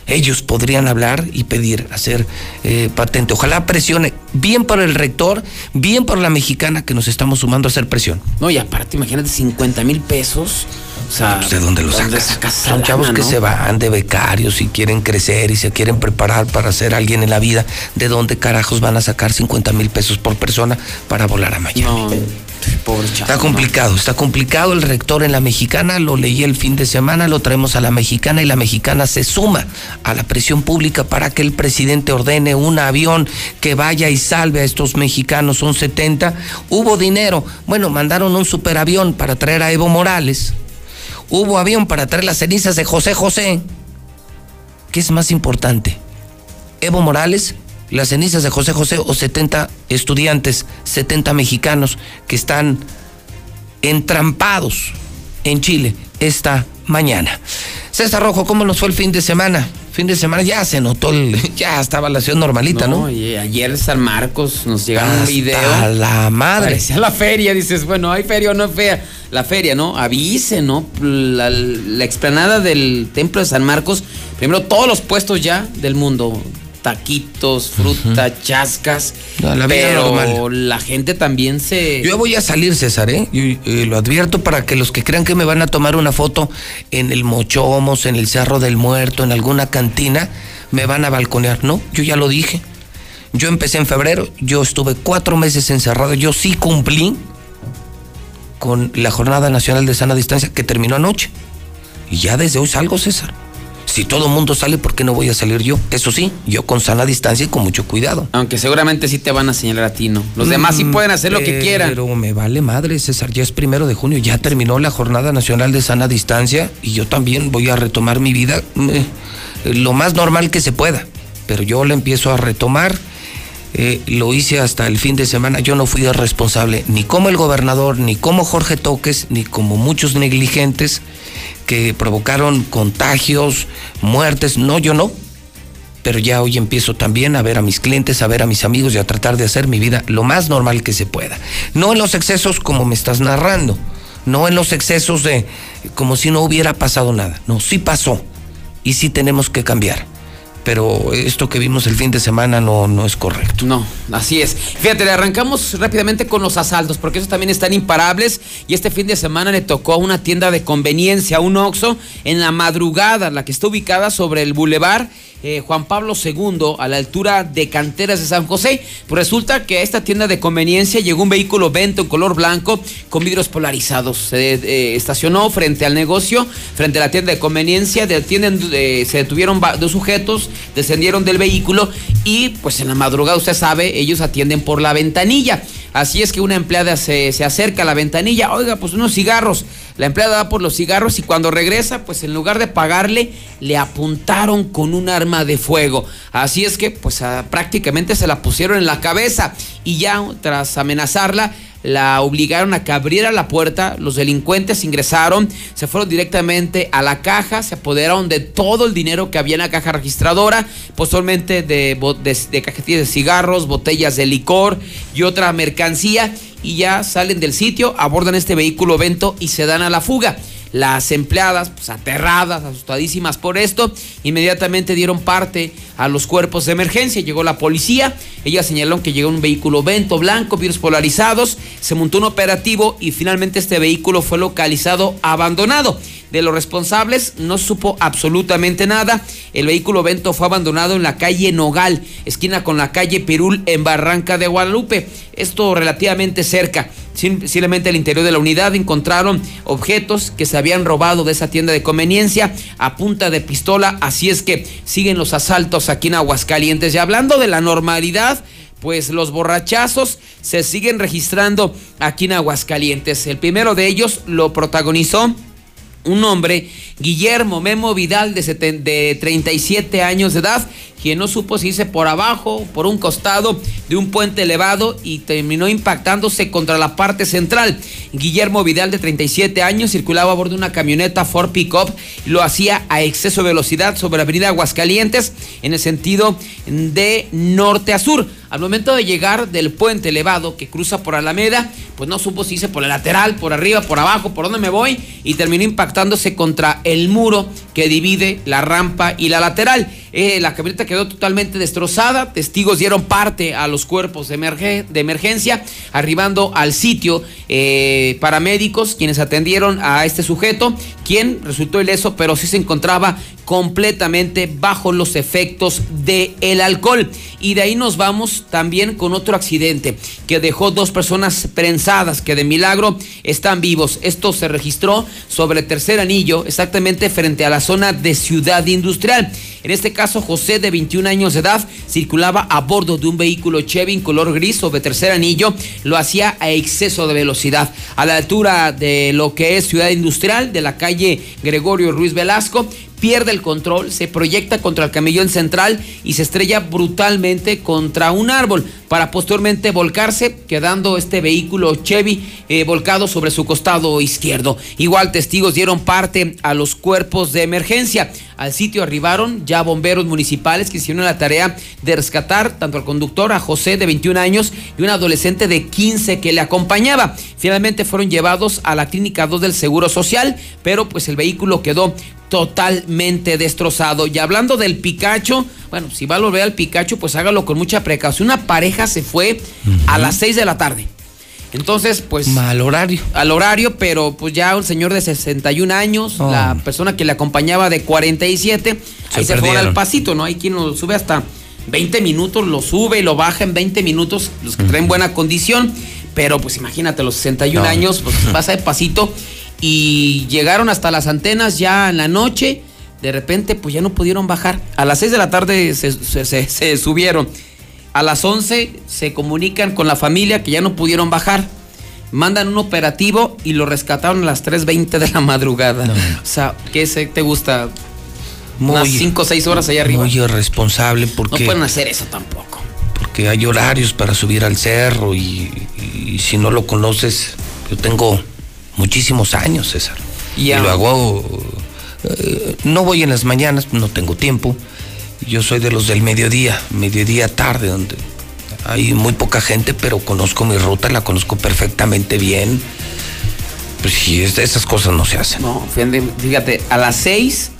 Ellos podrían hablar y pedir hacer eh, patente. Ojalá presione bien por el rector, bien por la mexicana que nos estamos sumando a hacer presión. No, y aparte, imagínate 50 mil pesos. O sea, ¿De dónde lo sacas? Son chavos que se van de becarios y quieren crecer y se quieren preparar para ser alguien en la vida. ¿De dónde carajos van a sacar 50 mil pesos por persona para volar a Miami? No, pobre chavo. Está complicado, está complicado. El rector en la mexicana, lo leí el fin de semana, lo traemos a la mexicana y la mexicana se suma a la presión pública para que el presidente ordene un avión que vaya y salve a estos mexicanos. Son 70. Hubo dinero. Bueno, mandaron un superavión para traer a Evo Morales. Hubo avión para traer las cenizas de José José. ¿Qué es más importante? Evo Morales, las cenizas de José José o 70 estudiantes, 70 mexicanos que están entrampados en Chile esta mañana. César Rojo, ¿cómo nos fue el fin de semana? Fin de semana ya se notó, el, [LAUGHS] ya estaba la ciudad normalita, ¿no? y ayer San Marcos nos llegaron un video. la madre. Parecía la feria, dices, bueno, hay feria o no hay feria. La feria, ¿no? Avise, ¿no? La, la explanada del templo de San Marcos. Primero, todos los puestos ya del mundo. Taquitos, fruta, chascas. No, la vida pero normal. la gente también se. Yo voy a salir, César, ¿eh? Yo, eh, lo advierto para que los que crean que me van a tomar una foto en el Mochomos, en el Cerro del Muerto, en alguna cantina, me van a balconear. No, yo ya lo dije. Yo empecé en febrero, yo estuve cuatro meses encerrado, yo sí cumplí con la Jornada Nacional de Sana Distancia que terminó anoche. Y ya desde hoy salgo, César. Si todo el mundo sale, ¿por qué no voy a salir yo? Eso sí, yo con sana distancia y con mucho cuidado. Aunque seguramente sí te van a señalar a ti, ¿no? Los demás sí Mm, pueden hacer lo que quieran. Pero me vale madre, César. Ya es primero de junio, ya terminó la Jornada Nacional de Sana Distancia y yo también voy a retomar mi vida eh, lo más normal que se pueda. Pero yo la empiezo a retomar. eh, lo hice hasta el fin de semana. Yo no fui el responsable, ni como el gobernador, ni como Jorge Toques, ni como muchos negligentes que provocaron contagios, muertes. No, yo no pero ya hoy empiezo también a ver a mis clientes, a ver a mis amigos y a tratar de hacer mi vida lo más normal que se pueda. No en los excesos como me estás narrando, no en los excesos de como si no hubiera pasado nada. No, sí pasó y sí tenemos que cambiar. Pero esto que vimos el fin de semana no, no es correcto. No, así es. Fíjate, le arrancamos rápidamente con los asaltos, porque esos también están imparables. Y este fin de semana le tocó a una tienda de conveniencia, un Oxxo, en la madrugada, la que está ubicada sobre el bulevar eh, Juan Pablo II, a la altura de Canteras de San José. Pues resulta que a esta tienda de conveniencia llegó un vehículo Vento en color blanco con vidrios polarizados. Se eh, estacionó frente al negocio, frente a la tienda de conveniencia. Detienen, eh, se detuvieron dos sujetos, descendieron del vehículo y pues en la madrugada, usted sabe, ellos atienden por la ventanilla. Así es que una empleada se, se acerca a la ventanilla, oiga, pues unos cigarros. La empleada va por los cigarros y cuando regresa, pues en lugar de pagarle, le apuntaron con un arma de fuego. Así es que, pues ah, prácticamente se la pusieron en la cabeza y ya tras amenazarla, la obligaron a que abriera la puerta, los delincuentes ingresaron, se fueron directamente a la caja, se apoderaron de todo el dinero que había en la caja registradora, posteriormente de, de, cajetillas de cigarros, botellas de licor y otra mercancía, y ya salen del sitio, abordan este vehículo Vento y se dan a la fuga. Las empleadas, pues aterradas, asustadísimas por esto, inmediatamente dieron parte a los cuerpos de emergencia. Llegó la policía, ellas señalaron que llegó un vehículo vento blanco, virus polarizados, se montó un operativo y finalmente este vehículo fue localizado abandonado. De los responsables no supo absolutamente nada. El vehículo Vento fue abandonado en la calle Nogal, esquina con la calle Perul en Barranca de Guadalupe. Esto relativamente cerca. Sim- Simplemente al interior de la unidad encontraron objetos que se habían robado de esa tienda de conveniencia a punta de pistola. Así es que siguen los asaltos aquí en Aguascalientes. Y hablando de la normalidad, pues los borrachazos se siguen registrando aquí en Aguascalientes. El primero de ellos lo protagonizó un hombre, Guillermo Memo Vidal, de, seten- de 37 años de edad, quien no supo si irse por abajo, por un costado de un puente elevado y terminó impactándose contra la parte central. Guillermo Vidal, de 37 años, circulaba a bordo de una camioneta Ford Pickup y lo hacía a exceso de velocidad sobre Avenida Aguascalientes en el sentido de norte a sur. Al momento de llegar del puente elevado que cruza por Alameda, pues no supo si irse por el lateral, por arriba, por abajo, por dónde me voy, y terminó impactándose contra el muro que divide la rampa y la lateral. Eh, la camioneta quedó totalmente destrozada, testigos dieron parte a los cuerpos de, emerge- de emergencia, arribando al sitio eh, paramédicos quienes atendieron a este sujeto, quien resultó ileso, pero sí se encontraba completamente bajo los efectos del alcohol. Y de ahí nos vamos también con otro accidente que dejó dos personas prensadas que de milagro están vivos. Esto se registró sobre el tercer anillo, exactamente frente a la zona de Ciudad Industrial. En este caso, José, de 21 años de edad, circulaba a bordo de un vehículo Chevy en color gris sobre tercer anillo. Lo hacía a exceso de velocidad. A la altura de lo que es Ciudad Industrial, de la calle Gregorio Ruiz Velasco, pierde el control, se proyecta contra el camellón central y se estrella brutalmente contra un árbol para posteriormente volcarse, quedando este vehículo Chevy eh, volcado sobre su costado izquierdo. Igual testigos dieron parte a los cuerpos de emergencia. Al sitio arribaron ya bomberos municipales que hicieron la tarea de rescatar tanto al conductor, a José de 21 años y un adolescente de 15 que le acompañaba. Finalmente fueron llevados a la clínica 2 del Seguro Social, pero pues el vehículo quedó totalmente destrozado. Y hablando del Picacho, bueno, si va a volver al Picacho, pues hágalo con mucha precaución. Una pareja se fue a las 6 de la tarde. Entonces, pues. Mal horario. Al horario, pero pues ya un señor de 61 años, Oh. la persona que le acompañaba de 47, Se ahí se fueron al pasito, ¿no? Hay quien lo sube hasta 20 minutos, lo sube y lo baja en 20 minutos, los que traen buena condición. Pero pues imagínate, los 61 No. años, pues [LAUGHS] pasa de pasito. Y llegaron hasta las antenas ya en la noche, De repente, pues ya no pudieron bajar. A las 6 de la tarde se, se- se- se subieron. A las 11 se comunican con la familia que ya no pudieron bajar. Mandan un operativo y lo rescataron a las 3.20 de la madrugada. O sea, ¿qué se, te gusta? Unas 5 o 6 horas allá arriba. Muy irresponsable No porque, pueden hacer eso tampoco. porque hay horarios para subir al cerro y, y si no lo conoces, yo tengo muchísimos años, César. Y lo hago, eh, no voy en las mañanas, no tengo tiempo. Yo soy de los del mediodía, mediodía tarde, donde hay muy poca gente, pero conozco mi ruta, la conozco perfectamente bien. Pues sí, es- esas cosas no se hacen. No, fíjate, a las 6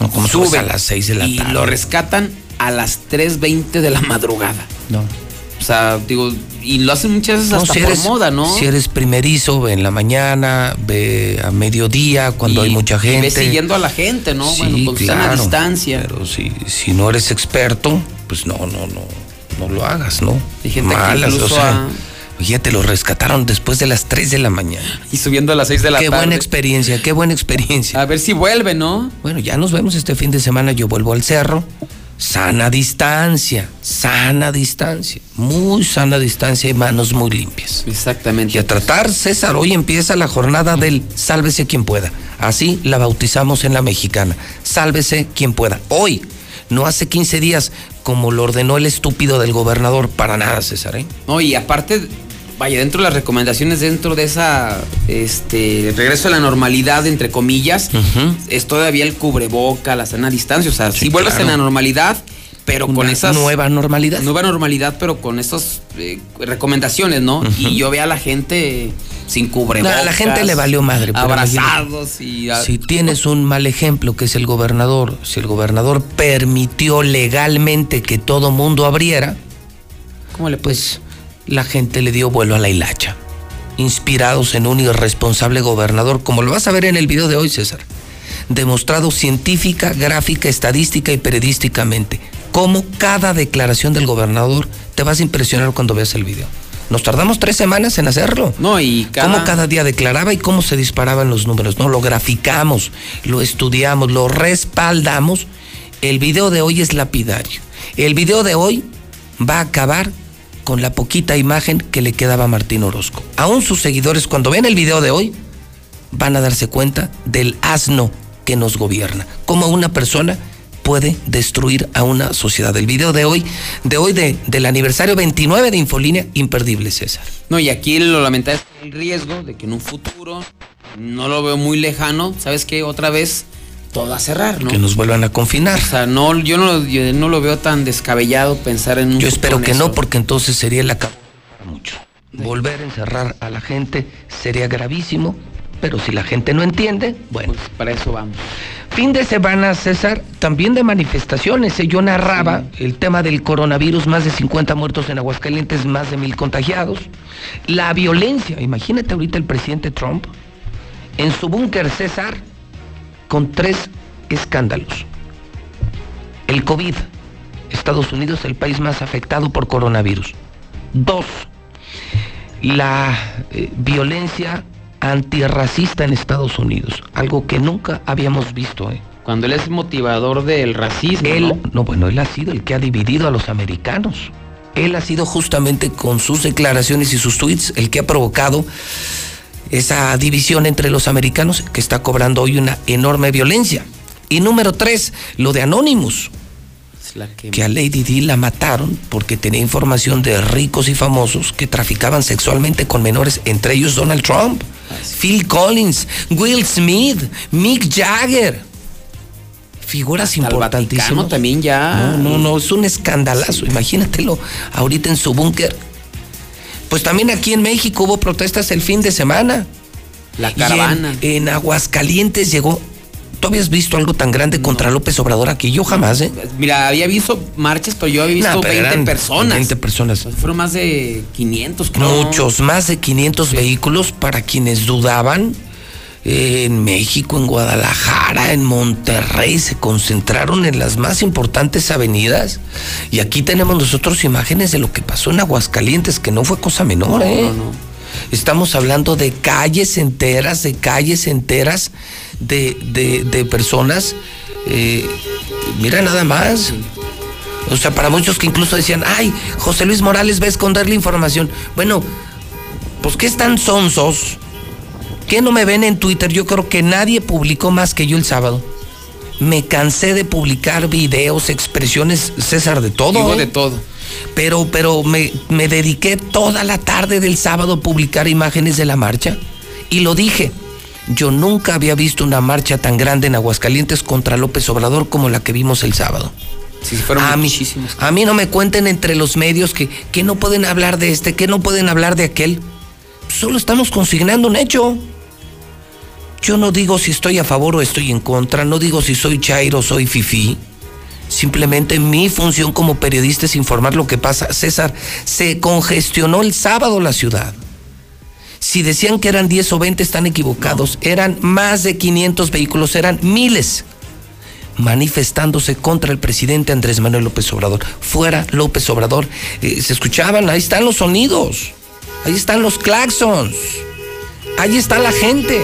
No, como sube a las 6 de la y tarde. lo rescatan a las 3.20 de la madrugada. No. O sea, digo, y lo hacen muchas veces No, hasta si por eres, moda, ¿no? Si eres primerizo, ve en la mañana, ve a mediodía, cuando Y- hay mucha y gente. ves siguiendo a la gente, ¿no? Sí, bueno, con claro, distancia. Pero si, si no eres experto, pues no, no, no, no lo hagas, ¿no? Hay gente que incluso o sea, Fíjate, lo rescataron después de las 3 de la mañana. [LAUGHS] Y subiendo a las 6 de la qué tarde. buena experiencia, qué buena experiencia. A ver si vuelve, ¿no? Bueno, ya nos vemos este fin de semana. Yo vuelvo al cerro. Sana distancia, sana distancia, muy sana distancia y manos muy limpias. Exactamente. Y a tratar, César, hoy empieza la jornada del sálvese quien pueda. Así la bautizamos en la mexicana. Sálvese quien pueda. Hoy, no hace 15 días, como lo ordenó el estúpido del gobernador. Para nada, César, ¿eh? No, y aparte, vaya, dentro de las recomendaciones, dentro de esa, este, regreso a la normalidad, entre comillas, es todavía el cubreboca, la sana distancia. O sea, si vuelves claro. a la normalidad, pero con esas. nueva normalidad. Nueva normalidad, pero con esas eh, recomendaciones, ¿no? Y yo veo a la gente sin cubrebocas. No, a la gente le valió madre. Abrazados y. Si tienes un mal ejemplo, que es el gobernador, si el gobernador permitió legalmente que todo mundo abriera, ¿Cómo le pues la gente le dio vuelo a la hilacha. Inspirados en un irresponsable gobernador, como lo vas a ver en el video de hoy, César. Demostrado científica, gráfica, estadística y periodísticamente. Cómo cada declaración del gobernador te vas a impresionar cuando veas el video. Nos tardamos tres semanas en hacerlo. No, y cada- Cómo cada día declaraba y cómo se disparaban los números. No, lo graficamos, lo estudiamos, lo respaldamos. El video de hoy es lapidario. El video de hoy va a acabar con la poquita imagen que le quedaba a Martín Orozco. Aún sus seguidores, cuando ven el video de hoy, van a darse cuenta del asno que nos gobierna. Cómo una persona puede destruir a una sociedad. El video de hoy, de hoy de- del aniversario 29 de Infolínea, imperdible, César. No, y aquí lo lamentable es el riesgo de que en un futuro, no lo veo muy lejano, ¿sabes qué? Otra vez todo a cerrar, ¿no? Que nos vuelvan a confinar. O sea, no, yo, no, yo no lo veo tan descabellado pensar en un Yo espero que eso. no, porque entonces sería para mucho. Volver a encerrar a la gente sería gravísimo, pero si la gente no entiende, bueno. Pues para eso vamos. Fin de semana, César, también de manifestaciones. ¿eh? Yo narraba el tema del coronavirus, más de 50 muertos en Aguascalientes, más de mil contagiados. La violencia, imagínate ahorita el presidente Trump en su búnker, César, con tres escándalos. El COVID, Estados Unidos, el país más afectado por coronavirus. Dos, la eh, violencia antirracista en Estados Unidos, algo que nunca habíamos visto. ¿eh? Cuando él es motivador del racismo, Él, ¿no? no, bueno, él ha sido el que ha dividido a los americanos. Él ha sido justamente con sus declaraciones y sus tweets el que ha provocado esa división entre los americanos que está cobrando hoy una enorme violencia. Y número tres, lo de Anonymous, que- que a Lady Di la mataron porque tenía información de ricos y famosos que traficaban sexualmente con menores, entre ellos Donald Trump, Phil Collins, Will Smith, Mick Jagger. Figuras Hasta importantísimas. También ya. No, no, no, es un escandalazo. Imagínatelo ahorita en su búnker. Pues también aquí en México hubo protestas el fin de semana. La caravana. en, en Aguascalientes llegó. ¿Tú habías visto algo tan grande contra López Obrador aquí? Yo jamás, ¿eh? Mira, había visto marchas, pero yo había visto pero 20 eran personas. 20 personas. Fueron más de 500, creo. Muchos, más de 500 vehículos para quienes dudaban. En México, en Guadalajara, en Monterrey, se concentraron en las más importantes avenidas. Y aquí tenemos nosotros imágenes de lo que pasó en Aguascalientes, que no fue cosa menor, No, ¿eh? no, no. Estamos hablando de calles enteras, de calles enteras de, de- de personas Eh, mira nada más. O sea, para muchos que incluso decían, ay, José Luis Morales va a esconder la información. Bueno, pues ¿qué están sonsos? ¿Qué no me ven en Twitter? Yo creo que nadie publicó más que yo el sábado. Me cansé de publicar videos, expresiones, César, de todo. Digo ¿eh? de todo. Pero, pero me, me dediqué toda la tarde del sábado a publicar imágenes de la marcha. Y lo dije, yo nunca había visto una marcha tan grande en Aguascalientes contra López Obrador como la que vimos el sábado. Sí, fueron a, mí, a mí no me cuenten entre los medios que, que no pueden hablar de este, que no pueden hablar de aquel. Solo estamos consignando un hecho. Yo no digo si estoy a favor o estoy en contra, no digo si soy chairo o soy fifí. Simplemente mi función como periodista es informar lo que pasa. César, se congestionó el sábado la ciudad. Si decían que eran 10 o 20, están equivocados. Eran más de 500 vehículos, eran miles manifestándose contra el presidente Andrés Manuel López Obrador. Fuera López Obrador. Eh, se escuchaban, ahí están los sonidos, ahí están los claxons, ahí está la gente.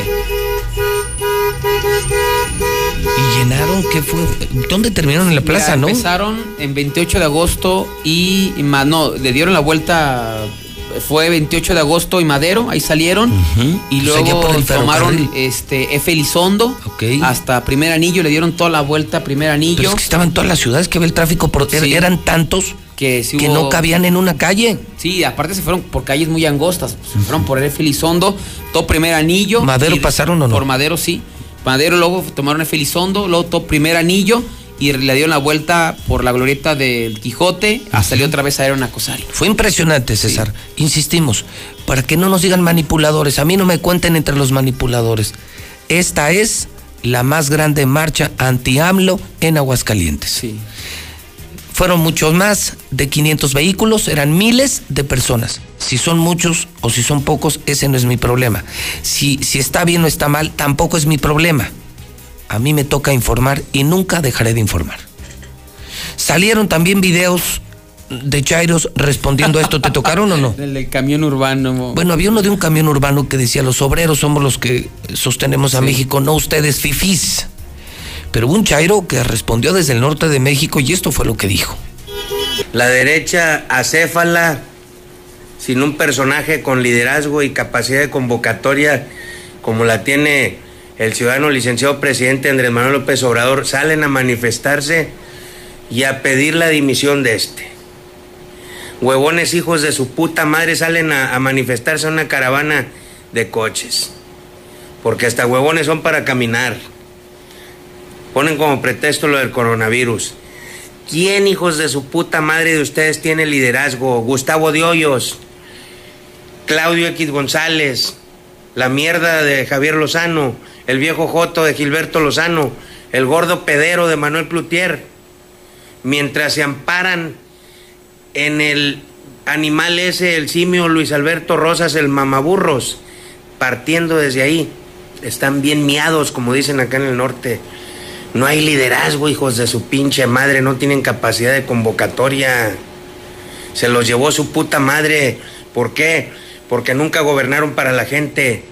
Y llenaron, ¿qué fue? ¿Dónde terminaron en la plaza, no? Empezaron en 28 de agosto y, no, le dieron la vuelta. Fue 28 de agosto y Madero, ahí salieron. Y Pues luego el tomaron este F. Elizondo hasta primer anillo, le dieron toda la vuelta a primer anillo. Pero es que estaban todas las ciudades que ve el tráfico, por, Sí. eran tantos que, sí que no cabían en una calle. Sí, aparte se fueron por calles muy angostas. Se fueron por F. Elizondo, todo primer anillo. ¿Madero pasaron o no? Por Madero sí. Madero luego tomaron F. Elizondo, luego todo primer anillo y le dieron la vuelta por la glorieta del Quijote salió otra vez a Aaron. Fue impresionante, César. Insistimos, para que no nos digan manipuladores, a mí no me cuenten entre los manipuladores. Esta es la más grande marcha anti-AMLO en Aguascalientes. Fueron muchos más de 500 vehículos, eran miles de personas. Si son muchos o si son pocos, ese no es mi problema. Si, si está bien o está mal, tampoco es mi problema. A mí me toca informar y nunca dejaré de informar. Salieron también videos de Chairos respondiendo a esto. ¿Te tocaron o no? [LAUGHS] El, camión urbano. Bueno, había uno de un camión urbano que decía, los obreros somos los que sostenemos a México, no ustedes fifís. Pero hubo un Chairo que respondió desde el norte de México y esto fue lo que dijo. La derecha acéfala, sin un personaje con liderazgo y capacidad de convocatoria como la tiene el ciudadano licenciado presidente Andrés Manuel López Obrador, salen a manifestarse y a pedir la dimisión de este. Huevones hijos de su puta madre salen a, manifestarse en una caravana de coches. Porque hasta huevones son para caminar. Ponen como pretexto lo del coronavirus. ¿Quién, hijos de su puta madre de ustedes, tiene liderazgo? Gustavo Hoyos, Claudio X González, la mierda de Javier Lozano, el viejo Joto de Gilberto Lozano, el gordo pedero de Manuel Plutier. Mientras se amparan en el animal ese, el simio Luis Alberto Rosas, el mamaburros, partiendo desde ahí, están bien miados, como dicen acá en el norte. No hay liderazgo, hijos de su pinche madre, no tienen capacidad de convocatoria. Se los llevó su puta madre. ¿Por qué? Porque nunca gobernaron para la gente.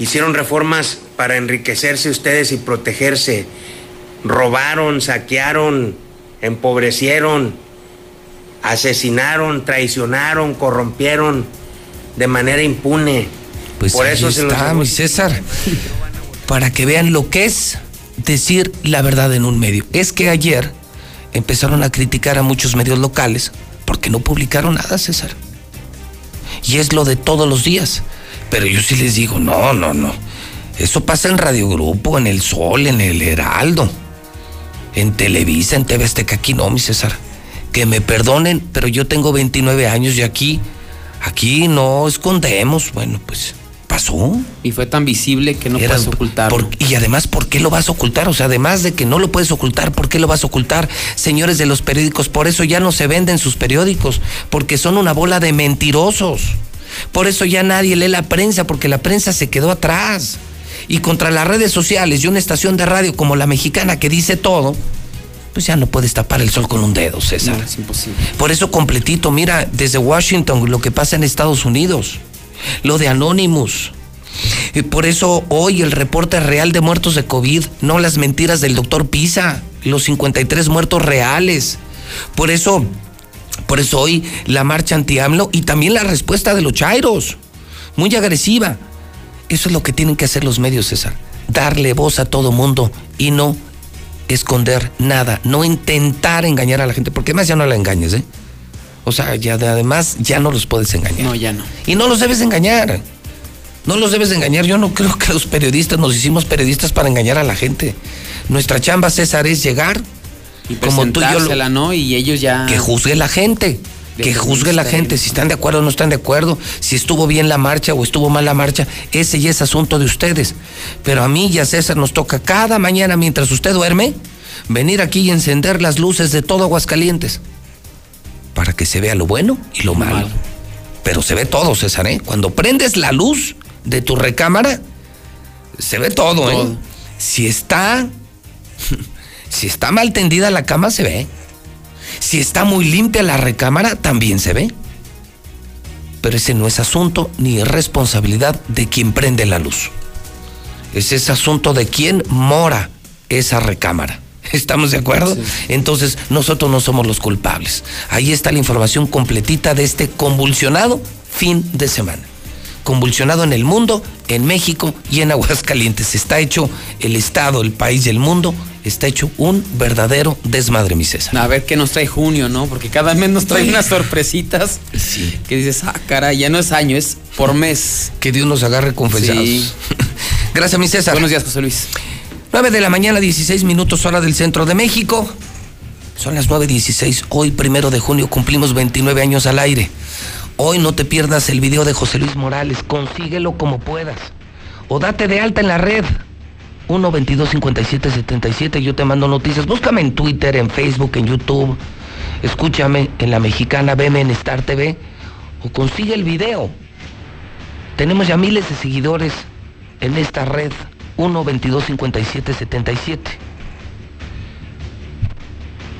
Hicieron reformas para enriquecerse ustedes y protegerse. Robaron, saquearon, empobrecieron, asesinaron, traicionaron, corrompieron de manera impune. Pues Por eso se los está, mi César. Para que vean lo que es decir la verdad en un medio. Es que ayer empezaron a criticar a muchos medios locales porque no publicaron nada, César. Y es lo de todos los días. Pero yo sí les digo, no, no, no. Eso pasa en Radio Grupo, en El Sol, en El Heraldo, en Televisa, en TV Azteca. Aquí no, mi César. Que me perdonen, pero yo tengo 29 años y aquí, aquí no escondemos. Bueno, pues pasó. Y fue tan visible que no Era- puedes ocultarlo. por- y además, ¿por qué lo vas a ocultar? O sea, además de que no lo puedes ocultar, ¿por qué lo vas a ocultar? Señores de los periódicos, por eso ya no se venden sus periódicos, porque son una bola de mentirosos. Por eso ya nadie lee la prensa, porque la prensa se quedó atrás. Y contra las redes sociales y una estación de radio como la mexicana que dice todo, pues ya no puedes tapar el sol con un dedo, César. No, es imposible. Por eso completito, mira, desde Washington lo que pasa en Estados Unidos, lo de Anonymous, Y por eso hoy el reporte real de muertos de COVID, no las mentiras del doctor Pisa, los 53 muertos reales. Por eso, por eso hoy la marcha anti-AMLO y también la respuesta de los chairos, muy agresiva. Eso es lo que tienen que hacer los medios, César. Darle voz a todo mundo y no esconder nada, no intentar engañar a la gente, porque además ya no la engañes, ¿eh? O sea, ya de- además ya no los puedes engañar. No, ya no. Y no los debes engañar. No los debes engañar. Yo no creo que los periodistas nos hicimos periodistas para engañar a la gente. Nuestra chamba, César, es llegar Y como tú y yo lo- ¿no? Y ellos ya... que juzgue la gente. Que juzgue la gente, si están de acuerdo o no están de acuerdo, si estuvo bien la marcha o estuvo mal la marcha, ese ya es asunto de ustedes. Pero a mí y a César nos toca cada mañana mientras usted duerme, venir aquí y encender las luces de todo Aguascalientes. Para que se vea lo bueno y lo malo. Pero se ve todo, César, ¿eh? Cuando prendes la luz de tu recámara, se ve todo, ¿eh? Si está. [LAUGHS] Si está mal tendida la cama, se ve. Si está muy limpia la recámara, también se ve. Pero ese no es asunto ni es responsabilidad de quien prende la luz. Ese es asunto de quien mora esa recámara. ¿Estamos de acuerdo? Entonces, nosotros no somos los culpables. Ahí está la información completita de este convulsionado fin de semana. Convulsionado en el mundo, en México y en Aguascalientes. Está hecho el Estado, el país y el mundo. Está hecho un verdadero desmadre, mi César. A ver qué nos trae junio, ¿no? Porque cada mes nos trae unas sorpresitas. Que dices, ah, caray, ya no es año, es por mes. Que Dios nos agarre confesados. Sí. [LAUGHS] Gracias, mi César. Buenos días, José Luis. 9 de la mañana, 16 minutos hora del centro de México. Son las 9.16. Hoy, primero de junio, cumplimos 29 años al aire. Hoy no te pierdas el video de José Luis Morales. Consíguelo como puedas. O date de alta en la red. 1 22 57 77. Yo te mando noticias. Búscame en Twitter, en Facebook, en YouTube. Escúchame en La Mexicana, veme en Star TV. O consigue el video. Tenemos ya miles de seguidores en esta red. 1 22 57 77.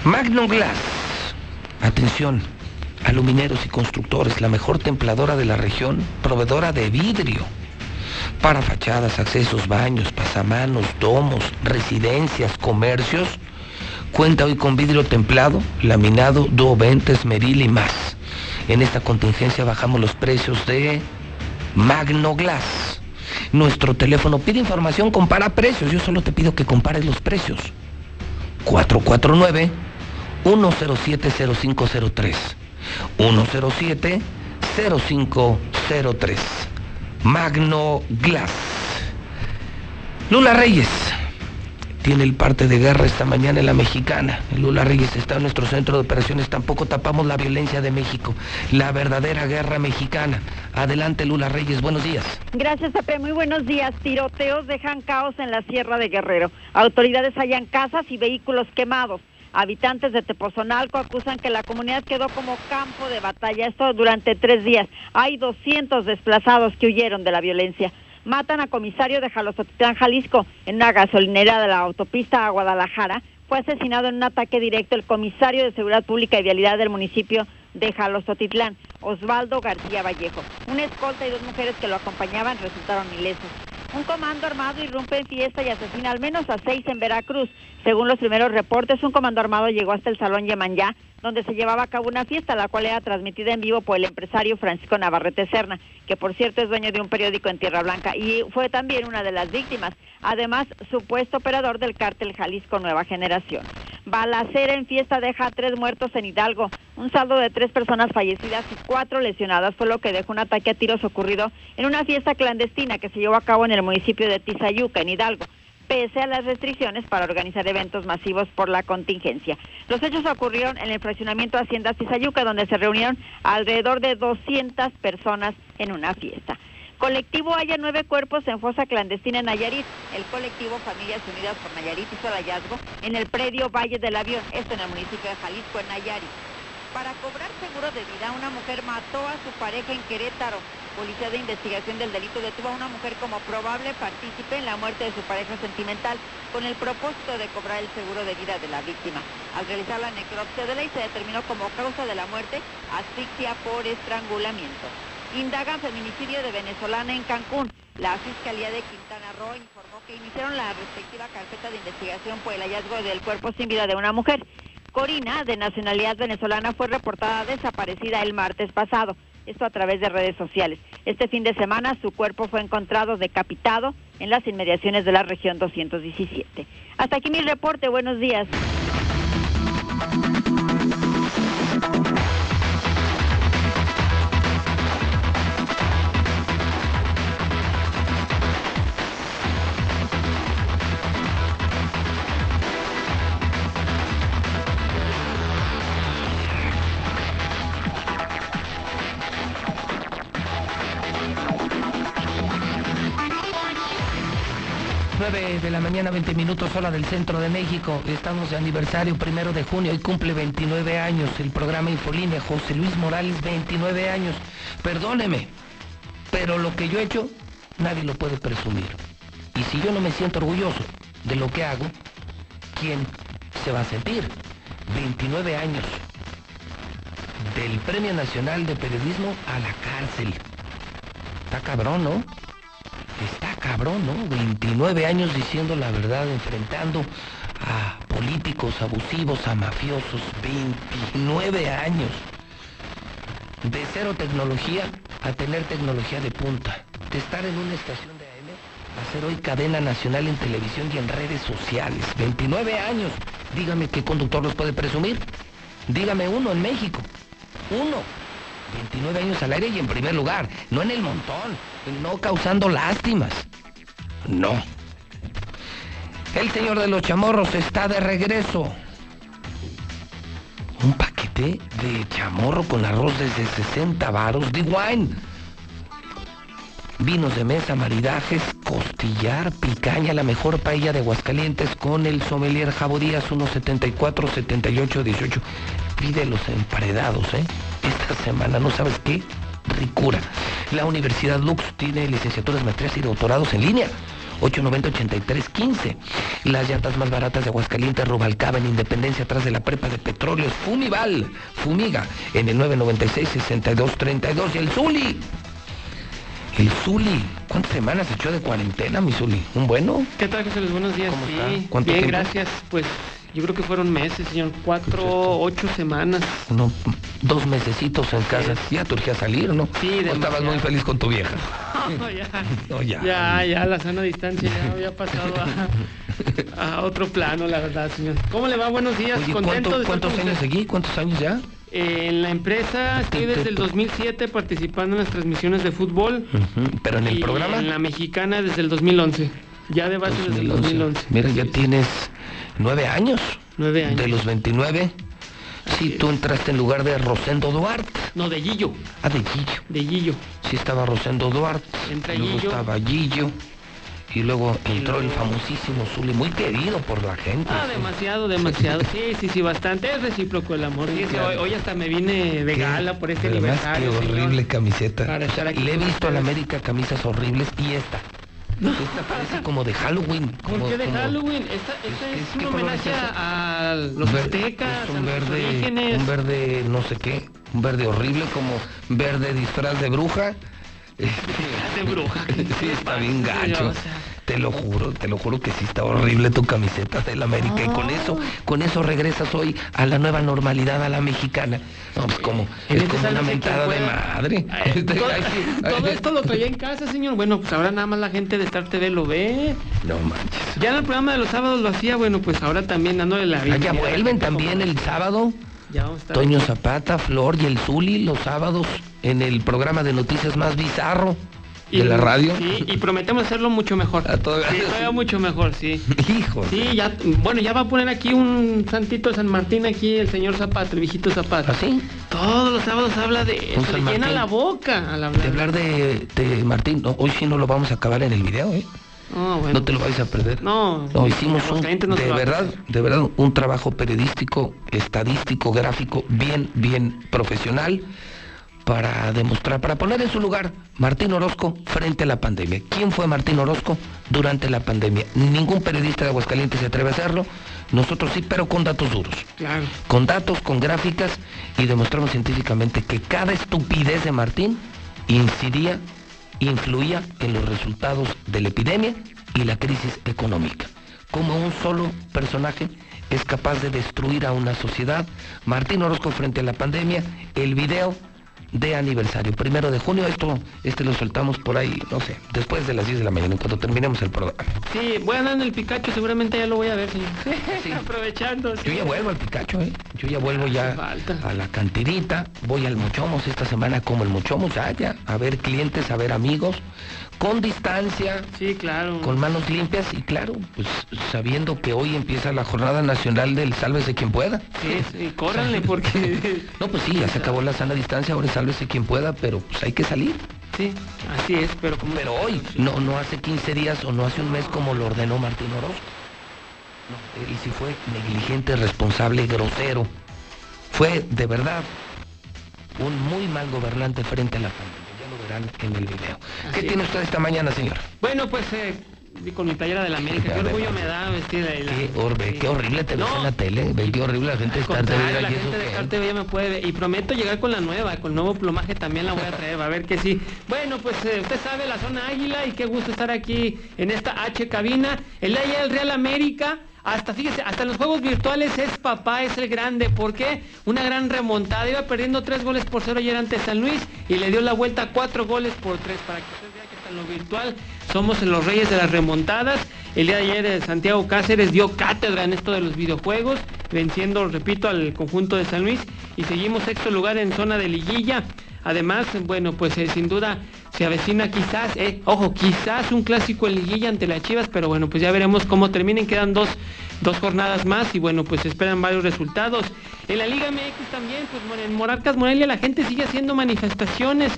Magnum Glass. Atención, alumineros y constructores, la mejor templadora de la región, proveedora de vidrio. Para fachadas, accesos, baños, pasamanos, domos, residencias, comercios. Cuenta hoy con vidrio templado, laminado, duoventes, meril y más. En esta contingencia bajamos los precios de Magno Glass. Nuestro teléfono pide información, compara precios. Yo solo te pido que compares los precios. 449 1070503 107 0503 Magno Glass. Lula Reyes tiene el parte de guerra esta mañana en la mexicana. Lula Reyes está en nuestro centro de operaciones. Tampoco tapamos la violencia de México. La verdadera guerra mexicana. Adelante, Lula Reyes. Buenos días. Gracias, Pepe. Muy buenos días. Tiroteos dejan caos en la Sierra de Guerrero. Autoridades hallan casas y vehículos quemados. Habitantes de Tepozonalco acusan que la comunidad quedó como campo de batalla. Esto durante tres días. Hay 200 desplazados que huyeron de la violencia. Matan a comisario de Jalostotitlán, Jalisco, en una gasolinera de la autopista a Guadalajara. Fue asesinado en un ataque directo el comisario de Seguridad Pública y Vialidad del municipio de Jalostotitlán, Osvaldo García Vallejo. Una escolta y dos mujeres que lo acompañaban resultaron ilesos. Un comando armado irrumpe en fiesta y asesina al menos a seis en Veracruz. Según los primeros reportes, un comando armado llegó hasta el Salón Yemanyá, donde se llevaba a cabo una fiesta, la cual era transmitida en vivo por el empresario Francisco Navarrete Serna, que por cierto es dueño de un periódico en Tierra Blanca y fue también una de las víctimas. Además, supuesto operador del cártel Jalisco Nueva Generación. Balacera en fiesta deja a tres muertos en Hidalgo. Un saldo de tres personas fallecidas y cuatro lesionadas fue lo que dejó un ataque a tiros ocurrido en una fiesta clandestina que se llevó a cabo en el municipio de Tizayuca, en Hidalgo pese a las restricciones para organizar eventos masivos por la contingencia. Los hechos ocurrieron en el fraccionamiento Haciendas Tizayuca, donde se reunieron alrededor de 200 personas en una fiesta. Colectivo halla nueve cuerpos en fosa clandestina en Nayarit. El colectivo Familias Unidas por Nayarit hizo el hallazgo en el predio Valle del Avión, esto en el municipio de Jalisco, en Nayarit. Para cobrar seguro de vida, una mujer mató a su pareja en Querétaro. Policía de Investigación del Delito detuvo a una mujer como probable partícipe en la muerte de su pareja sentimental con el propósito de cobrar el seguro de vida de la víctima. Al realizar la necropsia de ley se determinó como causa de la muerte asfixia por estrangulamiento. Indagan feminicidio de venezolana en Cancún. La Fiscalía de Quintana Roo informó que iniciaron la respectiva carpeta de investigación por el hallazgo del cuerpo sin vida de una mujer. Corina, de nacionalidad venezolana, fue reportada desaparecida el martes pasado, esto a través de redes sociales. Este fin de semana su cuerpo fue encontrado decapitado en las inmediaciones de la región 217. Hasta aquí mi reporte, buenos días. Mañana, 20 minutos, hora del centro de México. Estamos de aniversario primero de junio y cumple 29 años. El programa Infolínea, José Luis Morales, 29 años. Perdóneme, pero lo que yo he hecho, nadie lo puede presumir. Y si yo no me siento orgulloso de lo que hago, ¿quién se va a sentir? 29 años. Del Premio Nacional de Periodismo a la cárcel. Está cabrón, ¿no? Está cabrón, ¿no? 29 años diciendo la verdad, enfrentando a políticos abusivos, a mafiosos. 29 años. De cero tecnología a tener tecnología de punta. De estar en una estación de AM a ser hoy cadena nacional en televisión y en redes sociales. 29 años. Dígame qué conductor los puede presumir. Dígame uno en México. Uno. 29 años al aire y en primer lugar, no en el montón, no causando lástimas. No. El señor de los chamorros está de regreso. Un paquete de chamorro con arroz desde 60 varos de wine. Vinos de mesa, maridajes, costillar, picaña, la mejor paella de Aguascalientes con el sommelier Jabo Díaz, 174 78 18. Pide los emparedados, ¿eh? Esta semana, ¿no sabes qué? Ricura. La Universidad Lux tiene licenciaturas, maestrías y doctorados en línea. 890-8315. Las llantas más baratas de Aguascalientes, Rubalcaba, en Independencia, atrás de la prepa de petróleos. Fumival, Fumiga, en el 996-6232. Y el Zuli. El Zuli. ¿Cuántas semanas echó de cuarentena, mi Zuli? ¿Un bueno? ¿Qué tal, Luis? Buenos días. ¿Cómo sí, está? ¿Cuánto bien, tiempo? gracias. Pues yo creo que fueron meses, señor. Cuatro, ocho semanas. Uno, dos mesecitos en casa. Ya te urgía salir, ¿no? Sí, ¿O estabas muy feliz con tu vieja? [LAUGHS] No, ya. No, ya. Ya, ya, la sana distancia ya había pasado a, [LAUGHS] a otro plano, la verdad, señor. ¿Cómo le va? Buenos días. Oye, Contento ¿cuánto- de ¿cuántos años seguí? ¿Cuántos años ya? En la empresa estoy desde el 2007 participando en las transmisiones de fútbol. Pero en el y programa. En la mexicana desde el 2011. Ya de base desde el 2011. Mira, ya tienes nueve años. Nueve años. De los 29. Sí, tú entraste en lugar de Rosendo Duarte. No, de Gillo. Ah, de Gillo. De Gillo. Sí, estaba Rosendo Duarte. Entra luego Gillo. estaba Gillo. Y luego entró el famosísimo Zuli, muy querido por la gente. Ah, sí. demasiado, demasiado. [LAUGHS] Sí, sí, sí, bastante. Es recíproco el amor. Claro. hoy, hoy hasta me vine de Qué- gala por este Además, aniversario. Qué señor. horrible camiseta. Para estar aquí Le he visto a la. América camisas horribles y esta. Esta parece como de Halloween. ¿Por como- qué de como- Halloween? Esta, esta es, ¿qué un homenaje es a, los aztecas, es a un verde, orígenes. un verde no sé qué, un verde horrible como verde disfraz de bruja. [LAUGHS] de bruja. [LAUGHS] sí, está bien gacho. O sea, Te lo juro, te lo juro que sí está horrible tu camiseta del América. Y con eso, con eso regresas hoy a la nueva normalidad, a la mexicana. No, pues como, es este como una mentada de madre. Ay, todo, todo esto lo traía en casa, señor. Bueno, pues ahora nada más la gente de Star TV lo ve. No manches. Ya en el programa de los sábados lo hacía, bueno, pues ahora también dándole la Ah, ya vuelven también el sábado. Ya vamos a estar Toño. Zapata, Flor y el Zuli los sábados en el programa de noticias más bizarro Y- de la radio. Sí, y prometemos hacerlo mucho mejor. todavía- Sí, todavía mucho mejor, sí. Hijo. Sí, ya, bueno, ya va a poner aquí un santito de San Martín aquí, el señor Zapata, el viejito Zapata. ¿Ah, sí? Todos los sábados habla de eso, le llena la boca al De hablar. hablar de, de Martín, no, hoy sí no lo vamos a acabar en el video, ¿eh? No, bueno. No te lo vais a perder. No, No, hicimos un, de verdad, de verdad, un trabajo periodístico, estadístico, gráfico, bien, bien profesional para demostrar, para poner en su lugar Martín Orozco frente a la pandemia. ¿Quién fue Martín Orozco durante la pandemia? Ningún periodista de Aguascalientes se atreve a hacerlo. Nosotros sí, pero con datos duros. Claro. Con datos, con gráficas y demostramos científicamente que cada estupidez de Martín incidía influía en los resultados de la epidemia y la crisis económica. Como un solo personaje es capaz de destruir a una sociedad. Martín Orozco frente a la pandemia, el video de aniversario, primero de junio, esto este lo soltamos por ahí, no sé, después de las 10 de la mañana, cuando terminemos el programa. Sí, voy a andar en el Pikachu, seguramente ya lo voy a ver, señor. [LAUGHS] Aprovechando. Yo ya vuelvo al Picacho, ¿eh? Yo ya vuelvo ya a la cantinita, voy al Mochomos esta semana como el Mochomos, ya, ya, a ver clientes, a ver amigos, con distancia. Sí, claro. Con manos limpias y claro, pues sabiendo que hoy empieza la jornada nacional del sálvese quien pueda. Sí, sí córranle porque... no, pues sí, ya se acabó la sana distancia, ahora sálvese quien pueda, pero pues hay que salir. Sí, así es, pero como... Pero hoy, no, no hace 15 días o no hace un mes como lo ordenó Martín Orozco. No, él sí fue negligente, responsable, grosero. Fue, de verdad, un muy mal gobernante frente a la pandemia verán en el video. ¿Qué tiene usted esta mañana, señor? Bueno, pues eh, con mi playera de la América. Qué orgullo me da vestir de la... Qué, orbe, qué horrible te ves en la tele. Ve qué horrible la gente de Star TV. La gente de TV ya me puede ver. Y prometo llegar con la nueva, con el nuevo plumaje también la voy a [LAUGHS] traer. Va a ver que sí. Bueno, pues eh, usted sabe la zona Águila y qué gusto estar aquí en esta H cabina. El día del Real América hasta, fíjese, hasta en los juegos virtuales es papá, es el grande. ¿Por qué? Una gran remontada. Iba perdiendo tres goles por cero ayer ante San Luis y le dio la vuelta cuatro goles por tres. Para que usted vea que hasta en lo virtual somos los reyes de las remontadas. El día de ayer eh, Santiago Cáceres dio cátedra en esto de los videojuegos, venciendo, repito, al conjunto de San Luis. Y seguimos sexto lugar en zona de liguilla. Además, bueno, pues eh, sin duda se avecina quizás, eh, ojo, quizás un clásico en liguilla ante las Chivas, pero bueno, pues ya veremos cómo terminen. Quedan dos, dos jornadas más y bueno, pues esperan varios resultados. En la Liga MX también, pues en Morarcas Morelia la gente sigue haciendo manifestaciones.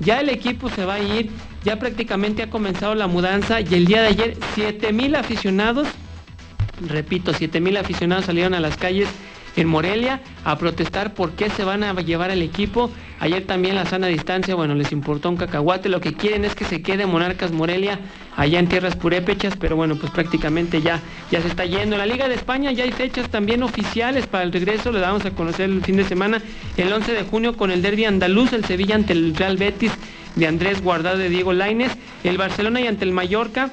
Ya el equipo se va a ir, ya prácticamente ha comenzado la mudanza y el día de ayer 7 mil aficionados, repito, 7 mil aficionados salieron a las calles en Morelia a protestar por qué se van a llevar el equipo. Ayer también la sana distancia, bueno, les importó un cacahuate. Lo que quieren es que se quede Monarcas Morelia allá en tierras purépechas, pero bueno, pues prácticamente ya, ya se está yendo. En la Liga de España ya hay fechas también oficiales para el regreso, le damos a conocer el fin de semana, el 11 de junio con el derby andaluz, el Sevilla ante el Real Betis de Andrés Guardado de Diego Laines, el Barcelona y ante el Mallorca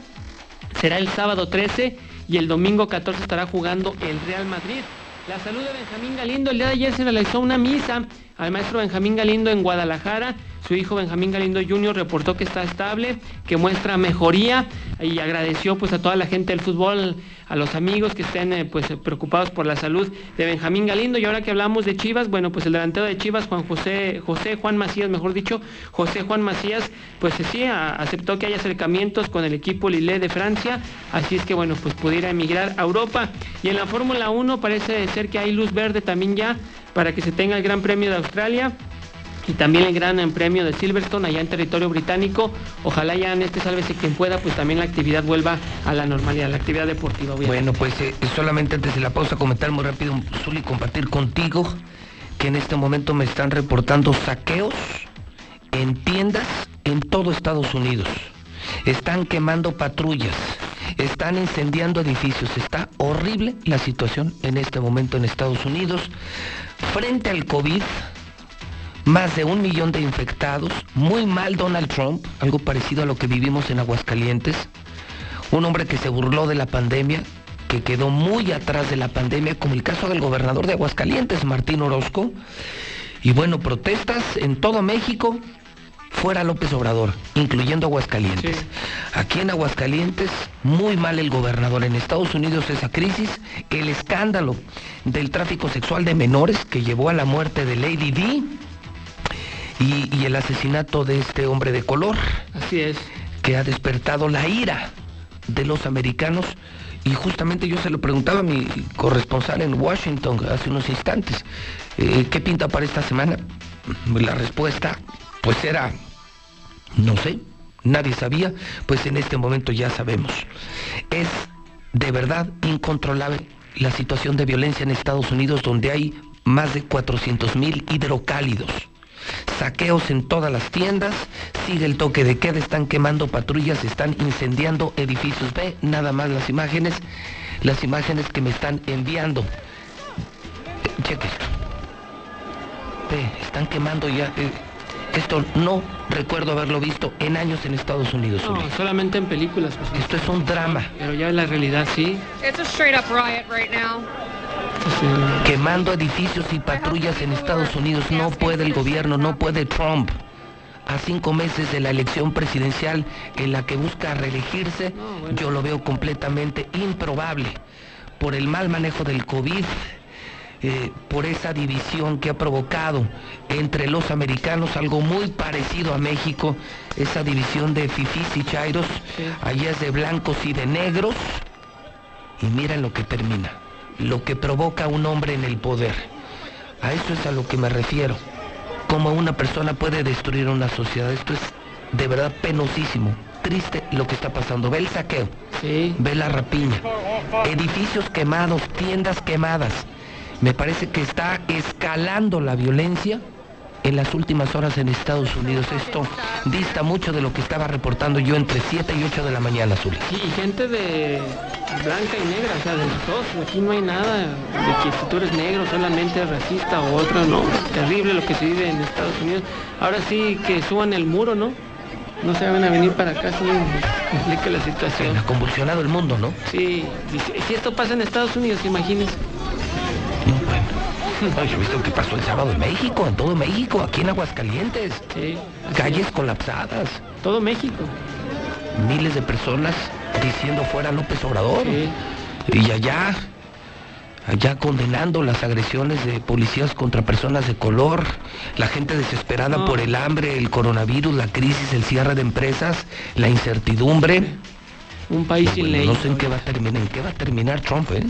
será el sábado 13 y el domingo 14 estará jugando el Real Madrid. La salud de Benjamín Galindo. El día de ayer se realizó una misa al maestro Benjamín Galindo en Guadalajara. Su hijo Benjamín Galindo Jr. reportó que está estable, que muestra mejoría y agradeció pues a toda la gente del fútbol, a los amigos que estén eh, pues preocupados por la salud de Benjamín Galindo. Y ahora que hablamos de Chivas, bueno, pues el delantero de Chivas, Juan José, José Juan Macías, mejor dicho, José Juan Macías, pues sí, aceptó que haya acercamientos con el equipo Lillet de Francia, así es que bueno, pues pudiera emigrar a Europa. Y en la Fórmula 1 parece ser que hay luz verde también ya para que se tenga el Gran Premio de Australia y también el Gran Premio de Silverstone allá en territorio británico. Ojalá ya en este sálvese quien pueda, pues también la actividad vuelva a la normalidad, la actividad deportiva. Bueno, pues eh, solamente antes de la pausa comentar muy rápido, Zuli, compartir contigo que en este momento me están reportando saqueos en tiendas en todo Estados Unidos. Están quemando patrullas, están incendiando edificios. Está horrible la situación en este momento en Estados Unidos. Frente al COVID, más de un millón de infectados, muy mal Donald Trump, algo parecido a lo que vivimos en Aguascalientes, un hombre que se burló de la pandemia, que quedó muy atrás de la pandemia, como el caso del gobernador de Aguascalientes, Martín Orozco, y bueno, protestas en todo México, fuera López Obrador, incluyendo Aguascalientes. Aquí en Aguascalientes, muy mal el gobernador. En Estados Unidos esa crisis, el escándalo del tráfico sexual de menores que llevó a la muerte de Lady D y, el asesinato de este hombre de color. Así es. Que ha despertado la ira de los americanos. Y justamente yo se lo preguntaba a mi corresponsal en Washington hace unos instantes. Eh, ¿Qué pinta para esta semana? La respuesta, pues era, no sé, nadie sabía, pues en este momento ya sabemos. Es de verdad incontrolable la situación de violencia en Estados Unidos donde hay más de 400 mil hidrocálidos saqueos en todas las tiendas, sigue el toque de queda, están quemando patrullas, están incendiando edificios. Ve nada más las imágenes, las imágenes que me están enviando. Cheque esto. Ve, están quemando ya. Eh, Esto no recuerdo haberlo visto en años en Estados Unidos. No, solamente en películas. pues, Esto es un drama. Pero ya en la realidad sí. It's a straight up riot right now. Quemando edificios y patrullas en Estados Unidos. No puede el gobierno, no puede Trump. A cinco meses de la elección presidencial en la que busca reelegirse, yo lo veo completamente improbable. Por el mal manejo del COVID, eh, por esa división que ha provocado entre los americanos, algo muy parecido a México, esa división de fifís y chairos, allá es de blancos y de negros, y miren lo que termina, lo que provoca un hombre en el poder. A eso es a lo que me refiero. Cómo una persona puede destruir una sociedad. Esto es de verdad penosísimo, triste lo que está pasando. Ve el saqueo, ve la rapiña, edificios quemados, tiendas quemadas. Me parece que está escalando la violencia en las últimas horas en Estados Unidos. Esto dista mucho de lo que estaba reportando yo entre 7 y 8 de la mañana, Zuli. Y, y gente de blanca y negra, o sea, de los dos. Aquí no hay nada de que si tú eres negro solamente es racista o otro, no. Terrible lo que se vive en Estados Unidos. Ahora sí que suban el muro, ¿no? No se van a venir para acá, sí, explica la situación. Ha convulsionado el mundo, ¿no? Sí, si esto pasa en Estados Unidos, imagínense. No, yo he visto que pasó el sábado en México, en todo México, aquí en Aguascalientes. Calles colapsadas. Todo México. Miles de personas diciendo fuera López Obrador. Y allá, allá condenando las agresiones de policías contra personas de color, la gente desesperada No. por el hambre, el coronavirus, la crisis, el cierre de empresas, la incertidumbre. Un país sin ley. No sé en qué va a terminar, en qué va a terminar Trump, ¿eh?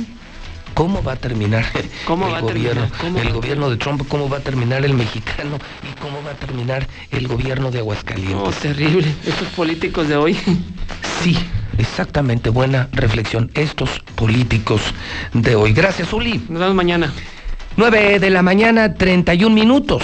¿Cómo va a terminar ¿Cómo el va gobierno, terminar? ¿Cómo el va gobierno de Trump? ¿Cómo va a terminar el mexicano? ¿Y cómo va a terminar el gobierno de Aguascalientes? No, terrible. Estos políticos de hoy. Sí, exactamente. Buena reflexión. Estos políticos de hoy. Gracias, Uli. Nos vemos mañana. 9 de la mañana, 31 minutos.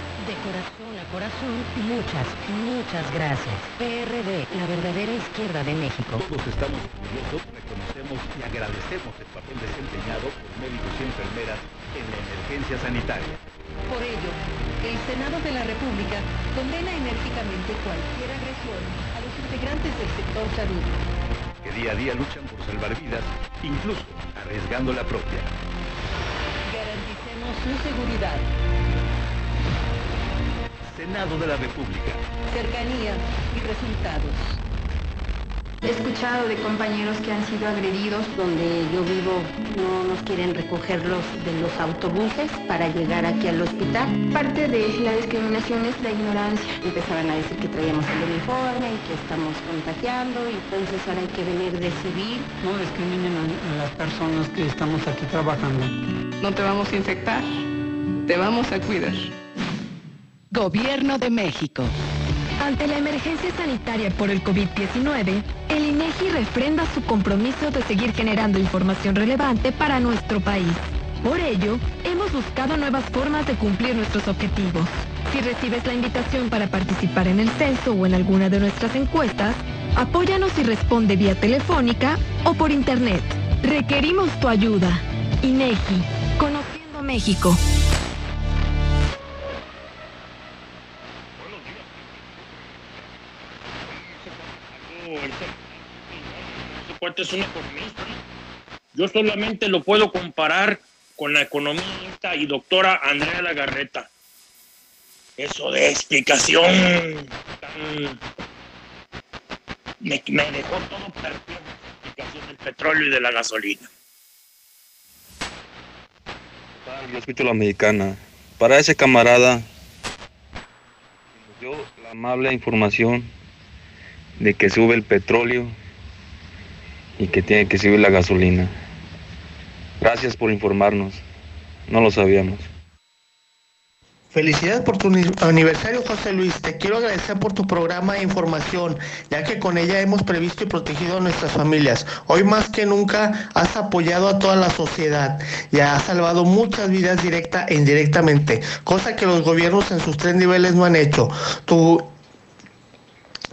Corazón, muchas, muchas gracias. PRD, la verdadera izquierda de México. Todos estamos orgullosos, reconocemos y agradecemos el papel desempeñado por médicos y enfermeras en la emergencia sanitaria. Por ello, el Senado de la República condena enérgicamente cualquier agresión a los integrantes del sector salud. que día a día luchan por salvar vidas, incluso arriesgando la propia. Garanticemos su seguridad, Senado de la República. cercanía y resultados. He escuchado de compañeros que han sido agredidos. Donde yo vivo no nos quieren recogerlos de los autobuses para llegar aquí al hospital. Parte de la discriminación es la ignorancia. Empezaban a decir que traíamos el uniforme y que estamos contagiando y entonces ahora hay que venir de civil. No discriminen a, a las personas que estamos aquí trabajando. No te vamos a infectar, te vamos a cuidar. Gobierno de México. Ante la emergencia sanitaria por el COVID-19, el INEGI refrenda su compromiso de seguir generando información relevante para nuestro país. Por ello, hemos buscado nuevas formas de cumplir nuestros objetivos. Si recibes la invitación para participar en el censo o en alguna de nuestras encuestas, apóyanos y responde vía telefónica o por internet. Requerimos tu ayuda. INEGI, Conociendo México. Cuate es un economista. Yo solamente lo puedo comparar con la economista y doctora Andrea Lagarreta. Eso de explicación tan- me, dejó todo perplejo. explicación del petróleo y de la gasolina. Yo escucho la mexicana. Para ese camarada, dio la amable información de que sube el petróleo y que tiene que subir la gasolina. Gracias por informarnos. No lo sabíamos. Felicidades por tu ni- aniversario, José Luis. Te quiero agradecer por tu programa e información, ya que con ella hemos previsto y protegido a nuestras familias. Hoy más que nunca has apoyado a toda la sociedad y has salvado muchas vidas directa e indirectamente, cosa que los gobiernos en sus tres niveles no han hecho. Tu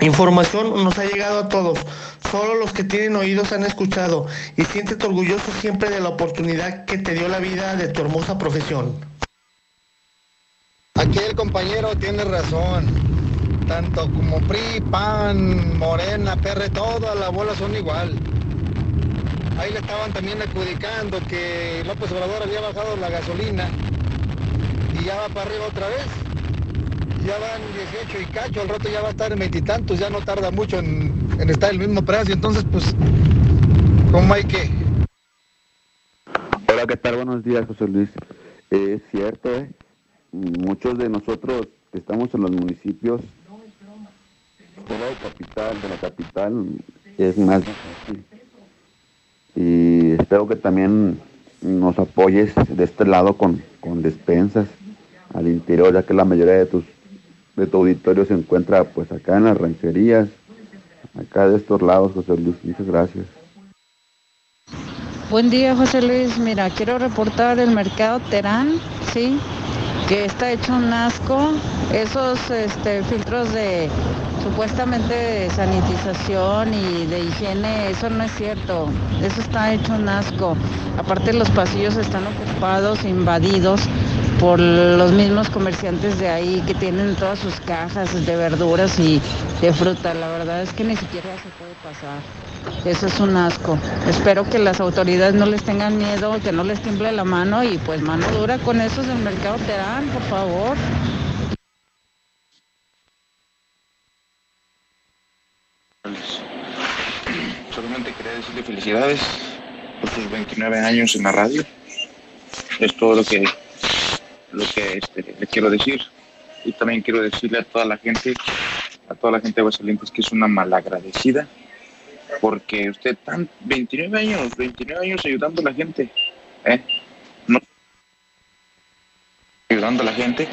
información nos ha llegado a todos. Solo los que tienen oídos han escuchado y siéntete orgulloso siempre de la oportunidad que te dio la vida de tu hermosa profesión. Aquí el compañero tiene razón. Tanto como PRI, PAN, Morena, PR, todas las bolas son igual. Ahí le estaban también adjudicando que López Obrador había bajado la gasolina y ya va para arriba otra vez. Ya van 18 y cacho, al rato ya va a estar en veintitantos, ya no tarda mucho en, estar el mismo precio. Entonces, pues, ¿cómo hay que? Hola, ¿qué tal? Buenos días, José Luis. Es cierto, ¿eh? muchos de nosotros que estamos en los municipios, fuera de capital, de la capital, es más difícil. Y espero que también nos apoyes de este lado con, con despensas al interior, ya que la mayoría de tus de tu auditorio se encuentra pues acá en las rancherías, acá de estos lados, José Luis. Muchas gracias. Buen día, José Luis. Mira, quiero reportar el mercado Terán, sí, que está hecho un asco. Esos este, filtros de supuestamente de sanitización y de higiene, eso no es cierto. Eso está hecho un asco. Aparte los pasillos están ocupados, invadidos por los mismos comerciantes de ahí que tienen todas sus cajas de verduras y de fruta. La verdad es que ni siquiera se puede pasar. Eso es un asco. Espero que las autoridades no les tengan miedo, que no les tiemble la mano y pues mano dura con esos del mercado Terán, por favor. Solamente quería decirle felicidades por sus 29 años en la radio. Es todo lo que, lo que este, le quiero decir. Y también quiero decirle a toda la gente, a toda la gente de Aguascalientes que es una malagradecida, porque usted tan 29 años, 29 años ayudando a la gente, ¿eh? No- ayudando a la gente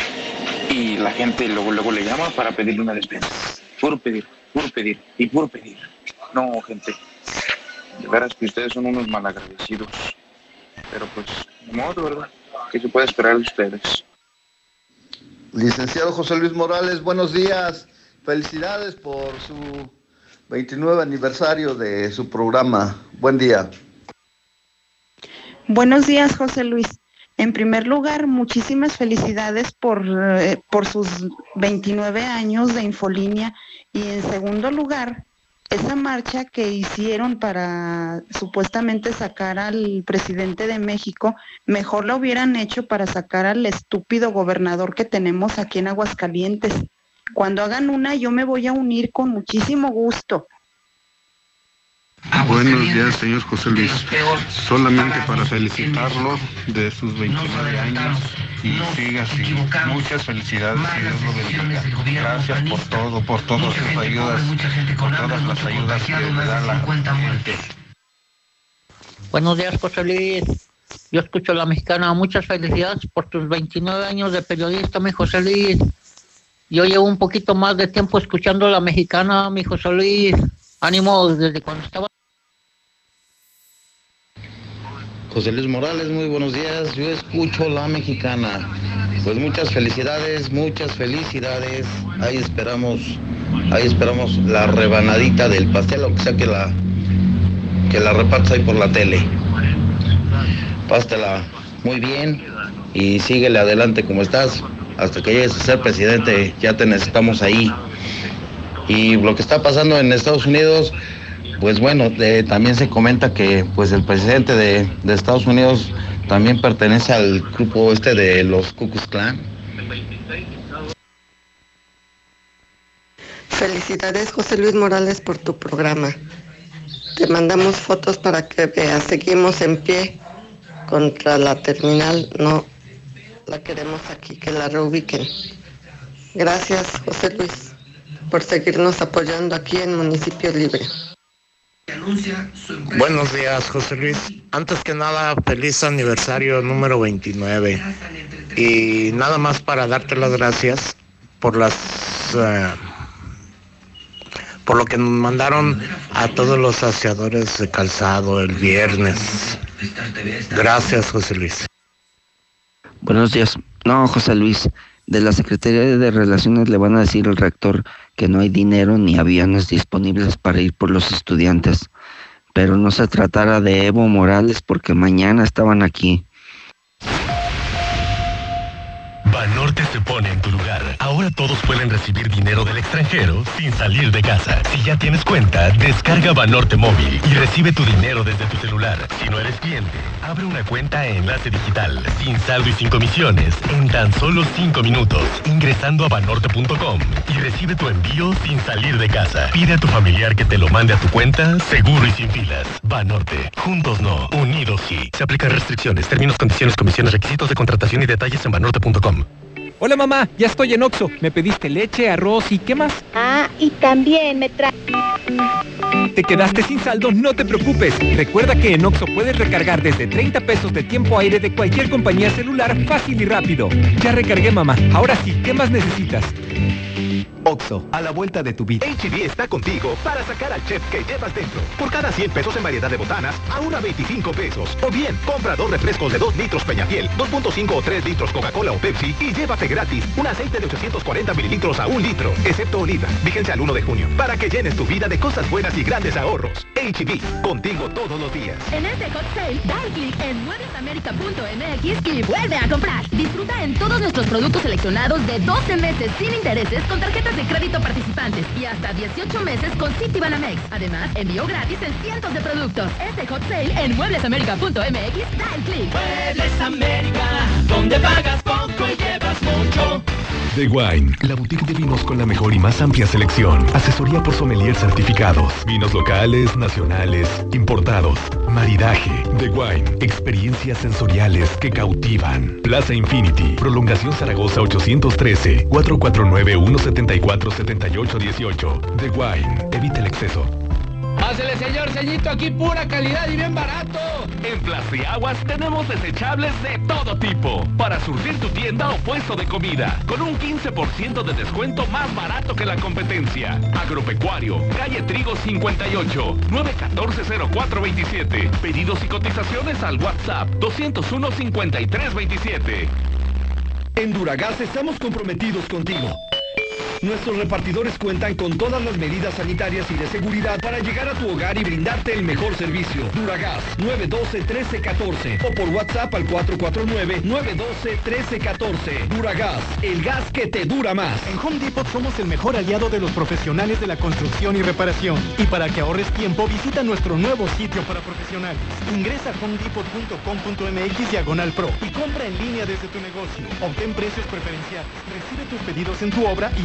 y la gente luego luego le llama para pedirle una despensa. Puro pedir, puro pedir y puro pedir. No, gente, de veras que ustedes son unos malagradecidos. Pero pues, de modo, ¿verdad? ¿Qué se puede esperar de ustedes? Licenciado José Luis Morales, buenos días. Felicidades por su 29 aniversario de su programa. Buen día. Buenos días, José Luis. En primer lugar, muchísimas felicidades por, eh, por sus 29 años de Infolínea. Y en segundo lugar, esa marcha que hicieron para supuestamente sacar al presidente de México, mejor la hubieran hecho para sacar al estúpido gobernador que tenemos aquí en Aguascalientes. Cuando hagan una, yo me voy a unir con muchísimo gusto. Buenos días, señor José Luis. Solamente para felicitarlo de sus 29 años y siga así. Muchas felicidades y Dios lo bendiga. Gracias por todo, por todas sus ayudas, por todas las ayudas que le da la gente. Buenos días, José Luis. Yo escucho a la mexicana. Muchas felicidades por tus 29 años de periodista, mi José Luis. Yo llevo un poquito más de tiempo escuchando a la mexicana, mi José Luis. Ánimo desde cuando estaba. José Luis Morales, muy buenos días. Yo escucho la mexicana. Pues muchas felicidades, muchas felicidades. Ahí esperamos, ahí esperamos la rebanadita del pastel, o sea que la que la repartas ahí por la tele. Pásatela muy bien y síguele adelante como estás. Hasta que llegues a ser presidente, ya te necesitamos ahí. Y lo que está pasando en Estados Unidos, pues bueno, eh, también se comenta que pues el presidente de, Estados Unidos también pertenece al grupo este de los Ku Klux Klan. Felicidades José Luis Morales por tu programa. Te mandamos fotos para que veas. Seguimos en pie contra la terminal. No la queremos aquí, que la reubiquen. Gracias José Luis por seguirnos apoyando aquí en Municipio Libre. Buenos días, José Luis. Antes que nada, feliz aniversario número 29. Y nada más para darte las gracias por las eh, por lo que nos mandaron a todos los saciadores de calzado el viernes. Gracias, José Luis. Buenos días. No, José Luis, de la Secretaría de Relaciones le van a decir al rector que no hay dinero ni aviones disponibles para ir por los estudiantes. Pero no se tratara de Evo Morales porque mañana estaban aquí. Banorte se pone en tu lugar. Ahora todos pueden recibir dinero del extranjero sin salir de casa. Si ya tienes cuenta, descarga Banorte móvil y recibe tu dinero desde tu celular. Si no eres cliente, abre una cuenta en enlace digital, sin saldo y sin comisiones, en tan solo 5 minutos, ingresando a banorte.com y recibe tu envío sin salir de casa. Pide a tu familiar que te lo mande a tu cuenta, seguro y sin filas. Banorte, juntos no, unidos sí. Se aplican restricciones, términos, condiciones, comisiones, requisitos de contratación y detalles en banorte.com. Hola mamá, ya estoy en Oxo. Me pediste leche, arroz y ¿qué más? Ah, y también me trae... ¿Te quedaste sin saldo? No te preocupes. Recuerda que en Oxo puedes recargar desde 30 pesos de tiempo aire de cualquier compañía celular fácil y rápido. Ya recargué mamá. Ahora sí, ¿qué más necesitas? Oxo, a la vuelta de tu vida. HB está contigo para sacar al chef que llevas dentro. Por cada 100 pesos en variedad de botanas, ahora 25 pesos. O bien, compra dos refrescos de 2 litros Peñafiel, 2.5 o 3 litros Coca-Cola o Pepsi y llévate gratis un aceite de 840 mililitros a un litro, excepto oliva. Vigencia al 1 de junio. Para que llenes tu vida de cosas buenas y grandes ahorros. HB, contigo todos los días. En este hot sale, da clic en muevesamerica.mx y vuelve a comprar. Disfruta en todos nuestros productos seleccionados de 12 meses sin intereses con tarjetas de crédito participantes y hasta 18 meses con Citibanamex. Además, envío gratis en cientos de productos. Este hot sale en mueblesamerica.mx da el clic. Muebles América, donde pagas poco y llevas mucho. The Wine, la boutique de vinos con la mejor y más amplia selección. Asesoría por sommeliers certificados. Vinos locales, nacionales, importados. Maridaje. The Wine, experiencias sensoriales que cautivan. Plaza Infinity, prolongación Zaragoza 813, 449-174-7818. The Wine, evita el exceso. Pásele, señor Ceñito, aquí pura calidad y bien barato. En Plastiaguas tenemos desechables de todo tipo para surtir tu tienda o puesto de comida con un 15% de descuento más barato que la competencia. Agropecuario, calle Trigo 58, 914-0427. Pedidos y cotizaciones al WhatsApp 201-5327. En Duragas estamos comprometidos contigo. Nuestros repartidores cuentan con todas las medidas sanitarias y de seguridad para llegar a tu hogar y brindarte el mejor servicio. Duragas 912-1314 o por WhatsApp al 449-912-1314. Duragas, el gas que te dura más. En Home Depot somos el mejor aliado de los profesionales de la construcción y reparación. Y para que ahorres tiempo, visita nuestro nuevo sitio para profesionales. Ingresa a homedepot.com.mx diagonal pro y compra en línea desde tu negocio. Obtén precios preferenciales. Recibe tus pedidos en tu obra y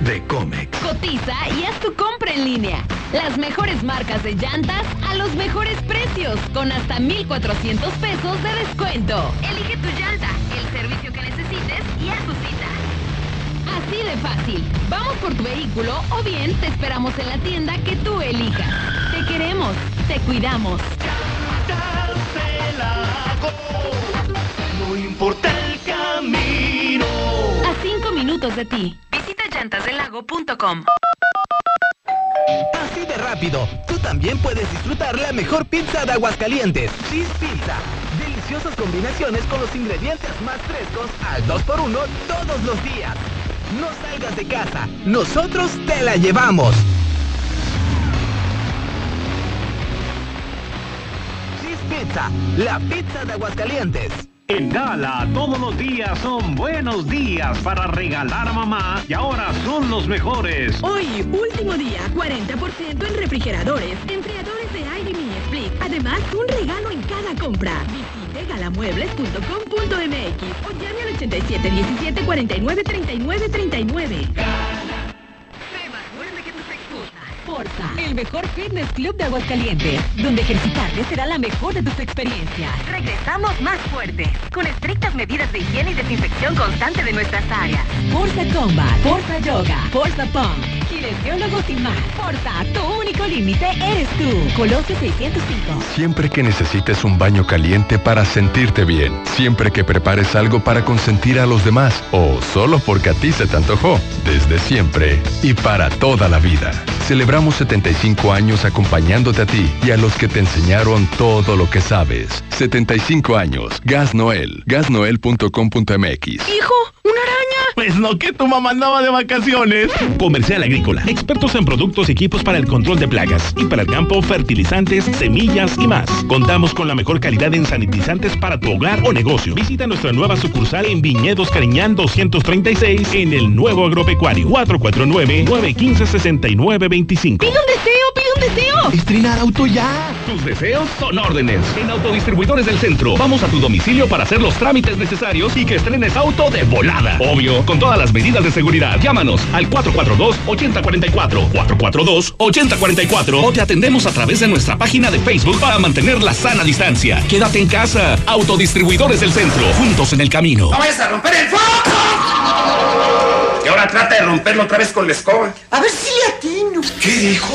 de Comex. Cotiza y haz tu compra en línea. Las mejores marcas de llantas a los mejores precios, con hasta 1,400 pesos de descuento. Elige tu llanta, el servicio que necesites y haz tu cita. Así de fácil. Vamos por tu vehículo o bien te esperamos en la tienda que tú elijas. Te queremos, te cuidamos. No importa de ti. Visita llantasdelago.com. Así de rápido, tú también puedes disfrutar la mejor pizza de Aguascalientes. Cheese Pizza. Deliciosas combinaciones con los ingredientes más frescos al 2x1 todos los días. No salgas de casa, nosotros te la llevamos. Cheese Pizza, la pizza de Aguascalientes. En Gala, todos los días son buenos días para regalar a mamá y ahora son los mejores. Hoy, último día, 40% en refrigeradores, enfriadores de aire y mini split. Además, un regalo en cada compra. Visite galamuebles.com.mx o llame al 87 17 49 39 39. El mejor fitness club de Aguascalientes, donde ejercitarte será la mejor de tus experiencias. Regresamos más fuertes, con estrictas medidas de higiene y desinfección constante de nuestras áreas. Forza Combat, Forza Yoga, Forza Pump, kinesiólogos y más. Forza, tu único límite eres tú. Colosio 605. Siempre que necesites un baño caliente para sentirte bien, siempre que prepares algo para consentir a los demás o solo porque a ti se te antojó, desde siempre y para toda la vida. Celebramos 75 años acompañándote a ti y a los que te enseñaron todo lo que sabes. 75 años. Gas Noel. Gasnoel.com.mx. Hijo, una araña. Pues no, que tu mamá andaba de vacaciones. Comercial Agrícola. Expertos en productos y equipos para el control de plagas. Y para el campo, fertilizantes, semillas y más. Contamos con la mejor calidad en sanitizantes para tu hogar o negocio. Visita nuestra nueva sucursal en Viñedos Cariñán 236 en el nuevo agropecuario. 449-915-6925. Pide un deseo, pide un deseo. Estrenar auto ya. Tus deseos son órdenes. En Autodistribuidores del Centro. Vamos a tu domicilio para hacer los trámites necesarios y que estrenes auto de volada. Obvio, con todas las medidas de seguridad. Llámanos al 442-8044. 442-8044. O te atendemos a través de nuestra página de Facebook para mantener la sana distancia. Quédate en casa. Autodistribuidores del Centro. Juntos en el camino. ¡No vayas a romper el foco! Y ahora trata de romperlo otra vez con la escoba. A ver si le atino. ¿Qué dijo?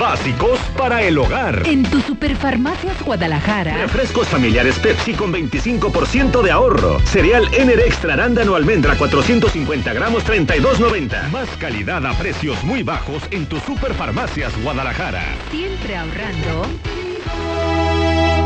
Básicos para el hogar. En tu Superfarmacias Guadalajara. Refrescos familiares Pepsi con 25% de ahorro. Cereal Ener Extra Arándano Almendra 450 gramos 32.90. Más calidad a precios muy bajos en tu Superfarmacias Guadalajara. Siempre ahorrando.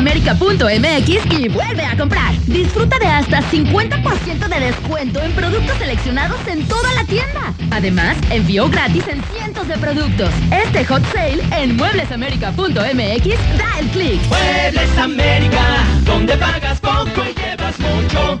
mueblesamerica.mx y vuelve a comprar. Disfruta de hasta 50% de descuento en productos seleccionados en toda la tienda. Además, envío gratis en cientos de productos. Este hot sale en mueblesamerica.mx, da el clic. Muebles América, donde pagas poco y llevas mucho.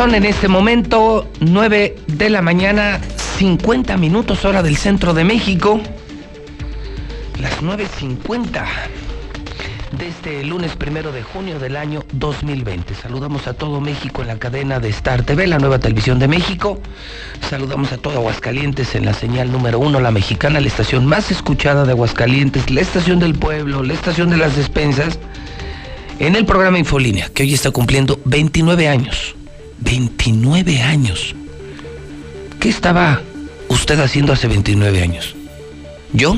Son en este momento 9 de la mañana, 50 minutos hora del centro de México. Las 9.50 de este lunes primero de junio del año 2020. Saludamos a todo México en la cadena de Star TV, la nueva televisión de México. Saludamos a todo Aguascalientes en la señal número uno, la mexicana, la estación más escuchada de Aguascalientes, la estación del pueblo, la estación de las despensas. En el programa Infolínea, que hoy está cumpliendo 29 años. 29 años. ¿Qué estaba usted haciendo hace 29 años? ¿Yo?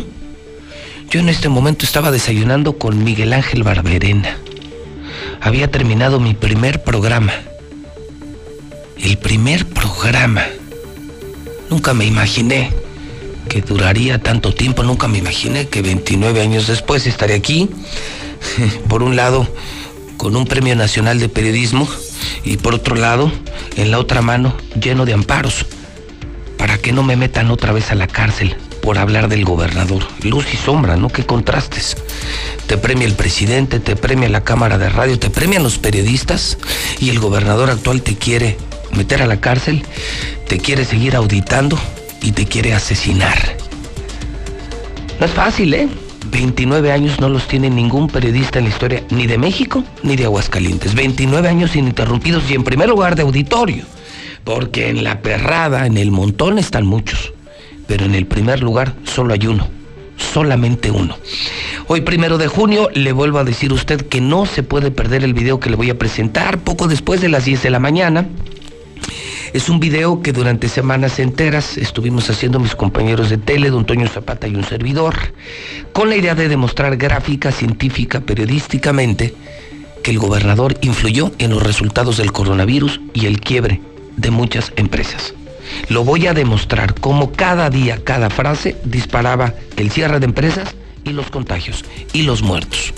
Yo en este momento estaba desayunando con Miguel Ángel Barberena. Había terminado mi primer programa. El primer programa. Nunca me imaginé que duraría tanto tiempo, nunca me imaginé que 29 años después estaría aquí, [LAUGHS] por un lado, con un premio nacional de periodismo, y por otro lado, en la otra mano, lleno de amparos, para que no me metan otra vez a la cárcel por hablar del gobernador. Luz y sombra, ¿no? Qué contrastes. Te premia el presidente, te premia la Cámara de Radio, te premian los periodistas y el gobernador actual te quiere meter a la cárcel, te quiere seguir auditando y te quiere asesinar. No es fácil, ¿eh? 29 años no los tiene ningún periodista en la historia ni de México ni de Aguascalientes. 29 años ininterrumpidos y en primer lugar de auditorio. Porque en la perrada, en el montón están muchos. Pero en el primer lugar solo hay uno. Solamente uno. Hoy primero de junio le vuelvo a decir a usted que no se puede perder el video que le voy a presentar poco después de las 10 de la mañana. Es un video que durante semanas enteras estuvimos haciendo mis compañeros de tele, don Toño Zapata y un servidor, con la idea de demostrar gráfica, científica, periodísticamente, que el gobernador influyó en los resultados del coronavirus y el quiebre de muchas empresas. Lo voy a demostrar cómo cada día, cada frase disparaba el cierre de empresas y los contagios y los muertos.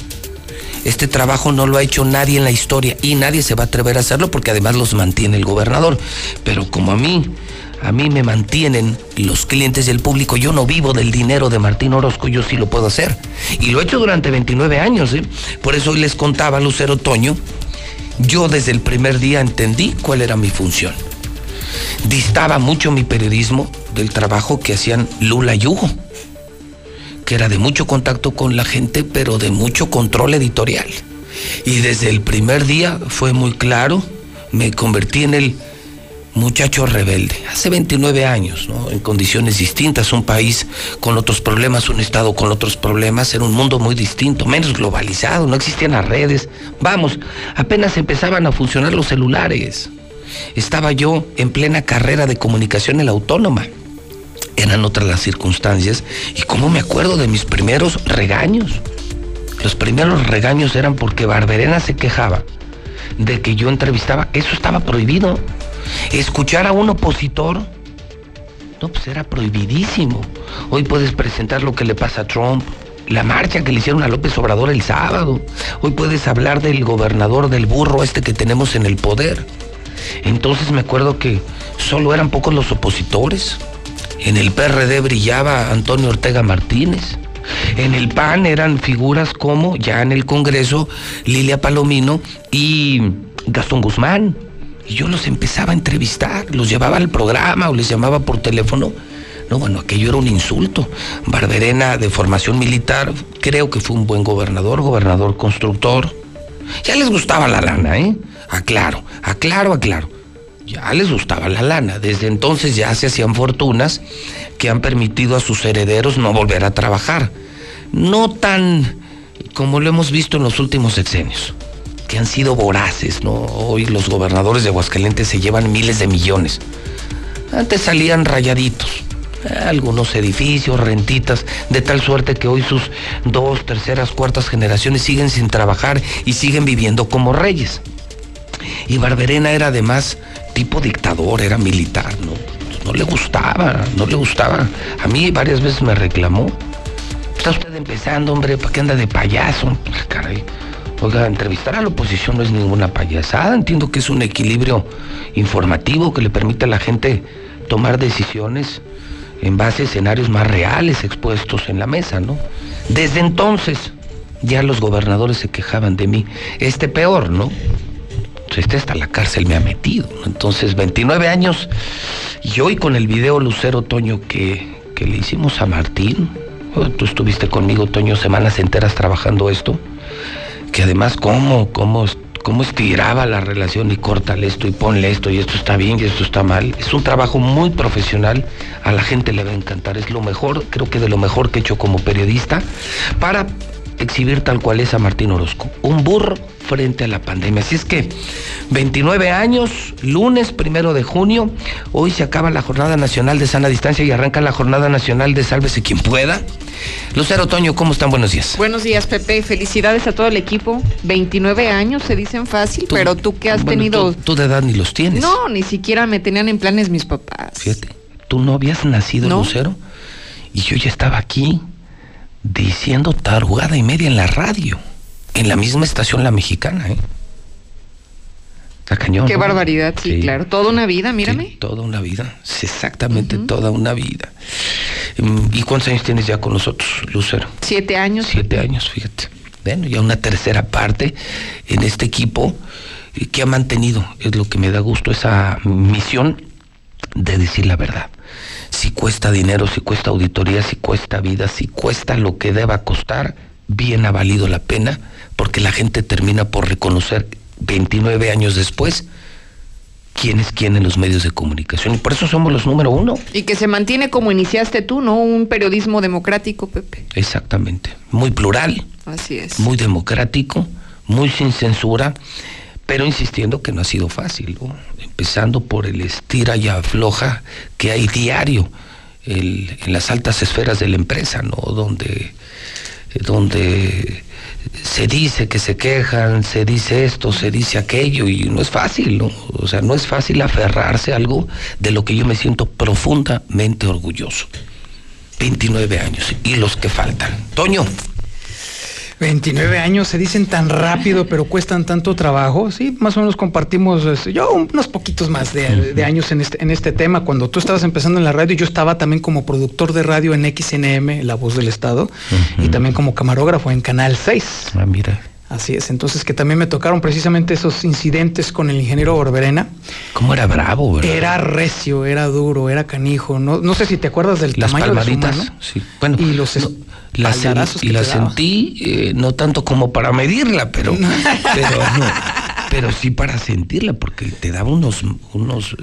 Este trabajo no lo ha hecho nadie en la historia y nadie se va a atrever a hacerlo porque además los mantiene el gobernador. Pero como a mí, a mí me mantienen los clientes y el público, yo no vivo del dinero de Martín Orozco, yo sí lo puedo hacer. Y lo he hecho durante 29 años, ¿eh? Por eso hoy les contaba Lucero Toño, yo desde el primer día entendí cuál era mi función. Distaba mucho mi periodismo del trabajo que hacían Lula y Hugo que era de mucho contacto con la gente, pero de mucho control editorial. Y desde el primer día fue muy claro, me convertí en el muchacho rebelde, hace 29 años, en condiciones distintas, un país con otros problemas, un estado con otros problemas, era un mundo muy distinto, menos globalizado, no existían las redes, vamos, apenas empezaban a funcionar los celulares. Estaba yo en plena carrera de comunicación en la autónoma eran otras las circunstancias y cómo me acuerdo de mis primeros regaños. Los primeros regaños eran porque Barberena se quejaba de que yo entrevistaba, eso estaba prohibido. Escuchar a un opositor, no, pues era prohibidísimo. Hoy puedes presentar lo que le pasa a Trump, la marcha que le hicieron a López Obrador el sábado. Hoy puedes hablar del gobernador del burro este que tenemos en el poder. Entonces me acuerdo que solo eran pocos los opositores. En el PRD brillaba Antonio Ortega Martínez. En el PAN eran figuras como, ya en el Congreso, Lilia Palomino y Gastón Guzmán. Y yo los empezaba a entrevistar, los llevaba al programa o les llamaba por teléfono. No, bueno, aquello era un insulto. Barberena, de formación militar, creo que fue un buen gobernador, gobernador constructor. Ya les gustaba la lana, ¿eh? Aclaro, aclaro, aclaro. Ya les gustaba la lana. Desde entonces ya se hacían fortunas que han permitido a sus herederos no volver a trabajar. No tan como lo hemos visto en los últimos sexenios, que han sido voraces, ¿no? Hoy los gobernadores de Aguascalientes se llevan miles de millones. Antes salían rayaditos, algunos edificios, rentitas, de tal suerte que hoy sus dos, terceras, cuartas generaciones siguen sin trabajar y siguen viviendo como reyes. Y Barberena era además tipo dictador, era militar, ¿no? No le gustaba, no le gustaba. A mí varias veces me reclamó. Está usted empezando, hombre, ¿para qué anda de payaso? Caray. Oiga, entrevistar a la oposición no es ninguna payasada. Entiendo que es un equilibrio informativo que le permite a la gente tomar decisiones en base a escenarios más reales expuestos en la mesa, ¿no? Desde entonces ya los gobernadores se quejaban de mí. Este peor, ¿no? Este hasta la cárcel me ha metido. Entonces, 29 años y hoy con el video Lucero Toño que, que le hicimos a Martín, tú estuviste conmigo, Toño, semanas enteras trabajando esto, que además cómo, cómo cómo estiraba la relación y córtale esto y ponle esto y esto está bien y esto está mal. Es un trabajo muy profesional, a la gente le va a encantar, es lo mejor, creo que de lo mejor que he hecho como periodista para exhibir tal cual es a Martín Orozco, un burro frente a la pandemia. Así es que 29 años, lunes primero de junio, hoy se acaba la Jornada Nacional de Sana Distancia y arranca la Jornada Nacional de Sálvese quien pueda. Lucero Toño, ¿cómo están? Buenos días. Buenos días, Pepe. Felicidades a todo el equipo. 29 años se dicen fácil, pero tú que has tenido. Tú, de edad ni los tienes. No, ni siquiera me tenían en planes mis papás. Fíjate, tú no habías nacido, Lucero, y yo ya estaba aquí diciendo tarugada y media en la radio, en la misma estación La Mexicana, ¿eh? Está cañón. Qué barbaridad, sí, claro. Toda una vida, mírame. toda una vida, exactamente toda una vida. Mm, ¿Y cuántos años tienes ya con nosotros, Lucero? Siete años. Siete años, fíjate. Bueno, ya una tercera parte en este equipo eh, que ha mantenido, es lo que me da gusto, esa misión de decir la verdad. Si cuesta dinero, si cuesta auditoría, si cuesta vida, si cuesta lo que deba costar, bien ha valido la pena, porque la gente termina por reconocer 29 años después quién es quién en los medios de comunicación. Y por eso somos los número uno. Y que se mantiene como iniciaste tú, ¿no? Un periodismo democrático, Pepe. Exactamente. Muy plural. Así es. Muy democrático, muy sin censura, pero insistiendo que no ha sido fácil, Empezando por el estira y afloja que hay diario en las altas esferas de la empresa, ¿no? Donde, donde se dice que se quejan, se dice esto, se dice aquello, y no es fácil, ¿no? O sea, no es fácil aferrarse a algo de lo que yo me siento profundamente orgulloso. 29 años y los que faltan. Toño. 29 años se dicen tan rápido, [LAUGHS] pero cuestan tanto trabajo. Sí, más o menos compartimos este, yo unos poquitos más de, años en este, en este tema. Cuando tú estabas empezando en la radio, yo estaba también como productor de radio en XNM, La Voz del Estado, y también como camarógrafo en Canal 6. Ah, mira. Así es, entonces que también me tocaron precisamente esos incidentes con el ingeniero Orberena. ¿Cómo era bravo, verdad? Era recio, era duro, era canijo. No, no sé si te acuerdas del Las tamaño palmaditas, de su sí. Bueno, y los la, y la sentí, eh, no tanto como para medirla, pero, pero, pero, sí para sentirla, porque te daba unos, unos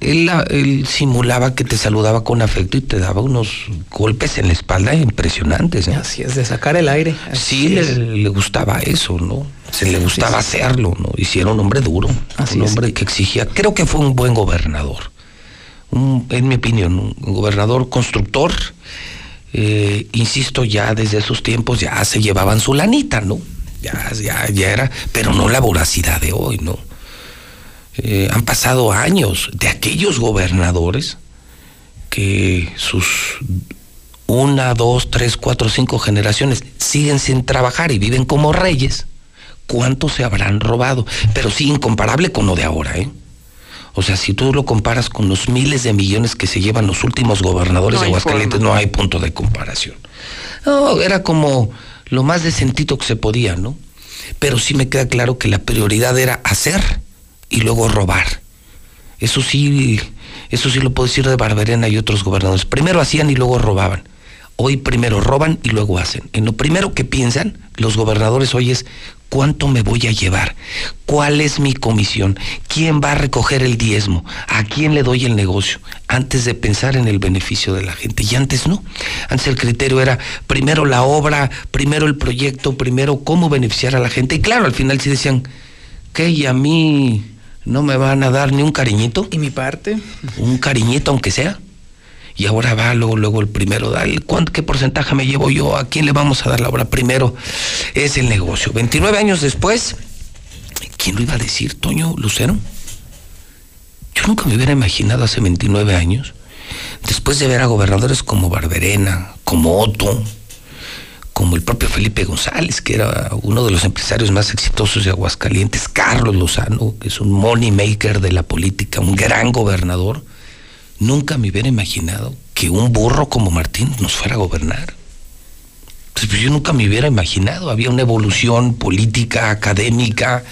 él, él, simulaba que te saludaba con afecto y te daba unos golpes en la espalda impresionantes. ¿eh? Así es, de sacar el aire. sí, le, gustaba eso, ¿no? Se le gustaba hacerlo, ¿no? Y si era un hombre duro, un hombre que exigía. Creo que fue un buen gobernador. en mi opinión, un gobernador constructor eh, insisto, ya desde esos tiempos ya se llevaban su lanita, ¿no? Ya, ya, ya era, pero no la voracidad de hoy, ¿no? Eh, han pasado años de aquellos gobernadores que sus una, dos, tres, cuatro, cinco generaciones siguen sin trabajar y viven como reyes. ¿Cuántos se habrán robado? Pero sí, incomparable con lo de ahora, ¿eh? O sea, si tú lo comparas con los miles de millones que se llevan los últimos gobernadores de Aguascalientes, no hay punto de comparación. No, era como lo más decentito que se podía, ¿no? Pero sí me queda claro que la prioridad era hacer y luego robar. Eso sí, eso sí lo puedo decir de Barberena y otros gobernadores. Primero hacían y luego robaban. Hoy primero roban y luego hacen. En lo primero que piensan los gobernadores hoy es cuánto me voy a llevar, cuál es mi comisión, quién va a recoger el diezmo, a quién le doy el negocio, antes de pensar en el beneficio de la gente. Y antes no. Antes el criterio era primero la obra, primero el proyecto, primero cómo beneficiar a la gente. Y claro, al final sí decían, que y a mí no me van a dar ni un cariñito. ¿Y mi parte? Un cariñito aunque sea y ahora va luego, luego el primero, ¿cuánto, ¿qué porcentaje me llevo yo? ¿A quién le vamos a dar la obra primero? Es el negocio. 29 años después, ¿quién lo iba a decir, Toño Lucero? Yo nunca me hubiera imaginado hace 29 años, después de ver a gobernadores como Barberena, como Otto, como el propio Felipe González, que era uno de los empresarios más exitosos de Aguascalientes, Carlos Lozano, que es un money maker de la política, un gran gobernador, Nunca me hubiera imaginado que un burro como Martín nos fuera a gobernar. Pues, pues, yo nunca me hubiera imaginado. Había una evolución política, académica,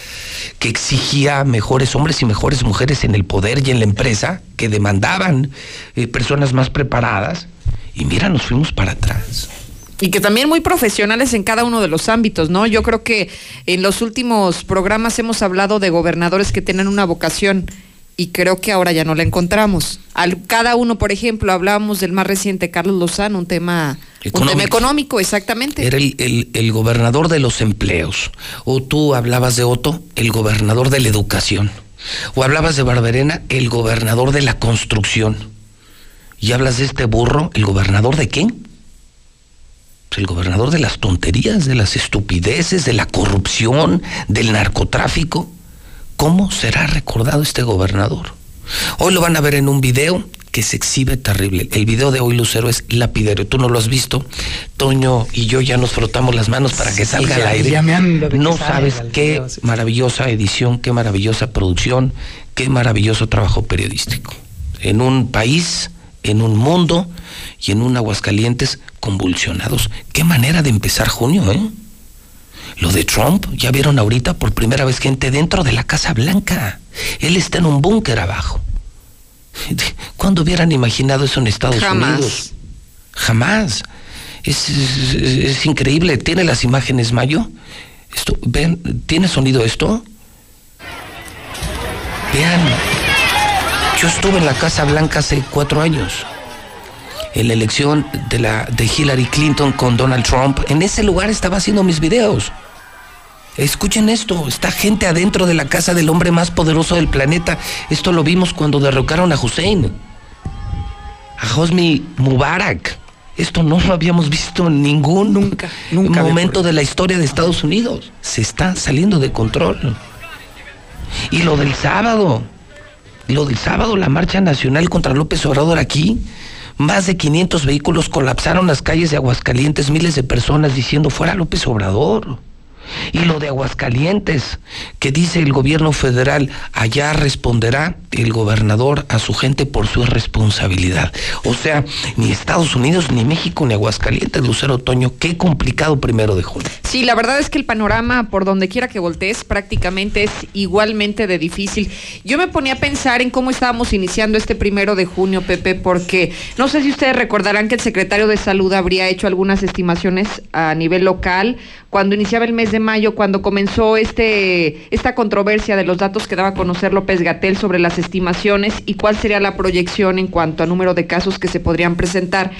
que exigía mejores hombres y mejores mujeres en el poder y en la empresa, que demandaban eh, personas más preparadas. Y mira, nos fuimos para atrás. Y que también muy profesionales en cada uno de los ámbitos, ¿no? Yo creo que en los últimos programas hemos hablado de gobernadores que tienen una vocación y creo que ahora ya no la encontramos. Al, cada uno, por ejemplo, hablábamos del más reciente, Carlos Lozano, un tema económico, un tema económico exactamente. Era el, el, gobernador de los empleos. O tú hablabas de Otto, el gobernador de la educación. O hablabas de Barberena, el gobernador de la construcción. Y hablas de este burro, el gobernador de qué? Pues el gobernador de las tonterías, de las estupideces, de la corrupción, del narcotráfico. ¿Cómo será recordado este gobernador? Hoy lo van a ver en un video que se exhibe terrible. El video de hoy, Lucero, es lapidario. Tú no lo has visto. Toño y yo ya nos frotamos las manos para que salga al aire. no sabes qué maravillosa edición, qué maravillosa producción, qué maravilloso trabajo periodístico. En un país, en un mundo y en un Aguascalientes convulsionados. Qué manera de empezar junio, ¿eh? Lo de Trump, ya vieron ahorita por primera vez gente dentro de la Casa Blanca. Él está en un búnker abajo. ¿Cuándo hubieran imaginado eso en Estados Unidos? Jamás. Es, increíble. ¿Tiene las imágenes, Mayo? Esto, ven, ¿tiene sonido esto? Vean, yo estuve en la Casa Blanca hace cuatro años. En la elección de, la, de Hillary Clinton con Donald Trump. En ese lugar estaba haciendo mis videos. Escuchen esto, está gente adentro de la casa del hombre más poderoso del planeta. Esto lo vimos cuando derrocaron a Hussein, a Hosni Mubarak. Esto no lo habíamos visto en ningún nunca, nunca momento de la historia de Estados Unidos. Se está saliendo de control. Y lo del sábado, lo del sábado, la marcha nacional contra López Obrador aquí, más de 500 vehículos colapsaron las calles de Aguascalientes, miles de personas diciendo fuera López Obrador. Y lo de Aguascalientes, que dice el gobierno federal, allá responderá el gobernador a su gente por su responsabilidad. O sea, ni Estados Unidos, ni México, ni Aguascalientes, Lucero Otoño, qué complicado primero de junio. Sí, la verdad es que el panorama, por donde quiera que voltees, prácticamente es igualmente de difícil. Yo me ponía a pensar en cómo estábamos iniciando este primero de junio, Pepe, porque no sé si ustedes recordarán que el secretario de Salud habría hecho algunas estimaciones a nivel local cuando iniciaba el mes de mayo, cuando comenzó este, esta controversia de los datos que daba a conocer López Gatel sobre las estimaciones y cuál sería la proyección en cuanto a número de casos que se podrían presentar.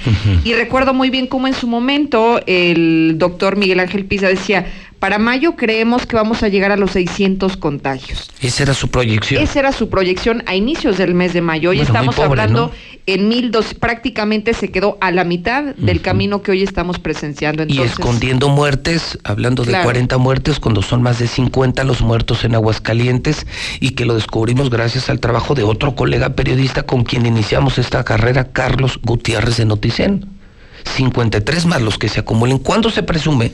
Y recuerdo muy bien cómo en su momento el doctor Miguel Ángel Pisa decía, para mayo creemos que vamos a llegar a los 600 contagios. Esa era su proyección. Esa era su proyección a inicios del mes de mayo. Hoy estamos hablando en mil dos, prácticamente se quedó a la mitad del camino que hoy estamos presenciando. y escondiendo muertes, hablando de 40 muertes, cuando son más de 50 los muertos en Aguascalientes, y que lo descubrimos gracias al trabajo de otro colega periodista con quien iniciamos esta carrera, Carlos Gutiérrez de Noticen 53 más los que se acumulen. ¿Cuándo se presume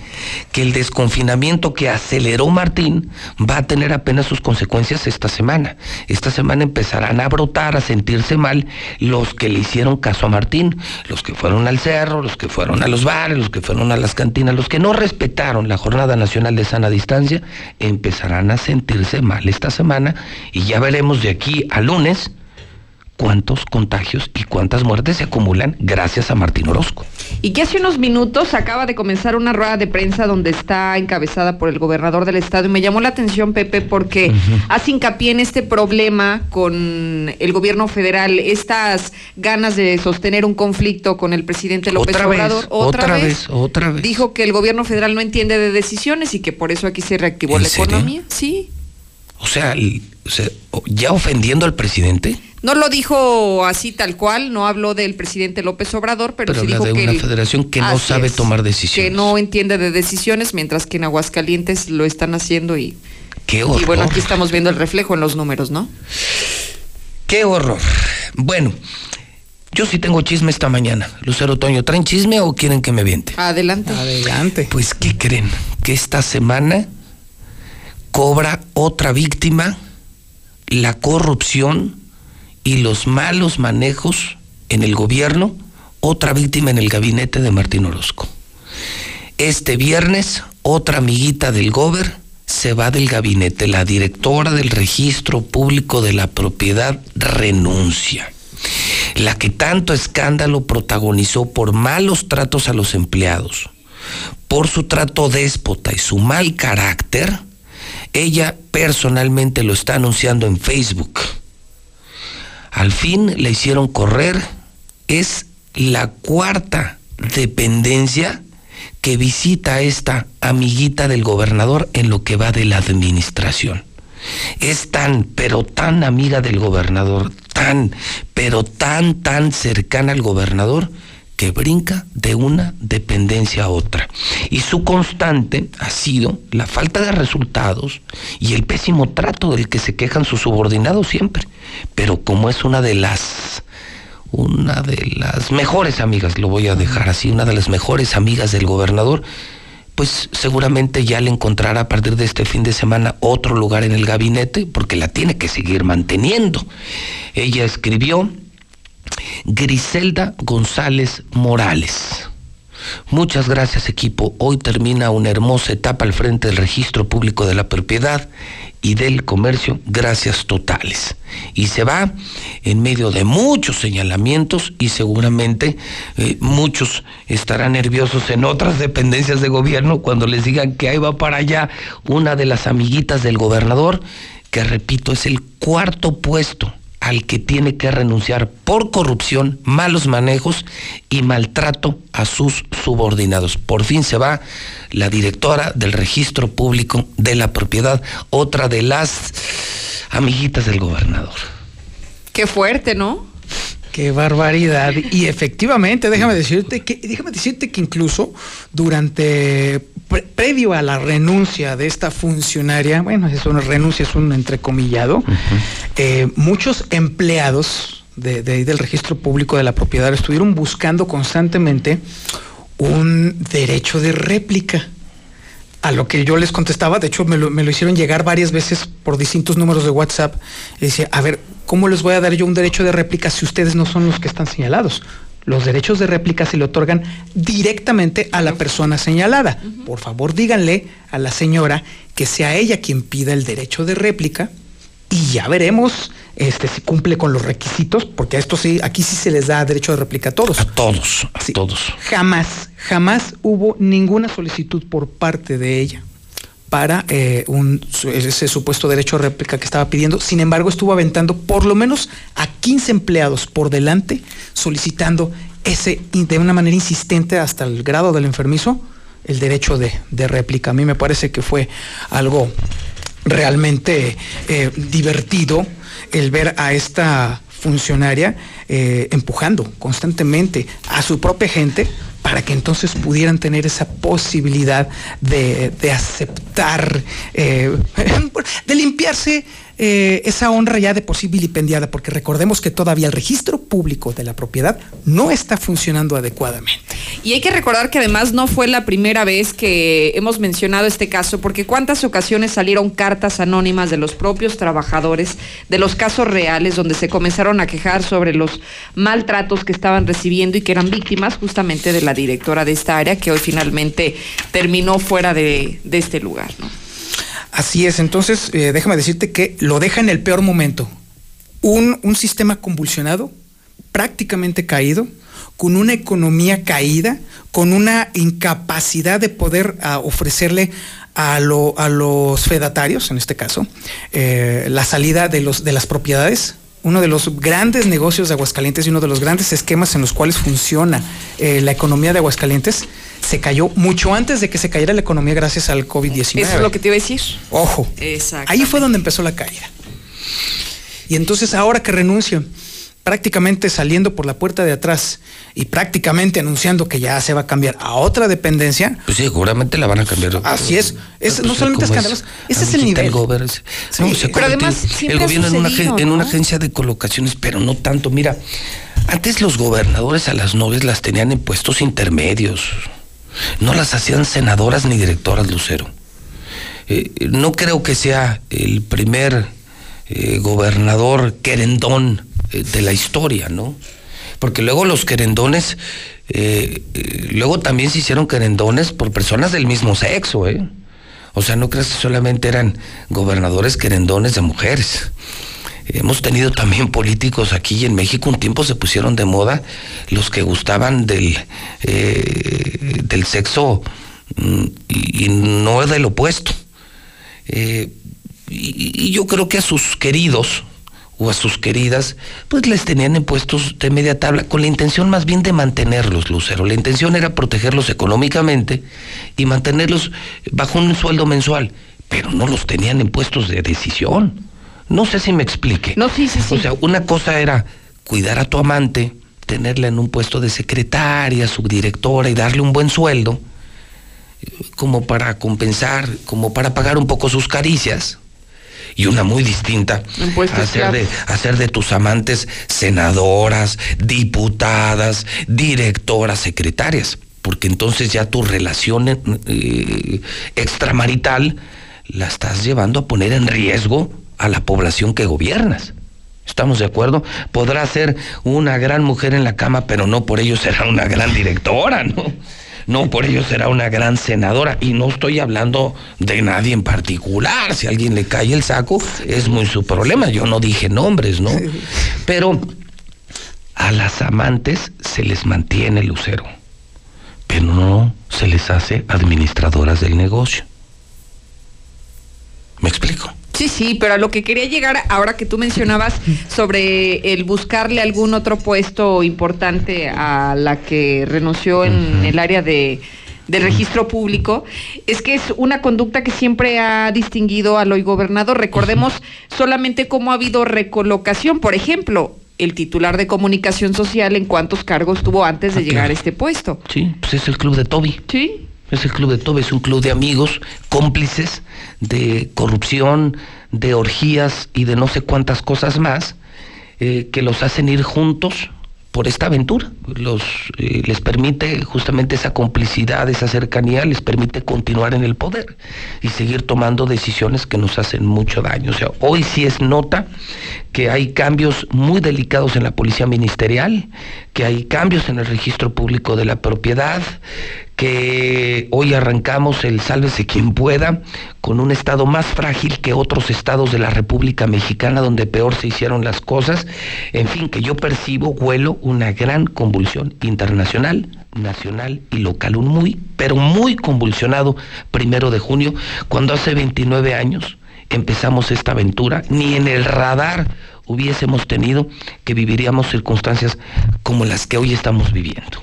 que el desconfinamiento que aceleró Martín va a tener apenas sus consecuencias esta semana? Esta semana empezarán a brotar, a sentirse mal los que le hicieron caso a Martín, los que fueron al cerro, los que fueron a los bares, los que fueron a las cantinas, los que no respetaron la Jornada Nacional de Sana Distancia, empezarán a sentirse mal esta semana y ya veremos de aquí a lunes cuántos contagios y cuántas muertes se acumulan gracias a Martín Orozco. Y que hace unos minutos acaba de comenzar una rueda de prensa donde está encabezada por el gobernador del estado y me llamó la atención Pepe porque hace hincapié en este problema con el gobierno federal, estas ganas de sostener un conflicto con el presidente López Otra Obrador. vez, otra vez, otra vez. Dijo que el gobierno federal no entiende de decisiones y que por eso aquí se reactivó ¿En la serio? economía. Sí. O sea, el- o sea, o- ya ofendiendo al presidente, No lo dijo así tal cual, no habló del presidente López Obrador, pero, pero sí habla dijo de que una el- federación que no sabe es, tomar que decisiones. no entiende de decisiones, mientras que en Aguascalientes lo están haciendo y, Qué y horror. bueno, aquí estamos viendo el reflejo en los números, ¿no? Qué horror. Bueno, yo sí tengo chisme esta mañana. Lucero Toño, ¿traen chisme o quieren que me viente? Adelante. Adelante. Pues, ¿qué creen? Que esta semana cobra otra víctima la corrupción y los malos manejos en el gobierno, otra víctima en el gabinete de Martín Orozco. Este viernes, otra amiguita del Gober se va del gabinete. La directora del registro público de la propiedad renuncia. La que tanto escándalo protagonizó por malos tratos a los empleados, por su trato déspota y su mal carácter, ella personalmente lo está anunciando en Facebook. Al fin le hicieron correr. Es la cuarta dependencia que visita esta amiguita del gobernador en lo que va de la administración. Es tan, pero tan amiga del gobernador, tan, pero tan, tan cercana al gobernador, que brinca de una dependencia a otra. Y su constante ha sido la falta de resultados y el pésimo trato del que se quejan sus subordinados siempre. Pero como es una de las una de las mejores amigas, lo voy a dejar así, una de las mejores amigas del gobernador, pues seguramente ya le encontrará a partir de este fin de semana otro lugar en el gabinete, porque la tiene que seguir manteniendo. Ella escribió Griselda González Morales. Muchas gracias equipo. Hoy termina una hermosa etapa al frente del registro público de la propiedad y del comercio. Gracias totales. Y se va en medio de muchos señalamientos y seguramente eh, muchos estarán nerviosos en otras dependencias de gobierno cuando les digan que ahí va para allá una de las amiguitas del gobernador, que repito, es el cuarto puesto al que tiene que renunciar por corrupción, malos manejos y maltrato a sus subordinados. Por fin se va la directora del registro público de la propiedad, otra de las amiguitas del gobernador. Qué fuerte, ¿no? Qué barbaridad. Y efectivamente, déjame decirte que, déjame decirte que incluso durante pre- previo a la renuncia de esta funcionaria, bueno, es una renuncia, es un entrecomillado, eh, muchos empleados de, de- del registro público de la propiedad estuvieron buscando constantemente un derecho de réplica. A lo que yo les contestaba, de hecho me lo, me lo hicieron llegar varias veces por distintos números de WhatsApp. Y decía, a ver, ¿cómo les voy a dar yo un derecho de réplica si ustedes no son los que están señalados? Los derechos de réplica se le otorgan directamente a la persona señalada. Por favor, díganle a la señora que sea ella quien pida el derecho de réplica y ya veremos este, si cumple con los requisitos, porque a esto sí, aquí sí se les da derecho de réplica a todos. A todos, a todos. Jamás, jamás hubo ninguna solicitud por parte de ella para eh, ese supuesto derecho de réplica que estaba pidiendo. Sin embargo, estuvo aventando por lo menos a 15 empleados por delante solicitando ese, de una manera insistente hasta el grado del enfermizo, el derecho de, de réplica. A mí me parece que fue algo realmente eh, divertido el ver a esta funcionaria eh, empujando constantemente a su propia gente para que entonces pudieran tener esa posibilidad de, de aceptar, eh, [LAUGHS] de limpiarse eh, esa honra ya de por sí porque recordemos que todavía el registro público de la propiedad no está funcionando adecuadamente. Y hay que recordar que además no fue la primera vez que hemos mencionado este caso, porque cuántas ocasiones salieron cartas anónimas de los propios trabajadores, de los casos reales, donde se comenzaron a quejar sobre los maltratos que estaban recibiendo y que eran víctimas justamente de la directora de esta área, que hoy finalmente terminó fuera de, de este lugar. ¿no? Así es, entonces eh, déjame decirte que lo deja en el peor momento. Un, sistema convulsionado, prácticamente caído, con una economía caída, con una incapacidad de poder uh, ofrecerle a, lo, a, los fedatarios, en este caso, eh, la salida de las propiedades. Uno de los grandes negocios de Aguascalientes y uno de los grandes esquemas en los cuales funciona eh, la economía de Aguascalientes se cayó mucho antes de que se cayera la economía gracias al COVID-19. Eso es lo que te iba a decir. Ojo. Ahí fue donde empezó la caída. Y entonces ahora que renuncia, prácticamente saliendo por la puerta de atrás y prácticamente anunciando que ya se va a cambiar a otra dependencia. Pues sí, seguramente la van a cambiar. Así es. es no solamente escandaloso, ese es el nivel. Sí, no, pero además, el gobierno en una, ¿no? en una agencia de colocaciones, pero no tanto. Mira, antes los gobernadores a las novias las tenían en puestos intermedios. No las hacían senadoras ni directoras, Lucero. Eh, no creo que sea el primer eh, gobernador querendón eh, de la historia, ¿no? Porque luego los querendones, eh, luego también se hicieron querendones por personas del mismo sexo, ¿eh? O sea, no creas que solamente eran gobernadores querendones de mujeres. Hemos tenido también políticos aquí en México, un tiempo se pusieron de moda los que gustaban del, del sexo mm, y, y, no del opuesto. Y, y, yo creo que a sus queridos o a sus queridas, pues les tenían en puestos de media tabla con la intención más bien de mantenerlos, Lucero. La intención era protegerlos económicamente y mantenerlos bajo un sueldo mensual, pero no los tenían en puestos de decisión. No sé si me explique. No, sí, sí, sí. O sea, una cosa era cuidar a tu amante, tenerla en un puesto de secretaria, subdirectora y darle un buen sueldo, como para compensar, como para pagar un poco sus caricias. Y una muy distinta, hacer de, hacer de tus amantes senadoras, diputadas, directoras, secretarias, porque entonces ya tu relación eh, extramarital la estás llevando a poner en riesgo a la población que gobiernas. ¿Estamos de acuerdo? Podrá ser una gran mujer en la cama, pero no por ello será una gran directora, ¿no? No por ello será una gran senadora. Y no estoy hablando de nadie en particular. Si alguien le cae el saco, es muy su problema. Yo no dije nombres, ¿no? Pero a las amantes se les mantiene lucero, pero no se les hace administradoras del negocio. ¿Me explico? Sí, sí, pero a lo que quería llegar ahora que tú mencionabas sobre el buscarle algún otro puesto importante a la que renunció en el área de del registro público, es que es una conducta que siempre ha distinguido al hoy gobernador. Recordemos solamente cómo ha habido recolocación, por ejemplo, el titular de comunicación social en cuántos cargos tuvo antes de ah, llegar claro. a este puesto. Sí, pues es el club de Toby. Sí. Es el club de Toby, es un club de amigos, cómplices de corrupción, de orgías y de no sé cuántas cosas más, eh, que los hacen ir juntos por esta aventura. Los, eh, les permite justamente esa complicidad, esa cercanía, les permite continuar en el poder y seguir tomando decisiones que nos hacen mucho daño. O sea, hoy sí es nota que hay cambios muy delicados en la policía ministerial, que hay cambios en el registro público de la propiedad, que hoy arrancamos el sálvese quien pueda, con un estado más frágil que otros estados de la República Mexicana donde peor se hicieron las cosas. En fin, que yo percibo, huelo una gran convulsión internacional, nacional y local. Un muy, pero muy convulsionado primero de junio, cuando hace 29 años empezamos esta aventura, ni en el radar hubiésemos tenido que viviríamos circunstancias como las que hoy estamos viviendo.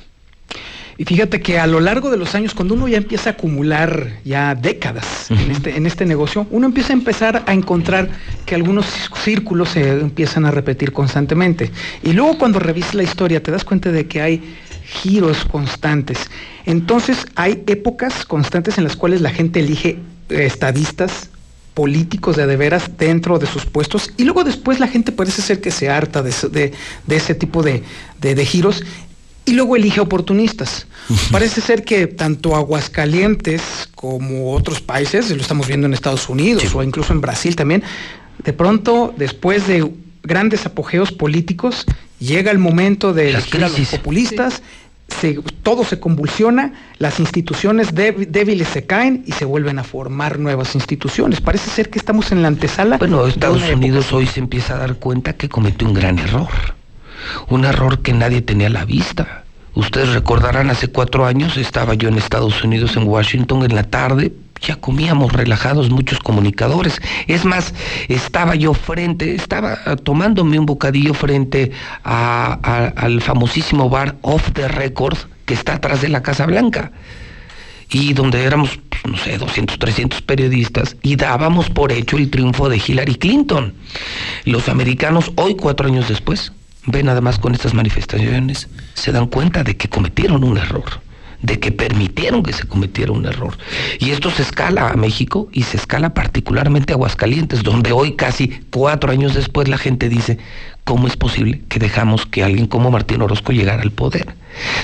Y fíjate que a lo largo de los años, cuando uno ya empieza a acumular ya décadas uh -huh. en, este, en este negocio, uno empieza a empezar a encontrar que algunos círculos se empiezan a repetir constantemente. Y luego cuando revisas la historia te das cuenta de que hay giros constantes. Entonces hay épocas constantes en las cuales la gente elige estadistas, políticos de, de veras dentro de sus puestos y luego después la gente parece ser que se harta de, de, de ese tipo de, de, giros y luego elige oportunistas. Parece ser que tanto Aguascalientes como otros países, lo estamos viendo en Estados Unidos o incluso en Brasil también, de pronto, después de grandes apogeos políticos, llega el momento de elegir a los populistas, todo se convulsiona, las instituciones débiles se caen y se vuelven a formar nuevas instituciones. Parece ser que estamos en la antesala. Bueno, Estados Unidos hoy se empieza a dar cuenta que cometió un gran error. Un error que nadie tenía a la vista. Ustedes recordarán, hace cuatro años estaba yo en Estados Unidos, en Washington, en la tarde, ya comíamos relajados muchos comunicadores. Es más, estaba yo frente, estaba tomándome un bocadillo frente al famosísimo bar Off the Record que está atrás de la Casa Blanca. Y donde éramos, pues, no sé, 200, 300 periodistas y dábamos por hecho el triunfo de Hillary Clinton. Los americanos, hoy, cuatro años después, ven además con estas manifestaciones, se dan cuenta de que cometieron un error de que permitieron que se cometiera un error. Y esto se escala a México y se escala particularmente a Aguascalientes, donde hoy casi cuatro años después la gente dice, ¿cómo es posible que dejamos que alguien como Martín Orozco llegara al poder?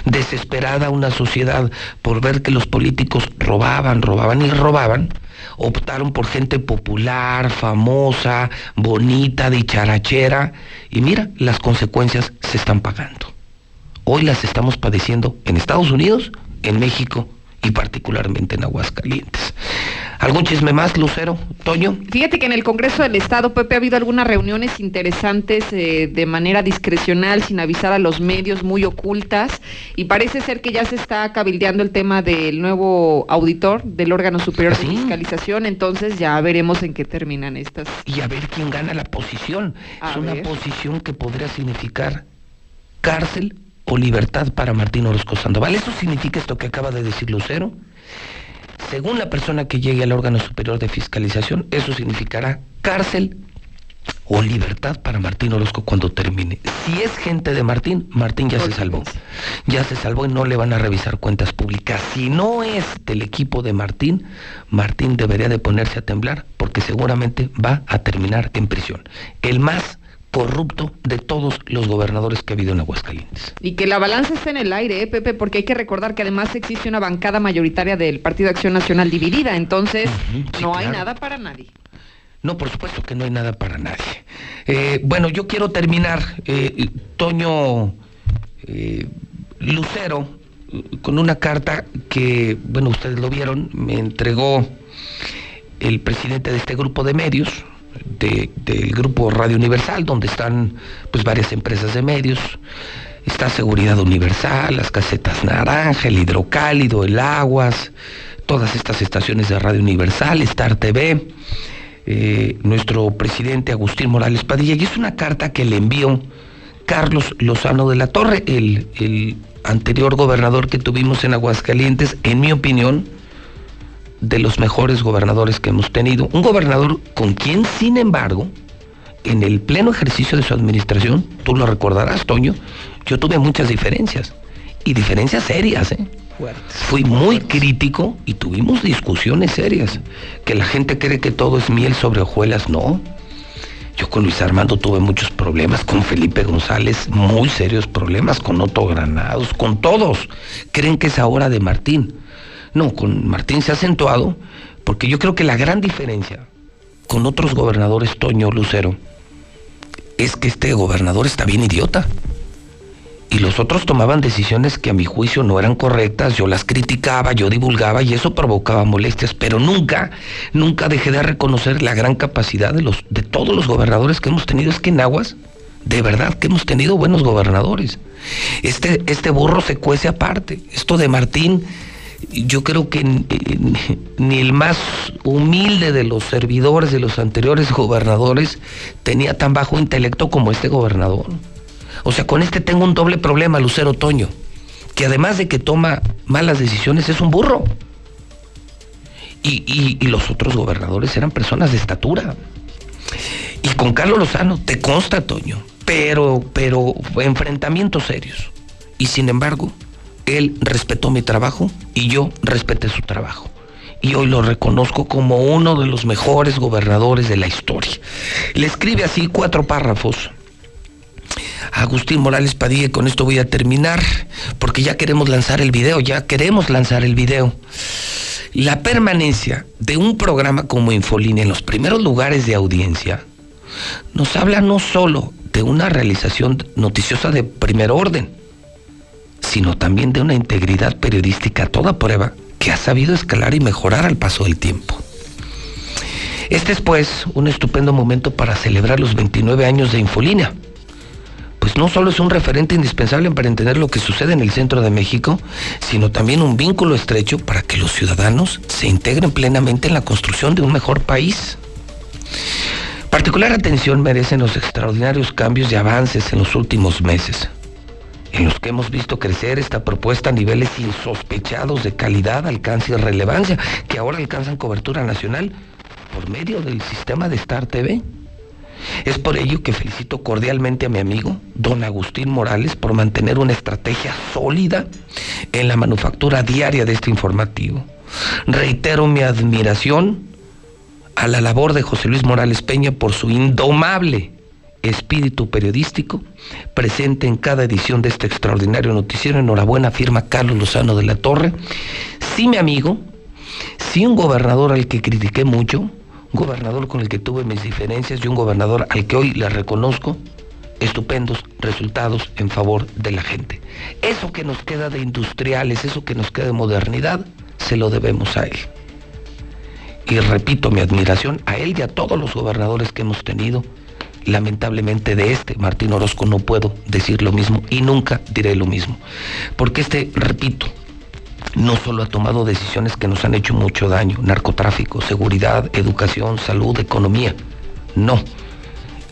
Desesperada una sociedad por ver que los políticos robaban, robaban y robaban, optaron por gente popular, famosa, bonita, dicharachera, y mira, las consecuencias se están pagando. Hoy las estamos padeciendo en Estados Unidos en México y particularmente en Aguascalientes. ¿Algún chisme más, Lucero? Toño. Fíjate que en el Congreso del Estado, Pepe, ha habido algunas reuniones interesantes eh, de manera discrecional, sin avisar a los medios, muy ocultas, y parece ser que ya se está cabildeando el tema del nuevo auditor del órgano superior de ¿Ah, fiscalización, entonces ya veremos en qué terminan estas. Y a ver quién gana la posición. es una posición que podría significar cárcel o libertad para Martín Orozco Sandoval. ¿Eso significa esto que acaba de decir Lucero? Según la persona que llegue al órgano superior de fiscalización, eso significará cárcel o libertad para Martín Orozco cuando termine. Si es gente de Martín, Martín ya se salvó. Ya se salvó y no le van a revisar cuentas públicas. Si no es del equipo de Martín, Martín debería de ponerse a temblar porque seguramente va a terminar en prisión. El más corrupto de todos los gobernadores que ha habido en Aguascalientes. Y que la balanza está en el aire, ¿eh, Pepe, porque hay que recordar que además existe una bancada mayoritaria del Partido de Acción Nacional dividida, entonces no hay nada para nadie. No, por supuesto que no hay nada para nadie. Eh, bueno, yo quiero terminar, eh, Toño eh, Lucero, con una carta que, bueno, ustedes lo vieron, me entregó el presidente de este grupo de medios, del grupo Radio Universal, donde están pues varias empresas de medios. Está Seguridad Universal, las casetas Naranja, el Hidrocálido, el Aguas, todas estas estaciones de Radio Universal, Star TV, eh, nuestro presidente Agustín Morales Padilla. Y es una carta que le envió Carlos Lozano de la Torre, el, el anterior gobernador que tuvimos en Aguascalientes, en mi opinión, de los mejores gobernadores que hemos tenido. Un gobernador con quien, sin embargo, en el pleno ejercicio de su administración, tú lo recordarás, Toño, yo tuve muchas diferencias. Y diferencias serias, ¿eh? Fui muy crítico y tuvimos discusiones serias. Que la gente cree que todo es miel sobre hojuelas, no. Yo con Luis Armando tuve muchos problemas, con Felipe González, muy serios problemas, con Otto Granados, con todos. Creen que es ahora de Martín. No, con Martín se ha acentuado, porque yo creo que la gran diferencia con otros gobernadores, Toño Lucero, es que este gobernador está bien idiota. Y los otros tomaban decisiones que a mi juicio no eran correctas, yo las criticaba, yo divulgaba y eso provocaba molestias, pero nunca, nunca dejé de reconocer la gran capacidad de, los, de todos los gobernadores que hemos tenido. Es que en Aguas, de verdad que hemos tenido buenos gobernadores. Este, este burro se cuece aparte. Esto de Martín yo creo que ni el más humilde de los servidores de los anteriores [LAUGHS] gobernadores tenía tan bajo intelecto como este gobernador. O sea, con este tengo un doble problema, Lucero Toño, que además de que toma malas decisiones, es un burro. Y, y los otros gobernadores eran personas de estatura. Y con Carlos Lozano, te consta, Toño, pero, pero enfrentamientos serios. Y sin embargo, él respetó mi trabajo y yo respeté su trabajo. Y hoy lo reconozco como uno de los mejores gobernadores de la historia. Le escribe así cuatro párrafos Agustín Morales Padilla, con esto voy a terminar, porque ya queremos lanzar el video, ya queremos lanzar el video. La permanencia de un programa como Infolínea en los primeros lugares de audiencia nos habla no solo de una realización noticiosa de primer orden, sino también de una integridad periodística a toda prueba que ha sabido escalar y mejorar al paso del tiempo. Este es pues un estupendo momento para celebrar los 29 años de Infolínea. Pues no solo es un referente indispensable para entender lo que sucede en el centro de México, sino también un vínculo estrecho para que los ciudadanos se integren plenamente en la construcción de un mejor país. Particular atención merecen los extraordinarios cambios y avances en los últimos meses, en los que hemos visto crecer esta propuesta a niveles insospechados de calidad, alcance y relevancia, que ahora alcanzan cobertura nacional por medio del sistema de Star TV. Es por ello que felicito cordialmente a mi amigo, don Agustín Morales, por mantener una estrategia sólida en la manufactura diaria de este informativo. Reitero mi admiración a la labor de José Luis Morales Peña por su indomable espíritu periodístico presente en cada edición de este extraordinario noticiero. Enhorabuena, firma Carlos Lozano de la Torre. Sí, mi amigo, sí un gobernador al que critiqué mucho, un gobernador con el que tuve mis diferencias y un gobernador al que hoy le reconozco estupendos resultados en favor de la gente. Eso que nos queda de industriales, eso que nos queda de modernidad, se lo debemos a él. Y repito mi admiración a él y a todos los gobernadores que hemos tenido. Lamentablemente de este, Martín Orozco, no puedo decir lo mismo y nunca diré lo mismo. Porque este, repito, no solo ha tomado decisiones que nos han hecho mucho daño, narcotráfico, seguridad, educación, salud, economía. No,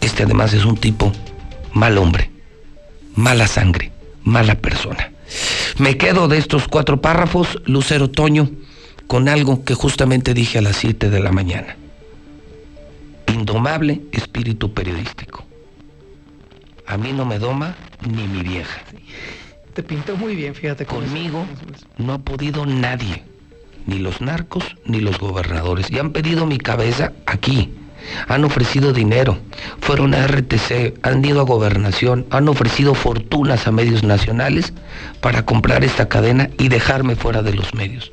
este además es un tipo mal hombre, mala sangre, mala persona. Me quedo de estos cuatro párrafos, Lucero Toño, con algo que justamente dije a las 7 de la mañana. Indomable espíritu periodístico. A mí no me doma ni mi vieja. Te pintó muy bien, fíjate. Conmigo no ha podido nadie, ni los narcos ni los gobernadores. Y han pedido mi cabeza aquí. Han ofrecido dinero, fueron a RTC, han ido a gobernación, han ofrecido fortunas a medios nacionales para comprar esta cadena y dejarme fuera de los medios.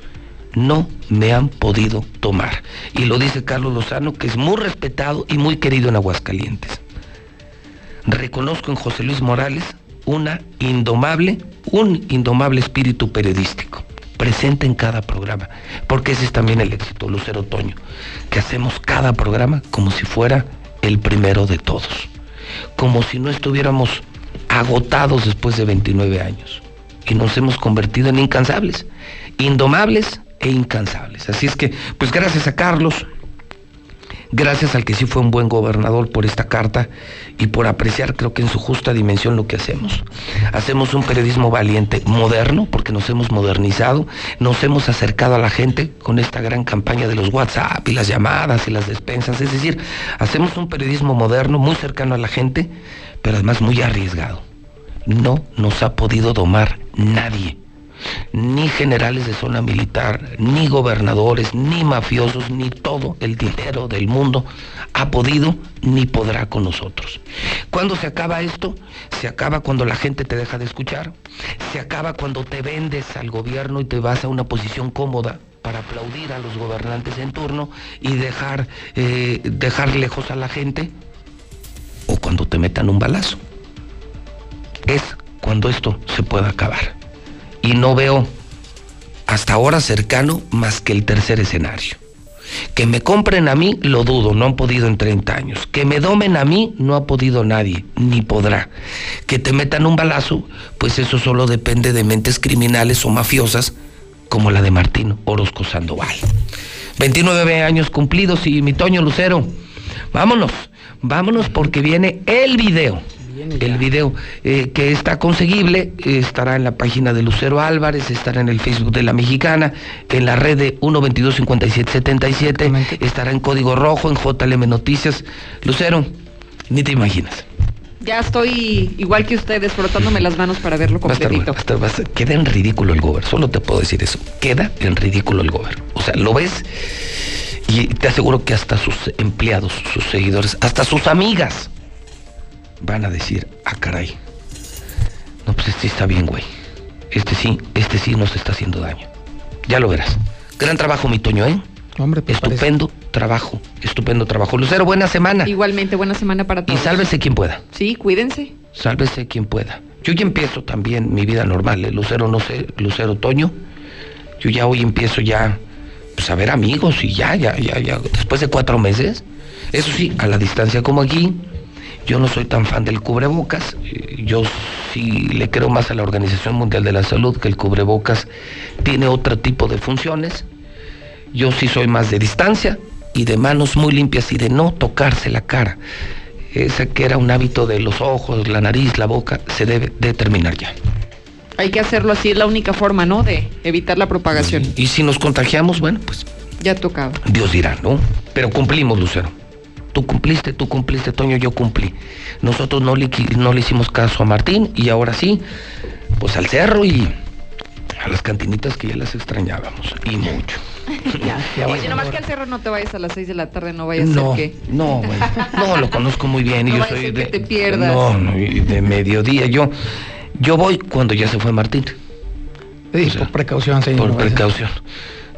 No me han podido tomar. Y lo dice Carlos Lozano, que es muy respetado y muy querido en Aguascalientes. Reconozco en José Luis Morales una indomable, un indomable espíritu periodístico presente en cada programa, porque ese es también el éxito, Lucero Otoño, que hacemos cada programa como si fuera el primero de todos, como si no estuviéramos agotados después de 29 años y nos hemos convertido en incansables, indomables e incansables. Así es que, pues gracias a Carlos, gracias al que sí fue un buen gobernador por esta carta y por apreciar creo que en su justa dimensión lo que hacemos. Hacemos un periodismo valiente, moderno, porque nos hemos modernizado, nos hemos acercado a la gente con esta gran campaña de los WhatsApp y las llamadas y las despensas, es decir, hacemos un periodismo moderno, muy cercano a la gente, pero además muy arriesgado. No nos ha podido domar nadie ni generales de zona militar, ni gobernadores, ni mafiosos, ni todo el dinero del mundo ha podido ni podrá con nosotros. ¿Cuándo se acaba esto? Se acaba cuando la gente te deja de escuchar, se acaba cuando te vendes al gobierno y te vas a una posición cómoda para aplaudir a los gobernantes en turno y dejar, eh, dejar lejos a la gente, o cuando te metan un balazo. Es cuando esto se pueda acabar y no veo hasta ahora cercano más que el tercer escenario. Que me compren a mí, lo dudo, no han podido en 30 años. Que me domen a mí, no ha podido nadie, ni podrá. Que te metan un balazo, pues eso solo depende de mentes criminales o mafiosas como la de Martín Orozco Sandoval. 29 años cumplidos y mi Toño Lucero, vámonos, vámonos porque viene el video el video eh, que está conseguible estará en la página de Lucero Álvarez, estará en el Facebook de la Mexicana, en la red de 122-5777, estará en Código Rojo, en JLM Noticias. Lucero, ni te imaginas. Ya estoy igual que ustedes, frotándome las manos para verlo completito. queda en ridículo el gober, solo te puedo decir eso. Queda en ridículo el gober. O sea, lo ves y te aseguro que hasta sus empleados, sus seguidores, hasta sus amigas van a decir, ah caray, pues este está bien, güey. Este sí, este sí nos está haciendo daño. Ya lo verás. Gran trabajo, mi Toño, ¿eh? Hombre, pues estupendo trabajo, estupendo trabajo. Lucero, buena semana. Igualmente, buena semana para todos. Y sálvese quien pueda. Sí, cuídense. Sálvese quien pueda. Yo ya empiezo también mi vida normal, ¿eh? Lucero, no sé, Lucero Toño. Yo ya hoy empiezo ya, pues a ver amigos y ya, ya, ya, ya. Después de cuatro meses, eso sí, a la distancia como aquí, yo no soy tan fan del cubrebocas. Eh, Yo sí le creo más a la Organización Mundial de la Salud que el cubrebocas tiene otro tipo de funciones. Yo sí soy más de distancia y de manos muy limpias y de no tocarse la cara. Ese que era un hábito de los ojos, la nariz, la boca, se debe de terminar ya. Hay que hacerlo así, es la única forma, ¿no? De evitar la propagación. Y si nos contagiamos, bueno, pues Ya tocaba. Dios dirá, ¿no? Pero cumplimos, Lucero. Tú cumpliste, tú cumpliste, Toño, yo cumplí. Nosotros no le, no le hicimos caso a Martín y ahora sí, pues al cerro y a las cantinitas que ya las extrañábamos. Y mucho. [LAUGHS] Ya Oye, nomás que al cerro no te vayas a las 6 de la tarde, no vaya a ser No, que. no, güey. No, lo conozco muy bien y [LAUGHS] No yo soy de. que te pierdas. No, no, y de mediodía. Yo, yo voy cuando ya se fue Martín. Sí, por precaución, señor. Por no vaya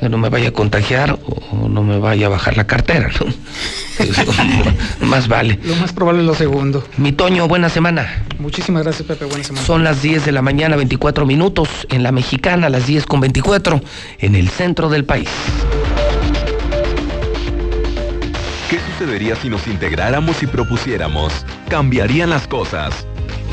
no me vaya a contagiar o no me vaya a bajar la cartera, ¿no? [LAUGHS] Más vale. Lo más probable es lo segundo. Mi Toño, buena semana. Muchísimas gracias, Pepe. Buena semana. Son las 10 de la mañana, 24 minutos. En la mexicana, las 10 con 24, en el centro del país. ¿Qué sucedería si nos integráramos y propusiéramos? Cambiarían las cosas.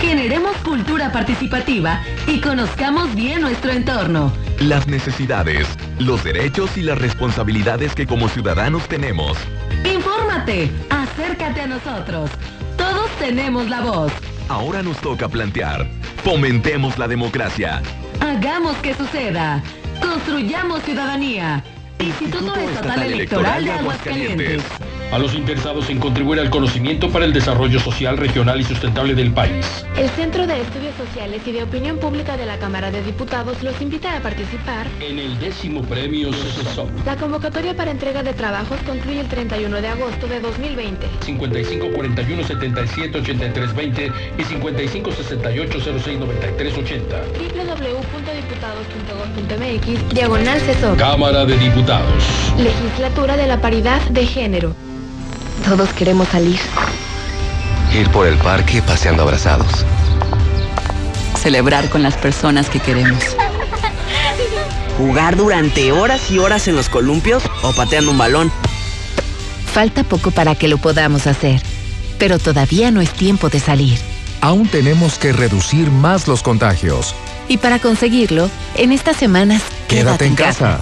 Generemos cultura participativa y conozcamos bien nuestro entorno. Las necesidades, los derechos y las responsabilidades que como ciudadanos tenemos. Infórmate, acércate a nosotros. Todos tenemos la voz. Ahora nos toca plantear. Fomentemos la democracia. Hagamos que suceda. Construyamos ciudadanía. Instituto Estatal Electoral de Aguascalientes. A los interesados en contribuir al conocimiento para el desarrollo social, regional y sustentable del país. El Centro de Estudios Sociales y de Opinión Pública de la Cámara de Diputados los invita a participar. En el décimo premio CESOP. La convocatoria para entrega de trabajos concluye el 31 de agosto de 2020. 55 41 77 83 20 y 55 68 06 93 80. www.diputados.gov.mx Diagonal CESOP. Cámara de Diputados. Legislatura de la Paridad de Género. Todos queremos salir. Ir por el parque paseando abrazados. Celebrar con las personas que queremos. ¿Jugar durante horas y horas en los columpios o pateando un balón? Falta poco para que lo podamos hacer, pero todavía no es tiempo de salir. Aún tenemos que reducir más los contagios. Y para conseguirlo, en estas semanas, Quédate, en casa.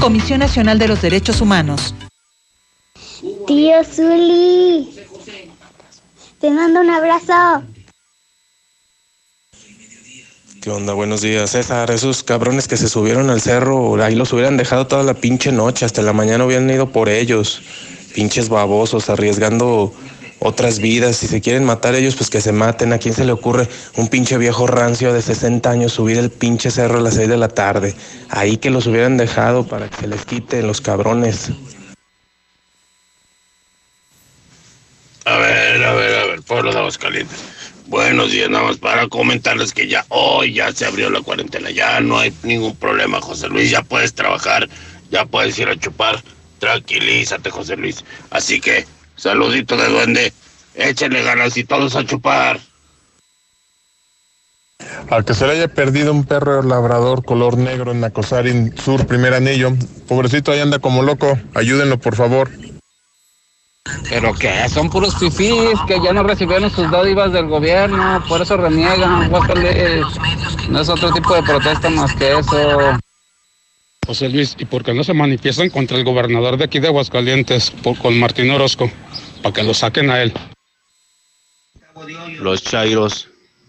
Comisión Nacional de los Derechos Humanos. Tío Zuli, te mando un abrazo. ¿Qué onda? Buenos días, César. Esos cabrones que se subieron al cerro, ahí los hubieran dejado toda la pinche noche, hasta la mañana hubieran ido por ellos. Pinches babosos, arriesgando otras vidas. Si se quieren matar ellos, pues que se maten. ¿A quién se le ocurre un pinche viejo rancio de 60 años subir el pinche cerro a las 6 de la tarde? Ahí que los hubieran dejado para que se les quiten los cabrones. A ver, a ver, a ver, pueblo de Aguascalientes. Buenos días, nada más para comentarles que ya hoy ya se abrió la cuarentena, ya no hay ningún problema, José Luis, ya puedes trabajar, ya puedes ir a chupar. Tranquilízate, José Luis. Así que, saludito de duende, échenle ganas y todos a chupar. Al que se le haya perdido un perro labrador color negro en Nacosarin Sur, primer anillo. Pobrecito ahí anda como loco. Ayúdenlo, por favor. Pero que son puros fifís que ya no recibieron sus dádivas del gobierno, por eso reniegan. Guácales. No es otro tipo de protesta más que eso. José Luis, ¿y por qué no se manifiestan contra el gobernador de aquí de Aguascalientes, por- con Martín Orozco, para que lo saquen a él? Los chairos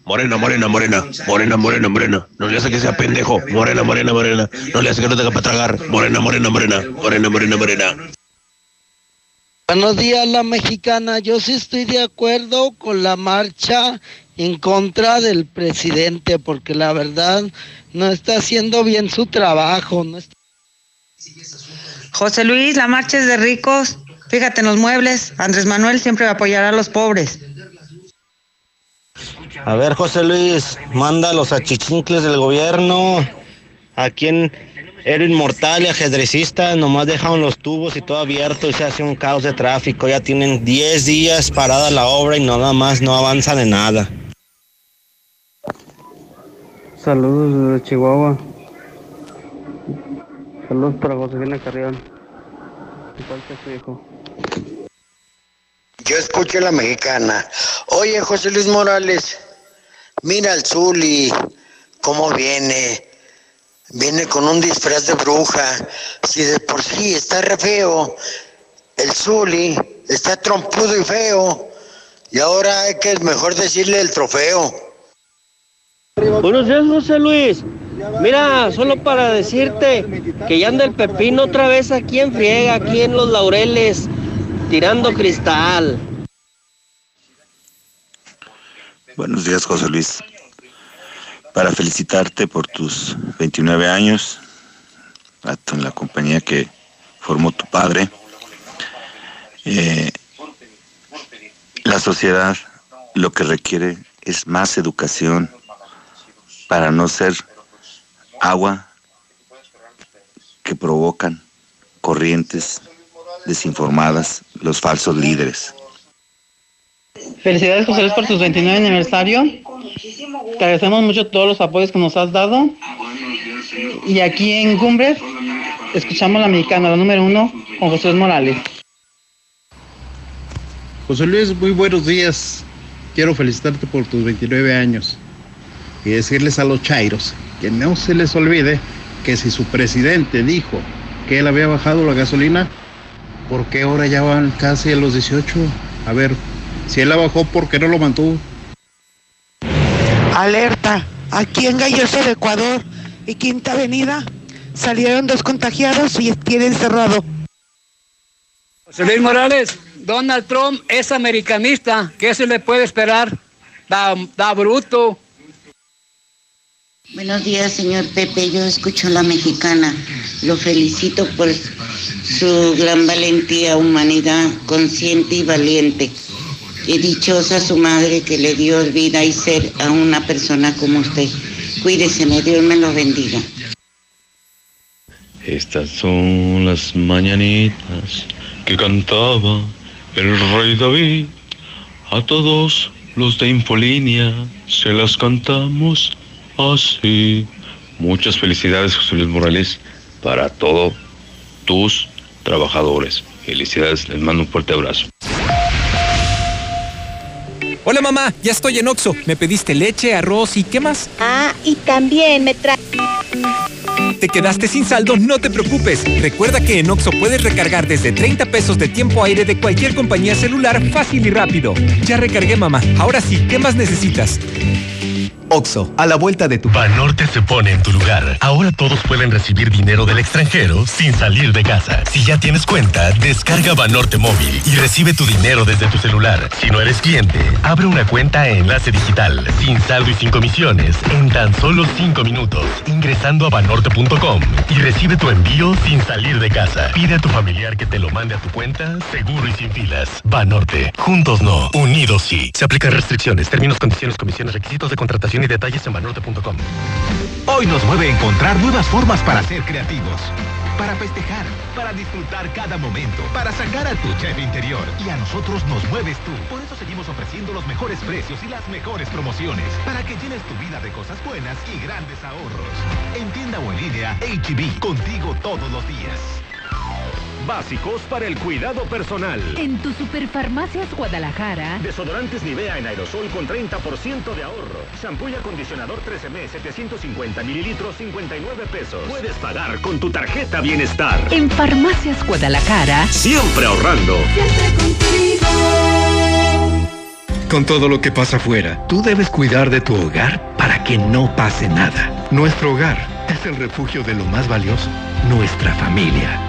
Morena, morena, morena, morena, morena, morena. No le hace que sea pendejo. Morena, morena, morena. No le hace que no tenga para tragar. Morena, morena, morena. Morena, morena, morena. Buenos días, la mexicana. Yo sí estoy de acuerdo con la marcha en contra del presidente, porque la verdad no está haciendo bien su trabajo. No está... José Luis, la marcha es de ricos. Fíjate en los muebles. Andrés Manuel siempre apoyará a los pobres. A ver, José Luis, manda a los achichincles del gobierno. A quien era inmortal y ajedrecista, nomás dejaron los tubos y todo abierto y se hace un caos de tráfico. Ya tienen 10 días parada la obra y nada más no avanza de nada. Saludos desde Chihuahua. Saludos para Josefina Carrión. Igual que su hijo. Yo escucho a la mexicana. Oye, José Luis Morales, mira al Zuli, cómo viene. Viene con un disfraz de bruja. Si de por sí está re feo, el Zuli está trompudo y feo. Y ahora hay que mejor decirle el trofeo. Buenos días, José Luis. Mira, solo para decirte que ya anda el pepino otra vez aquí en friega, aquí en los laureles, tirando cristal. Buenos días, José Luis. Para felicitarte por tus 29 años, en la compañía que formó tu padre. Eh, la sociedad lo que requiere es más educación para no ser agua que provocan corrientes desinformadas, los falsos líderes. Felicidades, José Luis, por tus 29 aniversario. Te agradecemos mucho todos los apoyos que nos has dado. Y aquí en Cumbres, escuchamos la mexicana, la número uno, con José Luis Morales. José Luis, muy buenos días. Quiero felicitarte por tus 29 años y decirles a los chairos que no se les olvide que si su presidente dijo que él había bajado la gasolina, ¿por qué ahora ya van casi a los 18? A ver, si él la bajó, ¿por qué no lo mantuvo? Alerta, aquí en Galloso de Ecuador y Quinta Avenida salieron dos contagiados y tienen cerrado. José Luis Morales, Donald Trump es americanista, ¿qué se le puede esperar? Da, da bruto. Buenos días, señor Pepe. Yo escucho a la mexicana. Lo felicito por su gran valentía, humanidad, consciente y valiente. Y dichosa su madre que le dio vida y ser a una persona como usted. Cuídese, Dios me lo bendiga. Estas son las mañanitas que cantaba el rey David. A todos los de Infolínea se las cantamos así. Muchas felicidades, José Luis Morales, para todos tus trabajadores. Felicidades, les mando un fuerte abrazo. Hola mamá, ya estoy en Oxo. Me pediste leche, arroz y ¿qué más? Ah, y también me trae... ¿Te quedaste sin saldo? No te preocupes. Recuerda que en Oxo puedes recargar desde 30 pesos de tiempo aire de cualquier compañía celular fácil y rápido. Ya recargué mamá. Ahora sí, ¿qué más necesitas? Oxo, a la vuelta de tu... Banorte se pone en tu lugar. Ahora todos pueden recibir dinero del extranjero sin salir de casa. Si ya tienes cuenta, descarga Banorte Móvil y recibe tu dinero desde tu celular. Si no eres cliente, abre una cuenta en Enlace Digital, sin saldo y sin comisiones, en tan solo 5 minutos, ingresando a banorte.com y recibe tu envío sin salir de casa. Pide a tu familiar que te lo mande a tu cuenta, seguro y sin filas. Banorte, juntos no, unidos sí. Se aplican restricciones, términos, condiciones, comisiones, requisitos de contratación y detalles en banorte.com. Hoy nos mueve encontrar nuevas formas para ser creativos. Para festejar, para disfrutar cada momento, para sacar a tu chef interior. Y a nosotros nos mueves tú. Por eso seguimos ofreciendo los mejores precios y las mejores promociones. Para que llenes tu vida de cosas buenas y grandes ahorros. En tienda o en línea, HB, contigo todos los días. Básicos para el cuidado personal. En tu Superfarmacias Guadalajara. Desodorantes Nivea en aerosol con 30% de ahorro. Shampoo y acondicionador 13M 750 mililitros 59 pesos. Puedes pagar con tu tarjeta Bienestar. En Farmacias Guadalajara. Siempre ahorrando. Siempre contigo. con todo lo que pasa afuera. Tú debes cuidar de tu hogar para que no pase nada. Nuestro hogar es el refugio de lo más valioso, nuestra familia.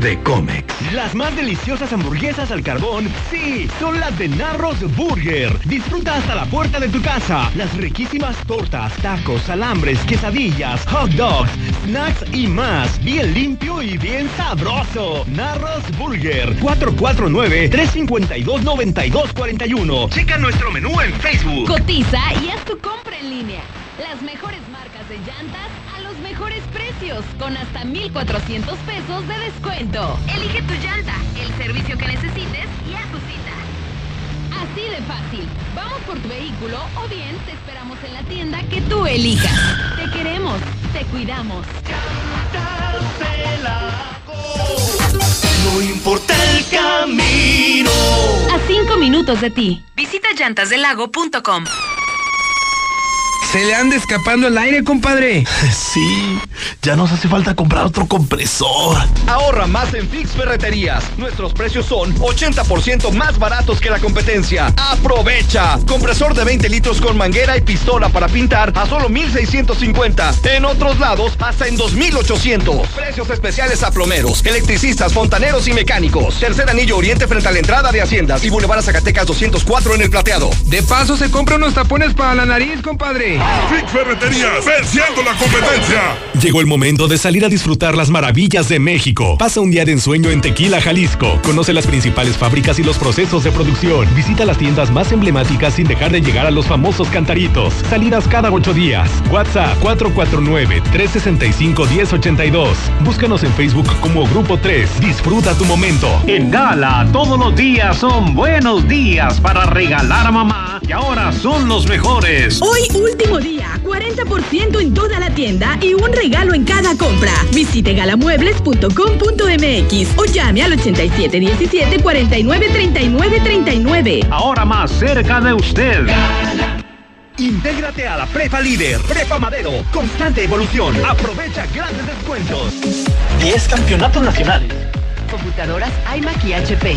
de Comex. Las más deliciosas hamburguesas al carbón, sí, son las de Narros Burger. Disfruta hasta la puerta de tu casa. Las riquísimas tortas, tacos, alambres, quesadillas, hot dogs, snacks y más. Bien limpio y bien sabroso. Narros Burger. 449-352-9241. Checa nuestro menú en Facebook. Cotiza y haz tu compra en línea. Las mejores marcas de llantas mejores precios, con hasta 1,400 pesos de descuento. Elige tu llanta, el servicio que necesites y a tu cita. Así de fácil. Vamos por tu vehículo o bien te esperamos en la tienda que tú elijas. Te queremos, te cuidamos. No importa el camino. A cinco minutos de ti. Visita llantasdelago.com. Se le anda escapando el aire, compadre. [LAUGHS] Sí, ya nos hace falta comprar otro compresor. Ahorra más en Fix Ferreterías. Nuestros precios son 80% más baratos que la competencia. ¡Aprovecha! Compresor de 20 litros con manguera y pistola para pintar a solo 1650. En otros lados, hasta en 2800. Precios especiales a plomeros, electricistas, fontaneros y mecánicos. Tercer anillo oriente frente a la entrada de Haciendas y Boulevard Zacatecas 204 en el plateado. De paso se compra unos tapones para la nariz, compadre. Fix Ferreterías, venciendo la competencia. Llegó el momento de salir a disfrutar las maravillas de México. Pasa un día de ensueño en Tequila, Jalisco. Conoce las principales fábricas y los procesos de producción. Visita las tiendas más emblemáticas sin dejar de llegar a los famosos cantaritos. Salidas cada ocho días. WhatsApp 449-365-1082. Búscanos en Facebook como Grupo 3. Disfruta tu momento. En Gala, todos los días son buenos días para regalar a mamá y ahora son los mejores. Hoy último día, 40% en toda la tienda y un regalo en cada compra. Visite galamuebles.com.mx o llame al 8717 49 39 39. Ahora más cerca de usted. Intégrate a la Prepa Líder, Prepa Madero, constante evolución. Aprovecha grandes descuentos. 10 campeonatos nacionales. Computadoras iMac y HP.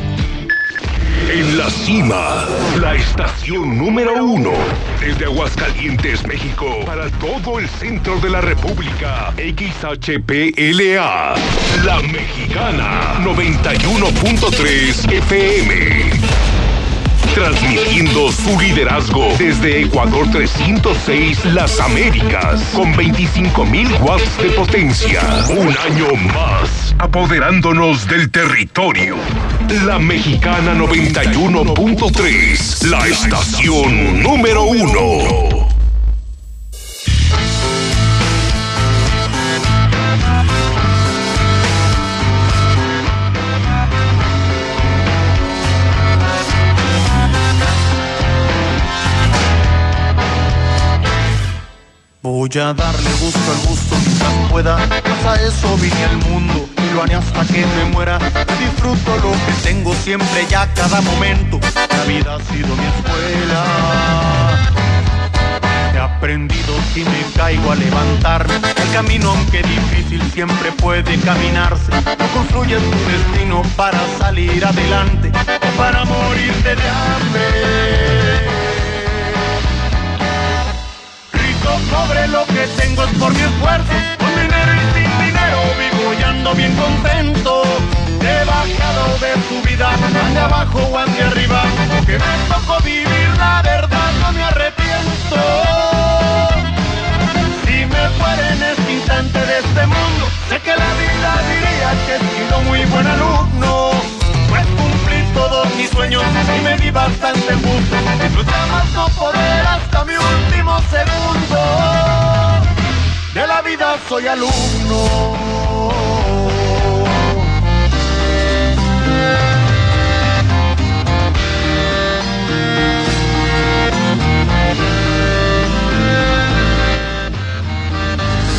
En la cima, la estación número uno. Desde Aguascalientes, México, para todo el centro de la República. XHPLA. La Mexicana. 91.3 FM. Transmitiendo su liderazgo desde Ecuador 306 Las Américas con 25.000 watts de potencia. Un año más, apoderándonos del territorio. La Mexicana 91.3, la estación número uno. Voy a darle gusto al gusto pueda, pues a eso vine al mundo y lo haré hasta que me muera. Disfruto lo que tengo siempre ya cada momento. La vida ha sido mi escuela. He aprendido si me caigo a levantarme. El camino aunque difícil siempre puede caminarse. No construyes tu destino para salir adelante o para morirte de hambre. Cobre lo que tengo es por mi esfuerzo. Vivo y ando bien contento. He bajado de su vida, ande abajo o ande arriba. Que me tocó vivir la verdad, no me arrepiento. Si me fuera en este instante de este mundo, sé que la vida diría que he sido muy buen alumno. Pues cumplí todos mis sueños y me di bastante gusto. Disfruté más no poder hasta mi último segundo. De la vida soy alumno.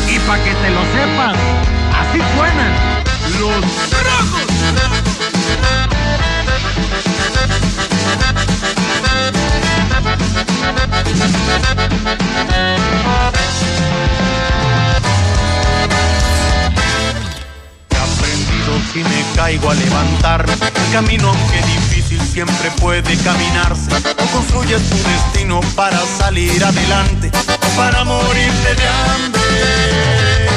Y para que te lo sepas, así suenan los tragos. He si me caigo a levantarme. El camino que difícil siempre puede caminarse. O construyes tu destino para salir adelante o para morirte de hambre.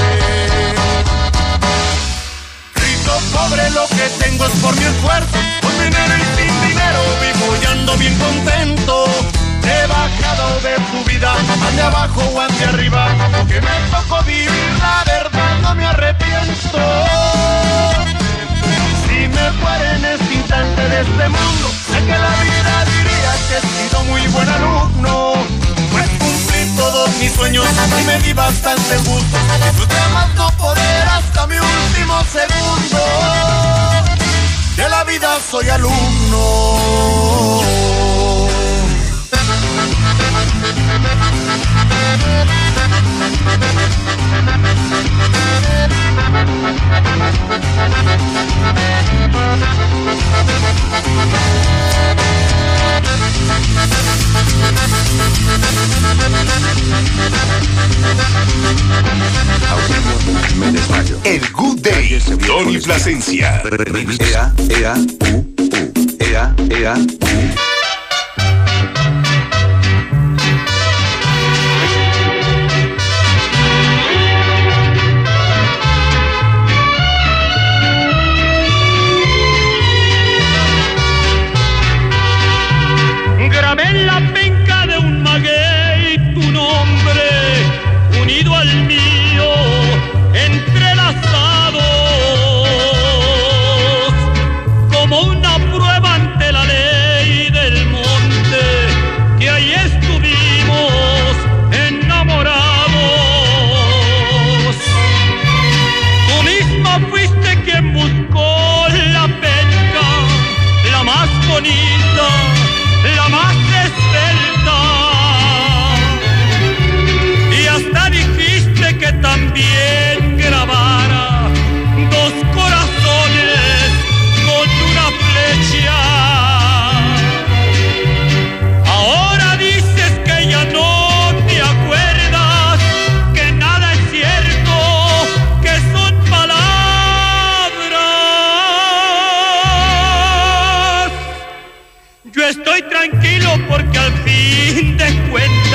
Rico, pobre, lo que tengo es por mi esfuerzo. Con dinero y sin dinero vivo y ando bien contento. He bajado de tu vida, ande abajo o ande arriba. Que me tocó vivir la verdad, no me arrepiento. Si me fuera en este instante de este mundo, sé que la vida diría que he sido muy buen alumno. Pues cumplí todos mis sueños y me di bastante gusto. Disfruté más no poder hasta mi último segundo. De la vida soy alumno. El Good Day, Tony Plasencia. Ea, ea, u, u. Ea, ea, u. tranquilo porque al fin de cuentas,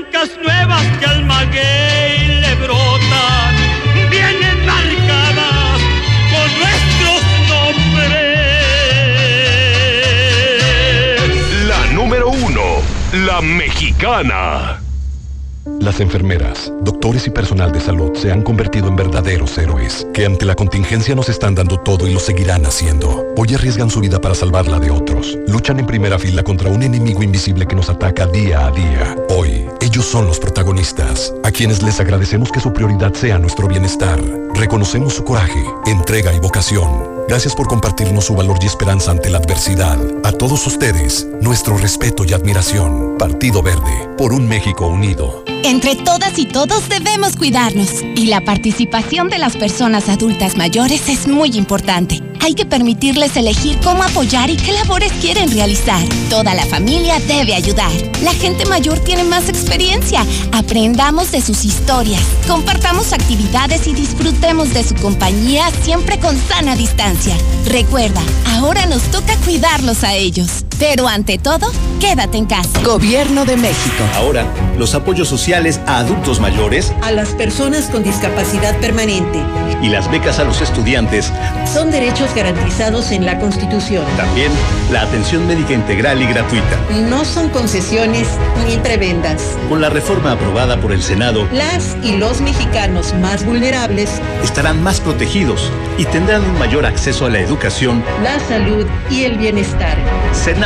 nuevas que almaguey le brotan, vienen marcadas con nuestros nombres. La número uno, la mexicana. Las enfermeras, doctores y personal de salud se han convertido en verdaderos héroes, que ante la contingencia nos están dando todo y lo seguirán haciendo. Hoy arriesgan su vida para salvarla de otros. Luchan en primera fila contra un enemigo invisible que nos ataca día a día. Hoy ellos son los protagonistas, a quienes les agradecemos que su prioridad sea nuestro bienestar. Reconocemos su coraje, entrega y vocación. Gracias por compartirnos su valor y esperanza ante la adversidad. A todos ustedes, nuestro respeto y admiración. Partido Verde, por un México unido. Entre todas y todos debemos cuidarnos. Y la participación de las personas adultas mayores es muy importante. Hay que permitirles elegir cómo apoyar y qué labores quieren realizar. Toda la familia debe ayudar. La gente mayor tiene más experiencia. Aprendamos de sus historias. Compartamos actividades y disfrutemos de su compañía siempre con sana distancia. Recuerda, ahora nos toca cuidarlos a ellos. Pero ante todo, quédate en casa. Gobierno de México. Ahora, los apoyos sociales a adultos mayores, a las personas con discapacidad permanente y las becas a los estudiantes son derechos garantizados en la Constitución. También la atención médica integral y gratuita. No son concesiones ni prebendas. Con la reforma aprobada por el Senado, las y los mexicanos más vulnerables estarán más protegidos y tendrán un mayor acceso a la educación, la salud y el bienestar. Senado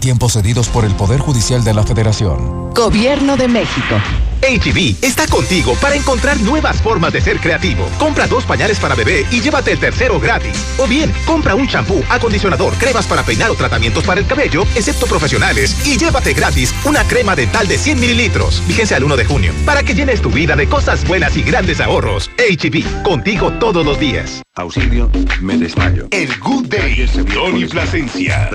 Tiempos cedidos por el Poder Judicial de la Federación. Gobierno de México. HB está contigo para encontrar nuevas formas de ser creativo. Compra dos pañales para bebé y llévate el tercero gratis. O bien, compra un champú, acondicionador, cremas para peinar o tratamientos para el cabello, excepto profesionales, y llévate gratis una crema dental de 100 mililitros. Fíjense al 1 de junio, para que llenes tu vida de cosas buenas y grandes ahorros. HB, contigo todos los días. Auxilio, me desmayo. El Good Day, Don y Plasencia.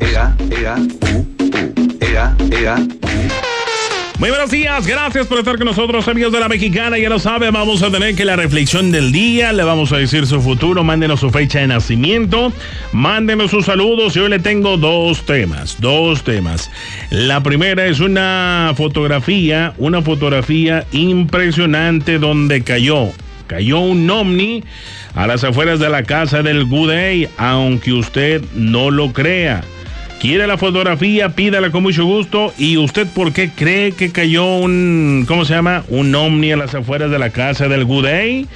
Ea, ea, u, u. Ea, ea, u. Muy buenos días, gracias por estar con nosotros, amigos de la Mexicana. Ya lo sabe, vamos a tener que la reflexión del día, le vamos a decir su futuro, mándenos su fecha de nacimiento, mándenos sus saludos. Y hoy le tengo dos temas, dos temas. La primera es una fotografía, una fotografía impresionante donde cayó, cayó un ovni a las afueras de la casa del Day, aunque usted no lo crea. Quiere la fotografía, pídala con mucho gusto. ¿Y usted por qué cree que cayó un, ¿cómo se llama? Un ovni a las afueras de la casa del Day?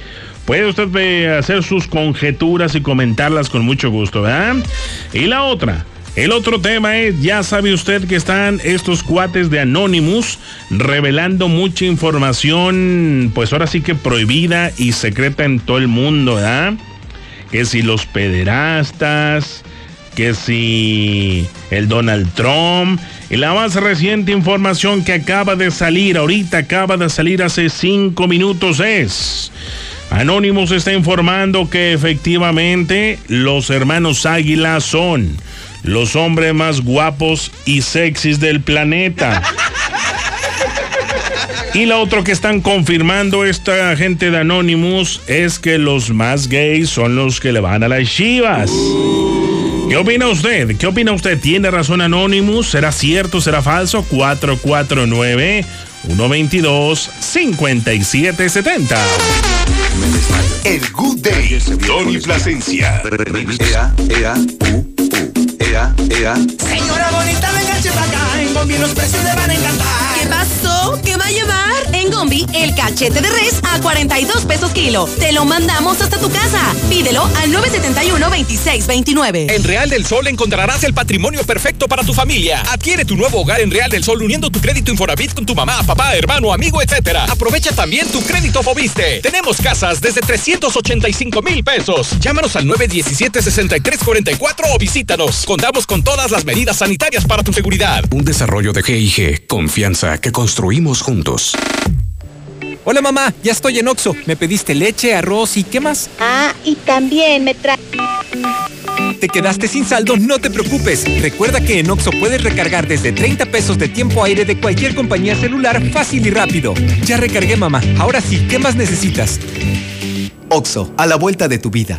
Puede usted eh, hacer sus conjeturas y comentarlas con mucho gusto, ¿verdad? Y la otra, el otro tema es, ya sabe usted que están estos cuates de Anonymous revelando mucha información, pues ahora sí que prohibida y secreta en todo el mundo, ¿verdad? Que si los pederastas, que si el Donald Trump. Y la más reciente información que acaba de salir, ahorita acaba de salir hace cinco minutos es... Anónimos está informando que efectivamente los hermanos Águila son los hombres más guapos y sexys del planeta. Y la otra que están confirmando esta gente de Anonymous es que los más gays son los que le van a las chivas. ¿Qué opina usted? ¿Qué opina usted? ¿Tiene razón Anonymous? ¿Será cierto? ¿Será falso? 449 122 5770. El Good Day, Tony Plasencia. Ea, ea, u, u. Ea, ea. Señora bonita, venga para acá. En Gombi los precios le van a encantar. ¿Qué pasó? ¿Qué va a llevar? En Gombi, el cachete de res a 42 pesos kilo. Te lo mandamos hasta tu casa. Pídelo al 971-2629. En Real del Sol encontrarás el patrimonio perfecto para tu familia. Adquiere tu nuevo hogar en Real del Sol uniendo tu crédito Infonavit con tu mamá, papá, hermano, amigo, etc. Aprovecha también tu crédito Fobiste. Tenemos casas desde 385 mil pesos. Llámanos al 917-6344 o visítanos. Contamos con todas las medidas sanitarias para tu seguridad. Un desarrollo de GIG. Confianza que construimos juntos. Hola mamá, ya estoy en Oxo. Me pediste leche, arroz y ¿qué más? Ah, y también me trae... ¿Te quedaste sin saldo? No te preocupes. Recuerda que en Oxo puedes recargar desde 30 pesos de tiempo aire de cualquier compañía celular fácil y rápido. Ya recargué, mamá. Ahora sí, ¿qué más necesitas? Oxo, a la vuelta de tu vida.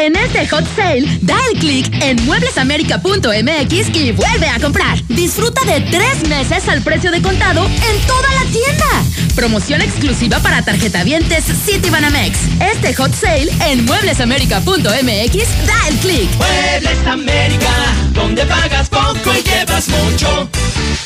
En este hot sale, da el clic en mueblesamerica.mx y vuelve a comprar. Disfruta de tres meses al precio de contado en toda la tienda. Promoción exclusiva para tarjetavientes Citibanamex. Este hot sale en mueblesamerica.mx, da el clic. Muebles América, donde pagas poco y llevas mucho.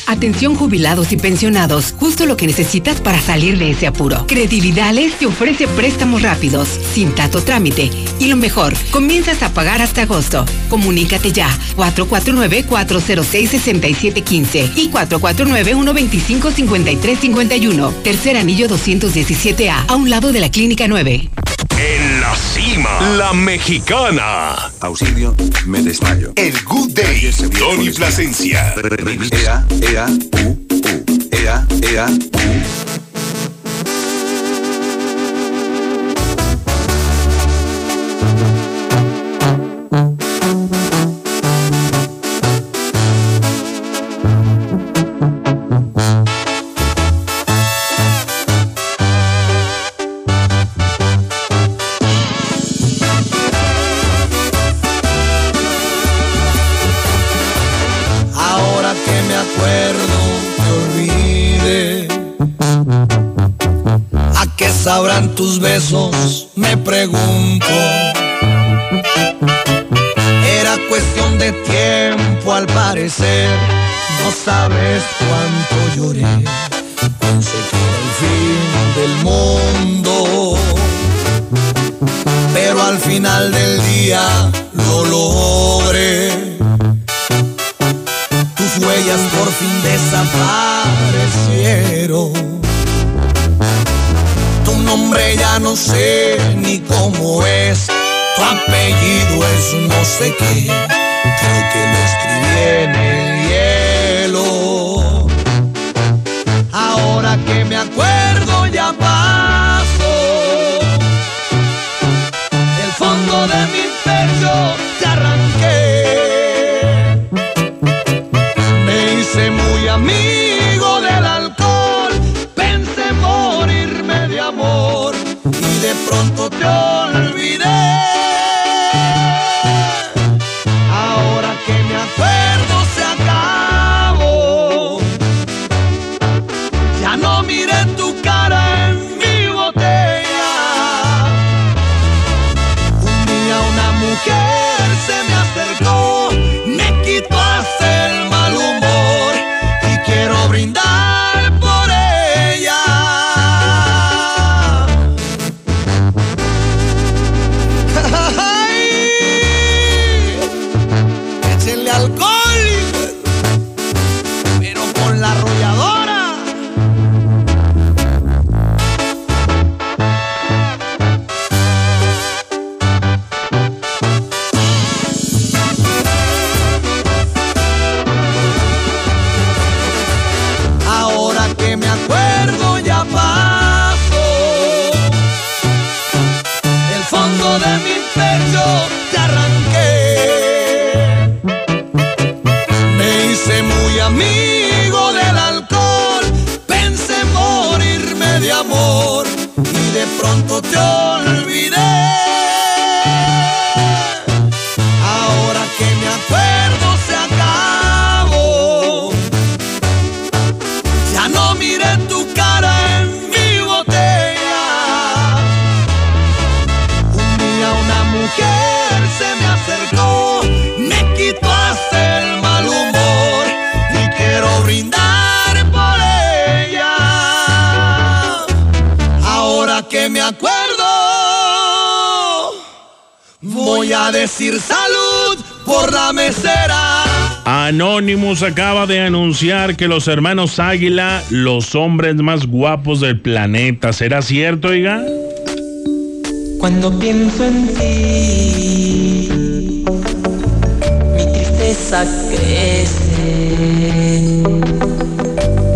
Atención jubilados y pensionados, justo lo que necesitas para salir de ese apuro. Credibilidades te ofrece préstamos rápidos, sin tanto trámite. Y lo mejor, comienzas a pagar hasta agosto. Comunícate ya, 449-406-6715 y 449-125-5351. Tercer anillo 217A, a un lado de la Clínica 9. En la cima, la mexicana. Auxilio, me desmayo. El Good Day, Tony Plasencia. Ea, ea, u, u. Ea, ea, u. tus besos? Me pregunto. Era cuestión de tiempo al parecer. No sabes cuánto lloré. Pensé que era el fin del mundo. Pero al final del día lo logré. Tus huellas por fin desaparecieron. Nombre ya no sé ni cómo es. Tu apellido es no sé qué. Creo que lo escribí en el hielo. Ahora que me acuerdo ya pasó. Del fondo de mi pecho pronto te olvidé. Acaba de anunciar que los hermanos Águila, los hombres más guapos del planeta. ¿Será cierto, oiga? Cuando pienso en ti, mi tristeza crece.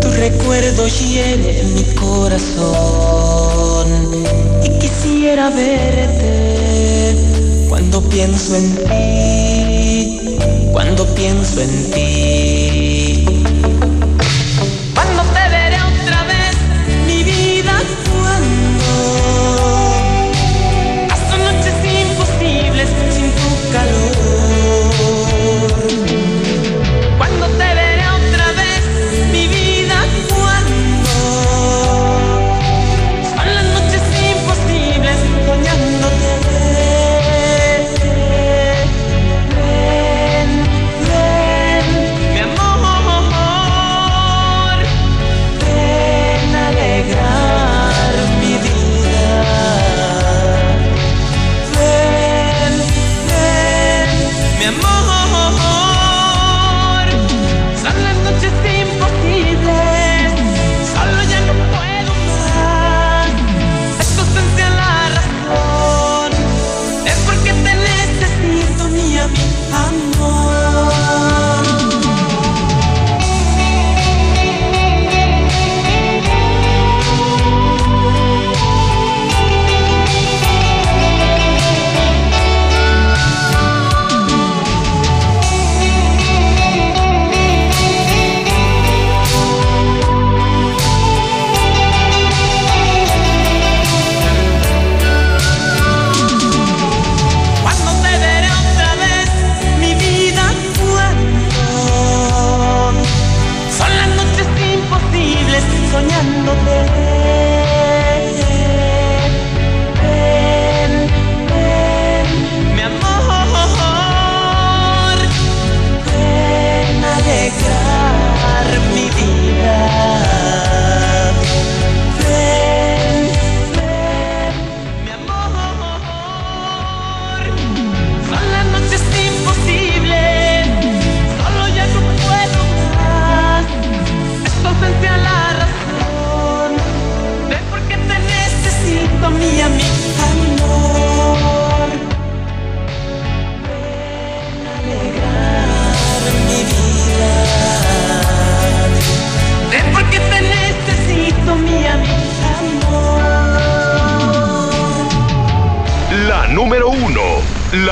Tu recuerdo hiere mi corazón y quisiera verte. Cuando pienso en ti, pienso en ti.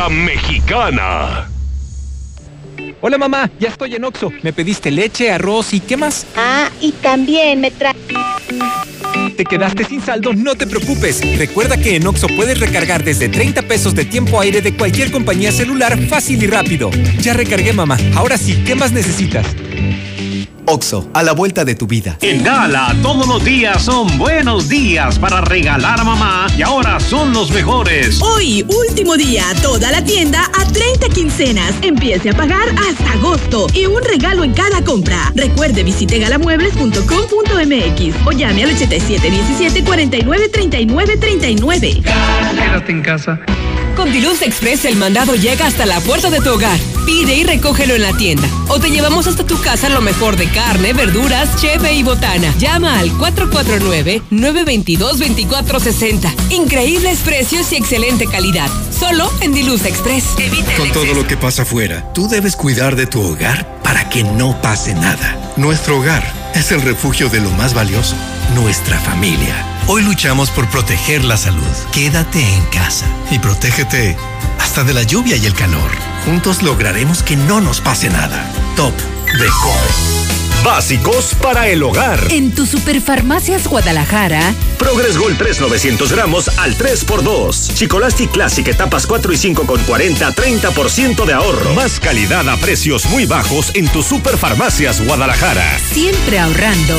La mexicana. Hola mamá, ya estoy en Oxo. Me pediste leche, arroz y ¿qué más? Ah, y también me trae. ¿Te quedaste sin saldo? No te preocupes. Recuerda que en Oxo puedes recargar desde 30 pesos de tiempo aire de cualquier compañía celular fácil y rápido. Ya recargué mamá. Ahora sí, ¿qué más necesitas? Oxo, a la vuelta de tu vida. En Gala, todos los días son buenos días para regalar a mamá y ahora son los mejores. Hoy, último día, toda la tienda a 30 quincenas. Empiece a pagar hasta agosto y un regalo en cada compra. Recuerde, visite galamuebles.com.mx o llame al 8717 49 39 39. Quédate en casa. Con Dilusa Express el mandado llega hasta la puerta de tu hogar. Pide y recógelo en la tienda. O te llevamos hasta tu casa lo mejor de carne, verduras, cheve y botana. Llama al 449-922-2460. Increíbles precios y excelente calidad. Solo en Dilusa Express. Evita Con todo lo que pasa afuera, tú debes cuidar de tu hogar para que no pase nada. Nuestro hogar es el refugio de lo más valioso, nuestra familia. Hoy luchamos por proteger la salud. Quédate en casa y protégete hasta de la lluvia y el calor. Juntos lograremos que no nos pase nada. Top de Comer. Básicos para el hogar. En tu Superfarmacias Guadalajara, Progress Gold 3 900 gramos al 3x2. Chicolastic Classic etapas 4 y 5 con 40, 30% de ahorro. Más calidad a precios muy bajos en tu Superfarmacias Guadalajara. siempre ahorrando.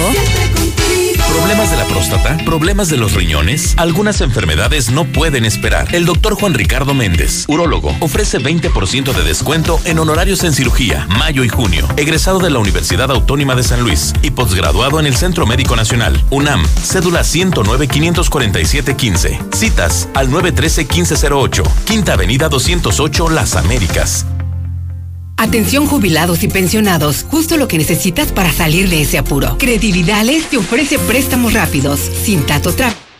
¿Problemas de la próstata? ¿Problemas de los riñones? Algunas enfermedades no pueden esperar. El doctor Juan Ricardo Méndez, urólogo, ofrece 20% de descuento en honorarios en cirugía, mayo y junio. Egresado de la Universidad Autónoma de San Luis y posgraduado en el Centro Médico Nacional, UNAM, cédula 109-547-15. Citas al 913-1508, Quinta Avenida 208, Las Américas. Atención jubilados y pensionados, justo lo que necesitas para salir de ese apuro. Credividales te ofrece préstamos rápidos, sin tato trámite